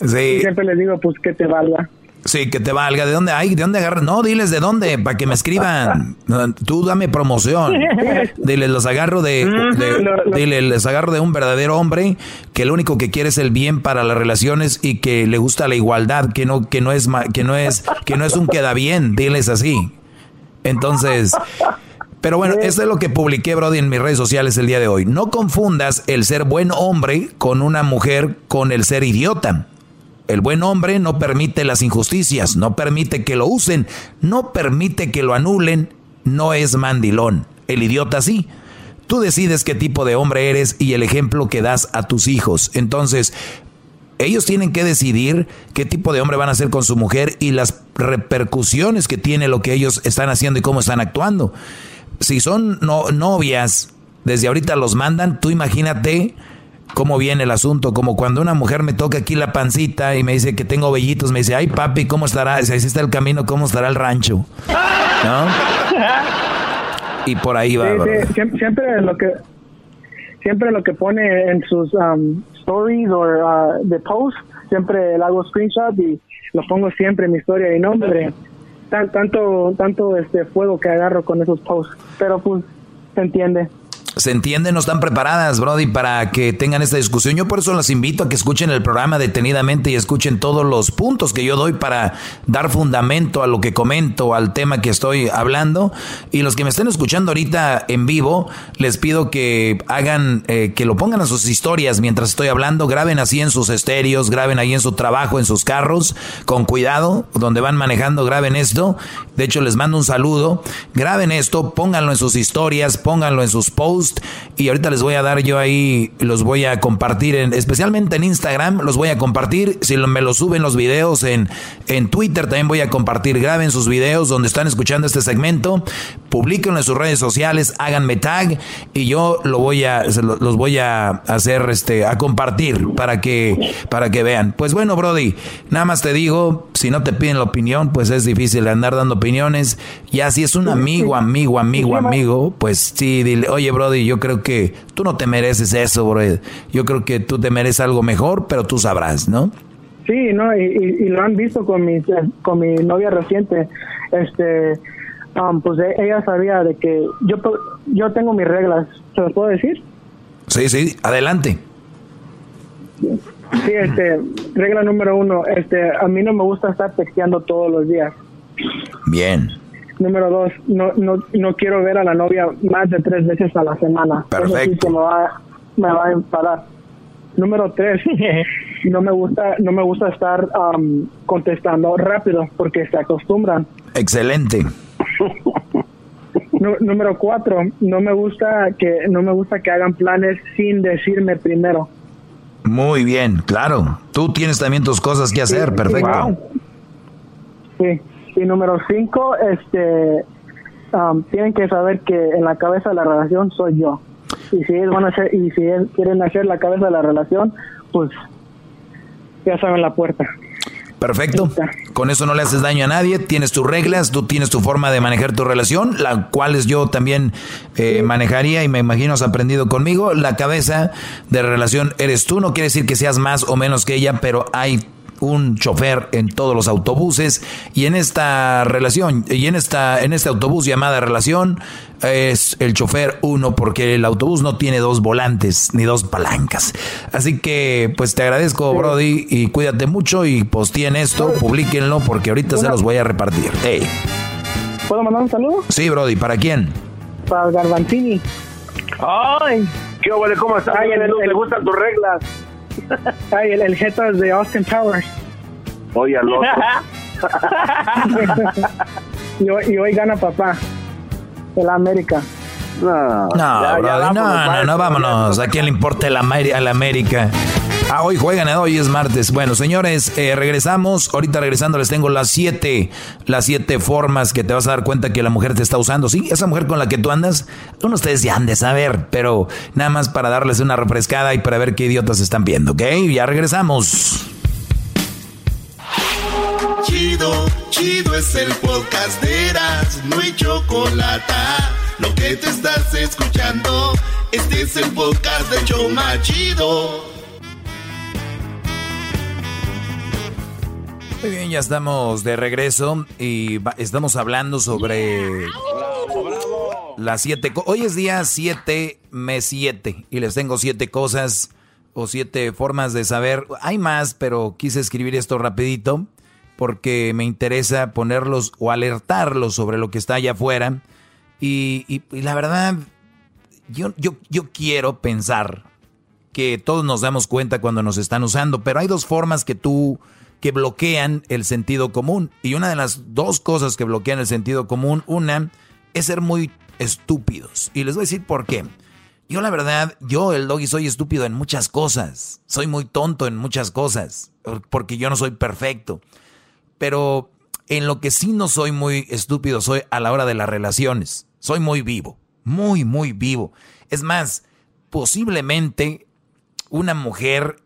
sí. siempre les digo pues que te valga Sí, que te valga. ¿De dónde hay? ¿De dónde agarras? No, diles de dónde, para que me escriban. Tú dame promoción. Diles, los agarro de, de les agarro de un verdadero hombre que lo único que quiere es el bien para las relaciones y que le gusta la igualdad, que no, que no es, que no es, que no es un queda bien. Diles así. Entonces, pero bueno, esto es lo que publiqué, Brody, en mis redes sociales el día de hoy. No confundas el ser buen hombre con una mujer con el ser idiota. El buen hombre no permite las injusticias, no permite que lo usen, no permite que lo anulen, no es mandilón. El idiota sí. Tú decides qué tipo de hombre eres y el ejemplo que das a tus hijos. Entonces, ellos tienen que decidir qué tipo de hombre van a ser con su mujer y las repercusiones que tiene lo que ellos están haciendo y cómo están actuando si son novias, desde ahorita los mandan, tú imagínate cómo viene el asunto, como cuando una mujer me toca aquí la pancita y me dice que tengo vellitos, me dice, ay papi, ¿cómo estará? Si así está el camino, ¿cómo estará el rancho? ¿No? Y por ahí va. siempre, lo que siempre lo que pone en sus um, stories o uh, de post, siempre le hago screenshot y lo pongo siempre en mi historia y nombre tanto tanto este fuego que agarro con esos posts, pero pues se entiende se entiende, no están preparadas, Brody, para que tengan esta discusión. Yo por eso las invito a que escuchen el programa detenidamente y escuchen todos los puntos que yo doy para dar fundamento a lo que comento, al tema que estoy hablando. Y los que me estén escuchando ahorita en vivo, les pido que hagan, eh, que lo pongan en sus historias mientras estoy hablando, graben así en sus estéreos, graben ahí en su trabajo, en sus carros, con cuidado, donde van manejando, graben esto. De hecho, les mando un saludo. Graben esto, pónganlo en sus historias, pónganlo en sus posts y ahorita les voy a dar yo ahí, los voy a compartir, en, especialmente en Instagram, los voy a compartir. Si me lo suben los videos en, en Twitter, también voy a compartir. Graben sus videos donde están escuchando este segmento, publiquenlo en sus redes sociales, háganme tag y yo lo voy a, los voy a hacer, este, a compartir para que, para que vean. Pues bueno, Brody, nada más te digo, si no te piden la opinión, pues es difícil andar dando opiniones. Ya si es un amigo, amigo, amigo, amigo, pues sí, dile, oye, Brody, y yo creo que tú no te mereces eso, bro. Yo creo que tú te mereces algo mejor, pero tú sabrás, ¿no? Sí, no, y, lo han visto con mi, con mi novia reciente. Este, um, pues e, ella sabía de que yo, yo tengo mis reglas. ¿Se las puedo decir? Sí, sí, adelante. Sí, este, regla número uno, este, a mí no me gusta estar texteando todos los días. Bien. Número dos, no, no, no quiero ver a la novia más de tres veces a la semana. Perfecto. me, va, me va a enfadar. Número tres, no me gusta, no me gusta estar um, contestando rápido porque se acostumbran. Excelente. número cuatro, no me gusta que no me gusta que hagan planes sin decirme primero. Muy bien, claro. Tú tienes también tus cosas que hacer, perfecto. Sí. Y número cinco, este, um, tienen que saber que en la cabeza de la relación soy yo. Y si ellos van a hacer, y si quieren hacer la cabeza de la relación, pues ya saben la puerta. Perfecto. Con eso no le haces daño a nadie. Tienes tus reglas, tú tienes tu forma de manejar tu relación, la cual yo también eh, manejaría y me imagino has aprendido conmigo. La cabeza de relación eres tú. No quiere decir que seas más o menos que ella, pero hay un chofer en todos los autobuses y en esta relación y en esta en este autobús llamada relación es el chofer uno porque el autobús no tiene dos volantes ni dos palancas. Así que pues te agradezco Brody y cuídate mucho y posteen esto, publiquenlo porque ahorita se los voy a repartir. Hey. ¿Puedo mandar un saludo? Sí, Brody, ¿para quién? Para Garbanzini. Ay, qué bueno, ¿cómo estás? Ay, el- le gustan tus reglas. Ay, el, el jeta es de Austin Towers. Oye, al otro. y, hoy, y hoy gana papá. De la América. No, No, no, no, no, vámonos. ¿A quién le importa el Ameri- al América? Ah, hoy juegan, ¿eh? hoy es martes. Bueno, señores, eh, regresamos. Ahorita regresando les tengo las siete, las siete formas que te vas a dar cuenta que la mujer te está usando. Sí, esa mujer con la que tú andas, uno de ustedes ya han de saber, pero nada más para darles una refrescada y para ver qué idiotas están viendo, ¿ok? Ya regresamos. Chido, chido es el podcast de Eras, no hay chocolate. Lo que te estás escuchando, este es el podcast de Choma Chido. Muy bien, ya estamos de regreso y estamos hablando sobre las siete... Hoy es día 7, mes 7 y les tengo siete cosas o siete formas de saber. Hay más, pero quise escribir esto rapidito porque me interesa ponerlos o alertarlos sobre lo que está allá afuera. Y, y- y la verdad, yo, yo, yo quiero pensar que todos nos damos cuenta cuando nos están usando, pero hay dos formas que tú que bloquean el sentido común. Y una de las dos cosas que bloquean el sentido común, una es ser muy estúpidos. Y les voy a decir por qué. Yo la verdad, yo el doggy soy estúpido en muchas cosas, soy muy tonto en muchas cosas, porque yo no soy perfecto, pero en lo que sí no soy muy estúpido soy a la hora de las relaciones, soy muy vivo, muy muy vivo. Es más, posiblemente una mujer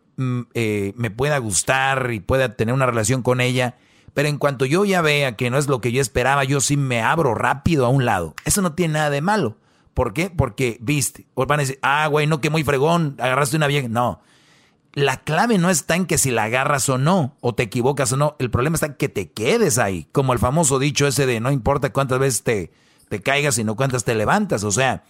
eh, me pueda gustar y pueda tener una relación con ella, pero en cuanto yo ya vea que no es lo que yo esperaba, yo sí me abro rápido a un lado. Eso no tiene nada de malo. ¿Por qué? Porque, viste, o van a decir, ah, güey, no, que muy fregón, agarraste una vieja. No, la clave no está en que si la agarras o no, o te equivocas o no, el problema está en que te quedes ahí, como el famoso dicho ese de no importa cuántas veces te, te caigas, sino cuántas te levantas. O sea,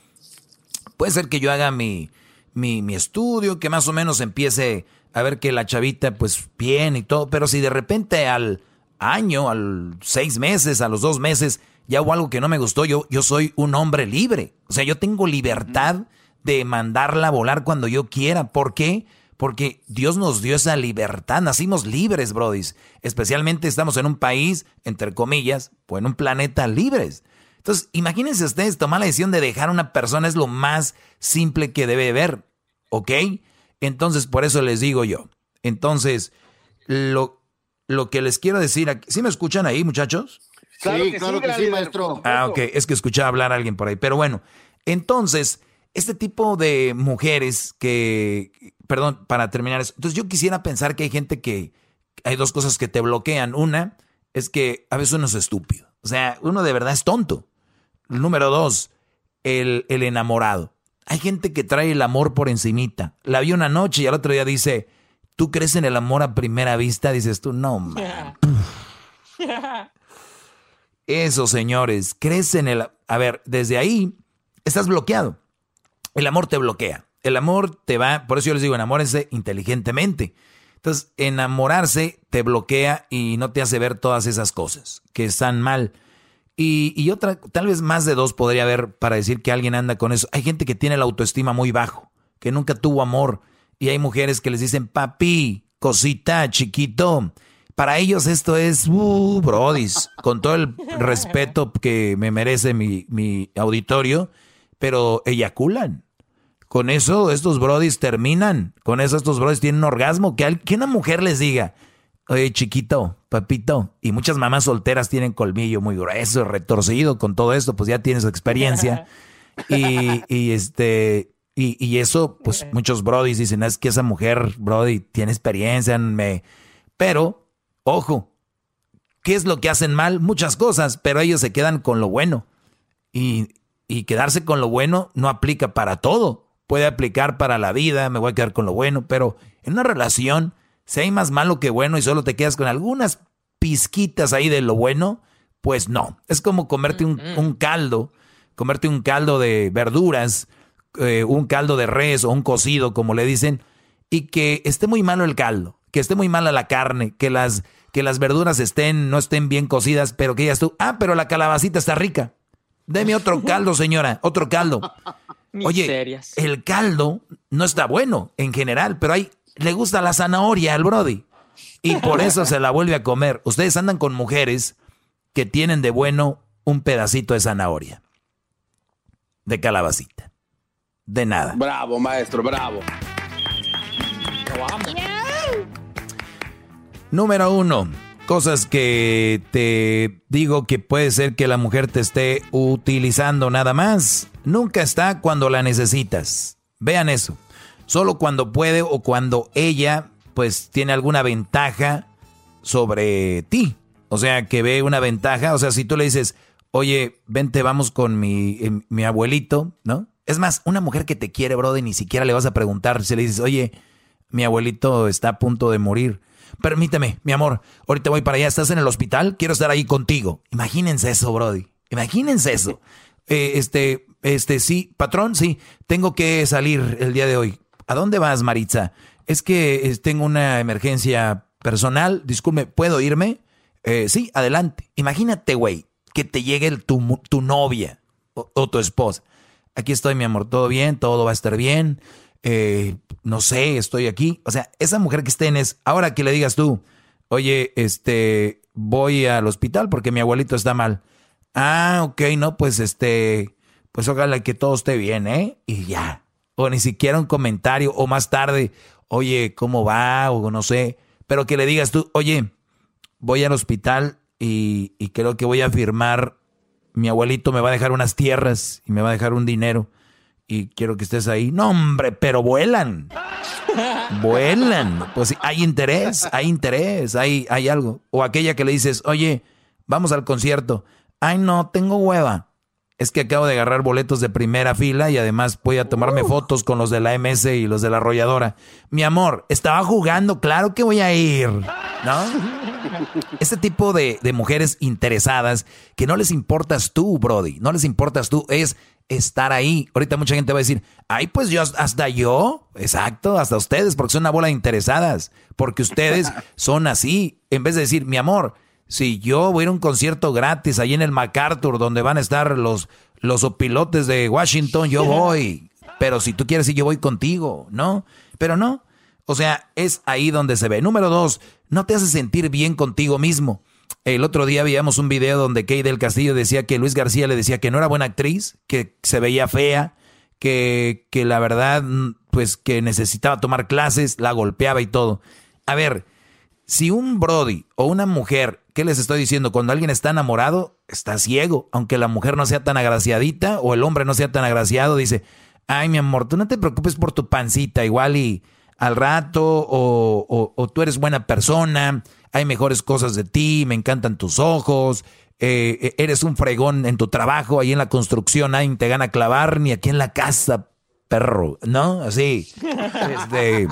puede ser que yo haga mi, mi, mi estudio, que más o menos empiece a ver que la chavita, pues bien y todo, pero si de repente al año, al seis meses, a los dos meses, ya hubo algo que no me gustó, yo, yo soy un hombre libre. O sea, yo tengo libertad de mandarla a volar cuando yo quiera. ¿Por qué? Porque Dios nos dio esa libertad, nacimos libres, brodis. Especialmente estamos en un país, entre comillas, o en un planeta libres. Entonces, imagínense ustedes, tomar la decisión de dejar a una persona es lo más simple que debe ver, ¿ok? Entonces, por eso les digo yo. Entonces, lo, lo que les quiero decir, aquí- ¿sí me escuchan ahí, muchachos? Claro Sí, que claro sí, que sí, maestro. Ah, ok, es que escuchaba hablar a alguien por ahí. Pero bueno, entonces, este tipo de mujeres que, perdón, para terminar eso, entonces yo quisiera pensar que hay gente que, hay dos cosas que te bloquean. Una es que a veces uno es estúpido. O sea, uno de verdad es tonto. Número dos, el, el enamorado. Hay gente que trae el amor por encimita. La vio una noche y al otro día dice, ¿tú crees en el amor a primera vista? Dices tú, no, man. Eso, señores, crees en el... A ver, desde ahí estás bloqueado. El amor te bloquea. El amor te va, por eso yo les digo, enamórense inteligentemente. Entonces, enamorarse te bloquea y no te hace ver todas esas cosas que están mal. Y, y otra, tal vez más de dos podría haber para decir que alguien anda con eso. Hay gente que tiene la autoestima muy bajo, que nunca tuvo amor. Y hay mujeres que les dicen, papi, cosita, chiquito. Para ellos esto es, uh, brodis, con todo el respeto que me merece mi, mi auditorio, pero eyaculan. Con eso estos brodis terminan. Con eso estos brodis tienen un orgasmo. Que, que una mujer les diga, oye chiquito, papito. Y muchas mamás solteras tienen colmillo muy grueso, retorcido. Con todo esto, pues ya tienes experiencia. Y, y este... Y, y eso, pues muchos brodis dicen, es que esa mujer, brody, tiene experiencia, me... Pero Ojo, ¿qué es lo que hacen mal? Muchas cosas, pero ellos se quedan con lo bueno. Y, y quedarse con lo bueno no aplica para todo. Puede aplicar para la vida, me voy a quedar con lo bueno, pero en una relación, si hay más malo que bueno y solo te quedas con algunas pizquitas ahí de lo bueno, pues no. Es como comerte un, un caldo, comerte un caldo de verduras, eh, un caldo de res o un cocido, como le dicen, y que esté muy malo el caldo, que esté muy mala la carne, que las, que las verduras estén, no estén bien cocidas, pero que digas tú, ah, pero la calabacita está rica. Deme otro caldo, señora, otro caldo. Oye, el caldo no está bueno en general, pero ahí le gusta la zanahoria al Brody. Y por eso se la vuelve a comer. Ustedes andan con mujeres que tienen de bueno un pedacito de zanahoria, de calabacita. De nada. Bravo, maestro, bravo. Número uno, cosas que te digo que puede ser que la mujer te esté utilizando nada más. Nunca está cuando la necesitas. Vean eso. Solo cuando puede o cuando ella pues tiene alguna ventaja sobre ti. O sea, que ve una ventaja. O sea, si tú le dices, oye, vente, vamos con mi, eh, mi abuelito, ¿no? Es más, una mujer que te quiere, brother, ni siquiera le vas a preguntar. Si le dices, oye, mi abuelito está a punto de morir. Permíteme, mi amor, ahorita voy para allá. ¿Estás en el hospital? Quiero estar ahí contigo. Imagínense eso, Brody. Imagínense eso. Eh, este, este, sí, patrón, sí, tengo que salir el día de hoy. ¿A dónde vas, Maritza? Es que eh, tengo una emergencia personal. Disculpe, ¿puedo irme? Eh, sí, adelante. Imagínate, güey, que te llegue tu, tu novia o tu esposa aquí estoy, mi amor, todo bien, todo va a estar bien, eh, no sé, estoy aquí. O sea, esa mujer que estén es, ahora que le digas tú, oye, este, voy al hospital porque mi abuelito está mal. Ah, ok, no, pues este, pues ojalá que todo esté bien, ¿eh? Y ya. O ni siquiera un comentario, o más tarde, oye, ¿cómo va? O no sé. Pero que le digas tú, oye, voy al hospital y, y creo que voy a firmar mi abuelito me va a dejar unas tierras y me va a dejar un dinero y quiero que estés ahí. No, hombre, pero vuelan. vuelan. Pues hay interés, hay interés, hay, hay algo. O aquella que le dices, oye, vamos al concierto. Ay, no, tengo hueva. Es que acabo de agarrar boletos de primera fila y además voy a tomarme fotos con los de la MS y los de la arrolladora. Mi amor, estaba jugando, claro que voy a ir. ¿No? Este tipo de, de mujeres interesadas que no les importas tú, Brody, no les importas tú, es estar ahí. Ahorita mucha gente va a decir, ay, pues yo, hasta yo, exacto, hasta ustedes, porque son una bola de interesadas, porque ustedes son así, en vez de decir, mi amor, si yo voy a ir a un concierto gratis ahí en el MacArthur, donde van a estar los, los opilotes de Washington, yo voy. Pero si tú quieres ir, yo voy contigo, ¿no? Pero no. O sea, es ahí donde se ve. Número dos, no te hace sentir bien contigo mismo. El otro día veíamos un video donde Kay del Castillo decía que Luis García le decía que no era buena actriz, que se veía fea, que, que la verdad, pues que necesitaba tomar clases, la golpeaba y todo. A ver, si un Brody o una mujer, ¿qué les estoy diciendo? Cuando alguien está enamorado, está ciego. Aunque la mujer no sea tan agraciadita o el hombre no sea tan agraciado, dice, ay mi amor, tú no te preocupes por tu pancita, igual y al rato, o, tú eres buena persona, hay mejores cosas de ti, me encantan tus ojos, eh, eres un fregón en tu trabajo, ahí en la construcción nadie te gana clavar, ni aquí en la casa, perro, ¿no? Así. Este,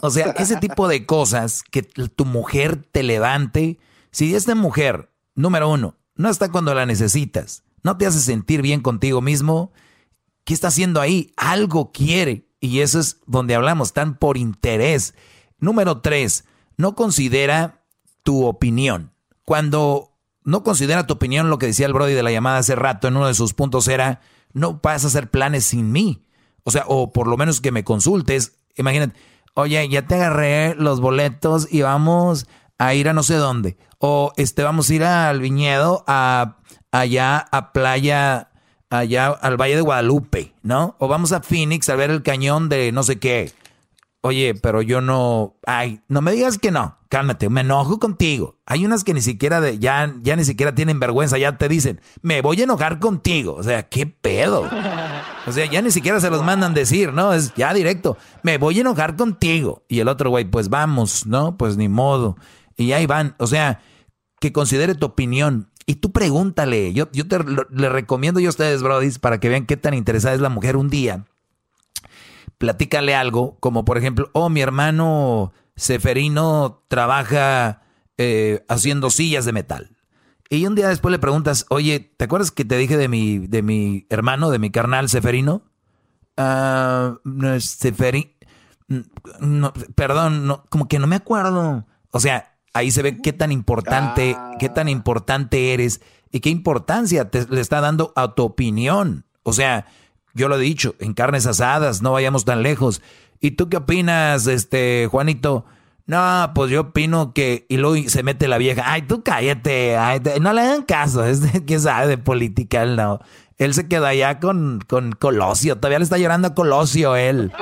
o sea, ese tipo de cosas que tu mujer te levante. Si esta mujer, número uno, no está cuando la necesitas, no te hace sentir bien contigo mismo, ¿qué está haciendo ahí? Algo quiere. Y eso es donde hablamos, tan por interés. Número tres, no considera tu opinión. Cuando no considera tu opinión, lo que decía el Brody de la llamada hace rato en uno de sus puntos era, no vas a hacer planes sin mí. O sea, o por lo menos que me consultes. Imagínate, oye, ya te agarré los boletos y vamos a ir a no sé dónde. O este, vamos a ir al viñedo, a allá a playa, allá al Valle de Guadalupe, ¿no? O vamos a Phoenix a ver el cañón de no sé qué. Oye, pero yo no, ay, no me digas que no, cálmate, me enojo contigo. Hay unas que ni siquiera de, ya, ya ni siquiera tienen vergüenza, ya te dicen, me voy a enojar contigo. O sea, qué pedo. O sea, ya ni siquiera se los mandan decir, ¿no? Es ya directo, me voy a enojar contigo. Y el otro güey, pues vamos, ¿no? Pues ni modo. Y ahí van, o sea, que considere tu opinión. Y tú pregúntale, yo, yo te le recomiendo yo a ustedes, Brody, para que vean qué tan interesada es la mujer un día. Platícale algo, como por ejemplo, oh, mi hermano Seferino trabaja eh, haciendo sillas de metal. Y un día después le preguntas, oye, ¿te acuerdas que te dije de mi, de mi hermano, de mi carnal Seferino? Ah, no es Seferino. No, perdón, no, como que no me acuerdo. O sea, ahí se ve qué tan importante, qué tan importante eres y qué importancia te, le está dando a tu opinión. O sea, yo lo he dicho, en carnes asadas, no vayamos tan lejos. ¿Y tú qué opinas, este, Juanito? No, pues yo opino que. Y luego se mete la vieja. Ay, tú cállate. no le dan caso. Es de, ¿Quién sabe de política? Él no. Él se queda allá con, con Colosio. Todavía le está llorando a Colosio él.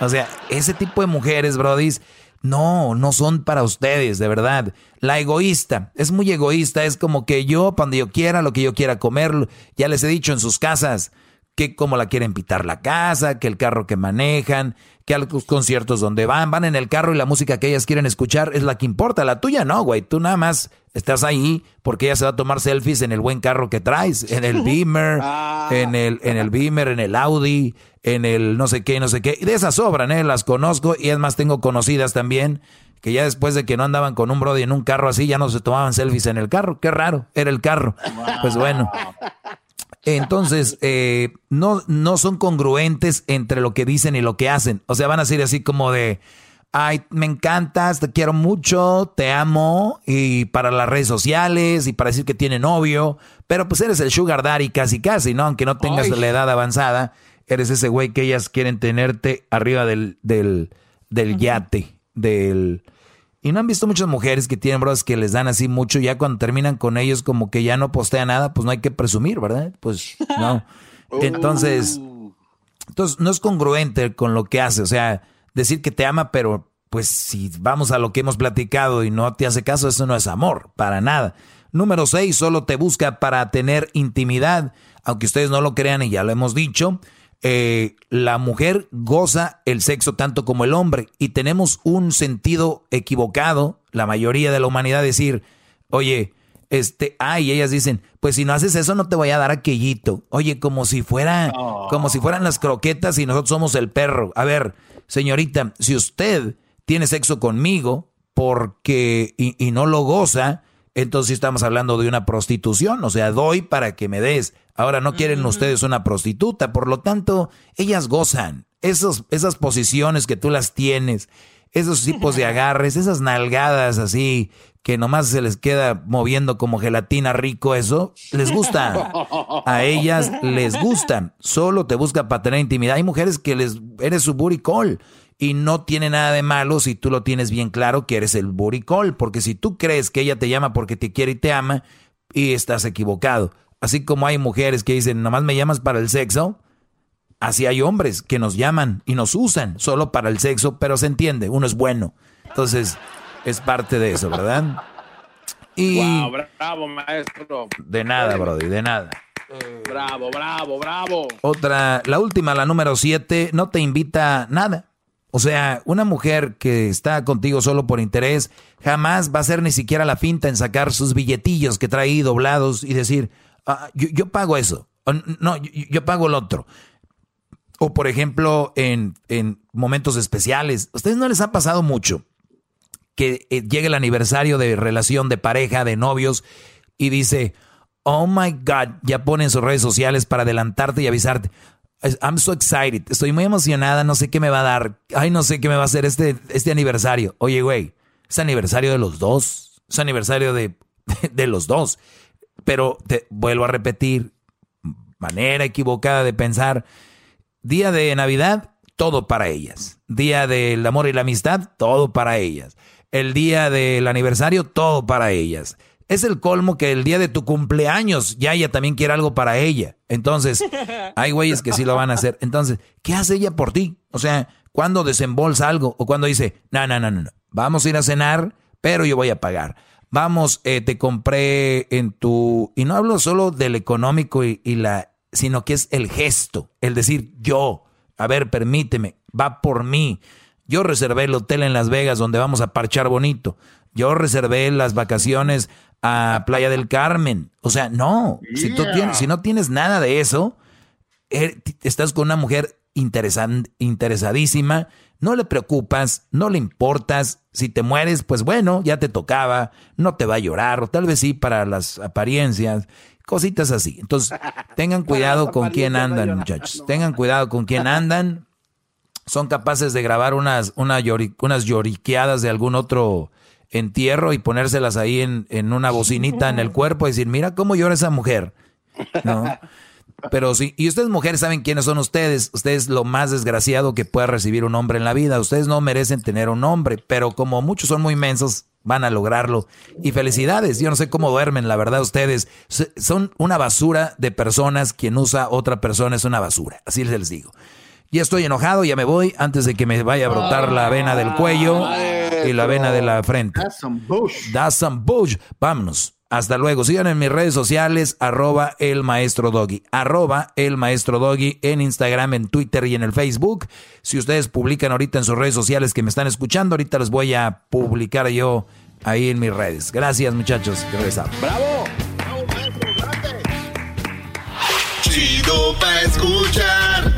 O sea, ese tipo de mujeres, brodis, no, no son para ustedes, de verdad. La egoísta, es muy egoísta. Es como que yo, cuando yo quiera, lo que yo quiera comer, ya les he dicho en sus casas que cómo la quieren pitar la casa, que el carro que manejan, que a los conciertos donde van, van en el carro y la música que ellas quieren escuchar es la que importa, la tuya no, güey, tú nada más estás ahí porque ella se va a tomar selfies en el buen carro que traes, en el Beamer, ah. en el en el Beamer, en el Audi, en el no sé qué, no sé qué, de esas sobran, eh, las conozco y es más tengo conocidas también que ya después de que no andaban con un brody en un carro así, ya no se tomaban selfies en el carro. Qué raro, era el carro. Pues bueno, entonces, eh, no, no son congruentes entre lo que dicen y lo que hacen. O sea, van a ser así como de, ay, me encantas, te quiero mucho, te amo, y para las redes sociales, y para decir que tiene novio, pero pues eres el sugar daddy casi casi, ¿no? Aunque no tengas la edad avanzada, eres ese güey que ellas quieren tenerte arriba del, del, del yate, del y no han visto muchas mujeres que tienen bros que les dan así mucho, ya cuando terminan con ellos como que ya no postea nada, pues no hay que presumir, ¿verdad? Pues no. Entonces, entonces no es congruente con lo que hace, o sea, decir que te ama, pero pues si vamos a lo que hemos platicado y no te hace caso, eso no es amor, para nada. Número seis, solo te busca para tener intimidad, aunque ustedes no lo crean y ya lo hemos dicho. Eh, la mujer goza el sexo tanto como el hombre y tenemos un sentido equivocado, la mayoría de la humanidad, decir, oye, este, ay, ellas dicen, pues si no haces eso no te voy a dar aquellito. Oye, como si fuera, como si fueran las croquetas y nosotros somos el perro. A ver, señorita, si usted tiene sexo conmigo porque y, y no lo goza, entonces estamos hablando de una prostitución, o sea, doy para que me des. Ahora no quieren ustedes una prostituta, por lo tanto, ellas gozan. Esos, esas posiciones que tú las tienes, esos tipos de agarres, esas nalgadas así, que nomás se les queda moviendo como gelatina rico, eso, les gusta. A ellas les gusta. Solo te busca para tener intimidad. Hay mujeres que les, eres su booty call. Y no tiene nada de malo si tú lo tienes bien claro que eres el call. Porque si tú crees que ella te llama porque te quiere y te ama, y estás equivocado. Así como hay mujeres que dicen, nomás me llamas para el sexo, así hay hombres que nos llaman y nos usan solo para el sexo, pero se entiende, uno es bueno. Entonces, es parte de eso, ¿verdad? Y bravo, maestro. De nada, Brody, de nada. Bravo, bravo, bravo. Otra, la última, la número siete, no te invita nada. O sea, una mujer que está contigo solo por interés jamás va a ser ni siquiera la finta en sacar sus billetillos que trae doblados y decir, Ah, yo, pago eso. No, yo, pago el otro. O por ejemplo, en, momentos especiales. ustedes no les ha pasado mucho que eh, llegue el aniversario de relación de pareja, de novios, y dice, oh my God, ya ponen sus redes sociales para adelantarte y avisarte. I'm so excited, estoy muy emocionada, no sé qué me va a dar, ay, no sé qué me va a hacer este, este aniversario. Oye, güey, es aniversario de los dos, es aniversario de, de los dos. Pero te vuelvo a repetir, manera equivocada de pensar, día de Navidad, todo para ellas. Día del amor y la amistad, todo para ellas. El día del aniversario, todo para ellas. Es el colmo que el día de tu cumpleaños ya ella también quiere algo para ella. Entonces, hay güeyes que sí lo van a hacer. Entonces, ¿qué hace ella por ti? O sea, cuando desembolsa algo o cuando dice, no, no, no, no, no, vamos a ir a cenar, pero yo voy a pagar vamos, eh, te compré en tu, y no hablo solo del económico y, la, sino que es el gesto, el decir yo, a ver, permíteme, va por mí. Yo reservé el hotel en Las Vegas donde vamos a parchar bonito. Yo reservé las vacaciones a Playa del Carmen. O sea, no. Si, tú tienes, si no tienes nada de eso, er- estás con una mujer interesan- interesadísima, no le preocupas, no le importas. Si te mueres, pues bueno, ya te tocaba, no te va a llorar, o tal vez sí para las apariencias, cositas así. Entonces, tengan cuidado con quién andan, muchachos. Tengan cuidado con quién andan. Son capaces de grabar unas, una llori- unas lloriqueadas de algún otro entierro y ponérselas ahí en, en una bocinita en el cuerpo y decir, mira cómo llora esa mujer. ¿No? Pero sí, y ustedes mujeres saben quiénes son ustedes. Ustedes lo más desgraciado que pueda recibir un hombre en la vida. Ustedes no merecen tener un hombre, pero como muchos son muy mensos, van a lograrlo. Y felicidades, yo no sé cómo duermen, la verdad ustedes son una basura de personas. Quien usa otra persona es una basura, así les digo. Ya estoy enojado, ya me voy antes de que me vaya a brotar la vena del cuello y la vena de la frente. That's some bush. That's some bush. Vámonos. Hasta luego. Sigan en mis redes sociales, arroba el maestro doggy. Arroba el maestro doggy en Instagram, en Twitter y en el Facebook. Si ustedes publican ahorita en sus redes sociales que me están escuchando, ahorita los voy a publicar yo ahí en mis redes. Gracias, muchachos. Regresamos. ¡Bravo! Chido pa' escuchar.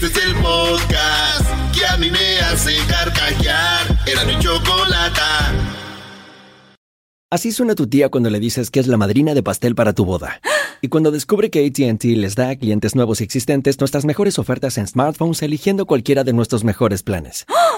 Este es el podcast que a mí me hace carcajear. Era mi chocolata. Así suena tu tía cuando le dices que es la madrina de pastel para tu boda. Y cuando descubre que ATT les da a clientes nuevos y existentes nuestras mejores ofertas en smartphones eligiendo cualquiera de nuestros mejores planes.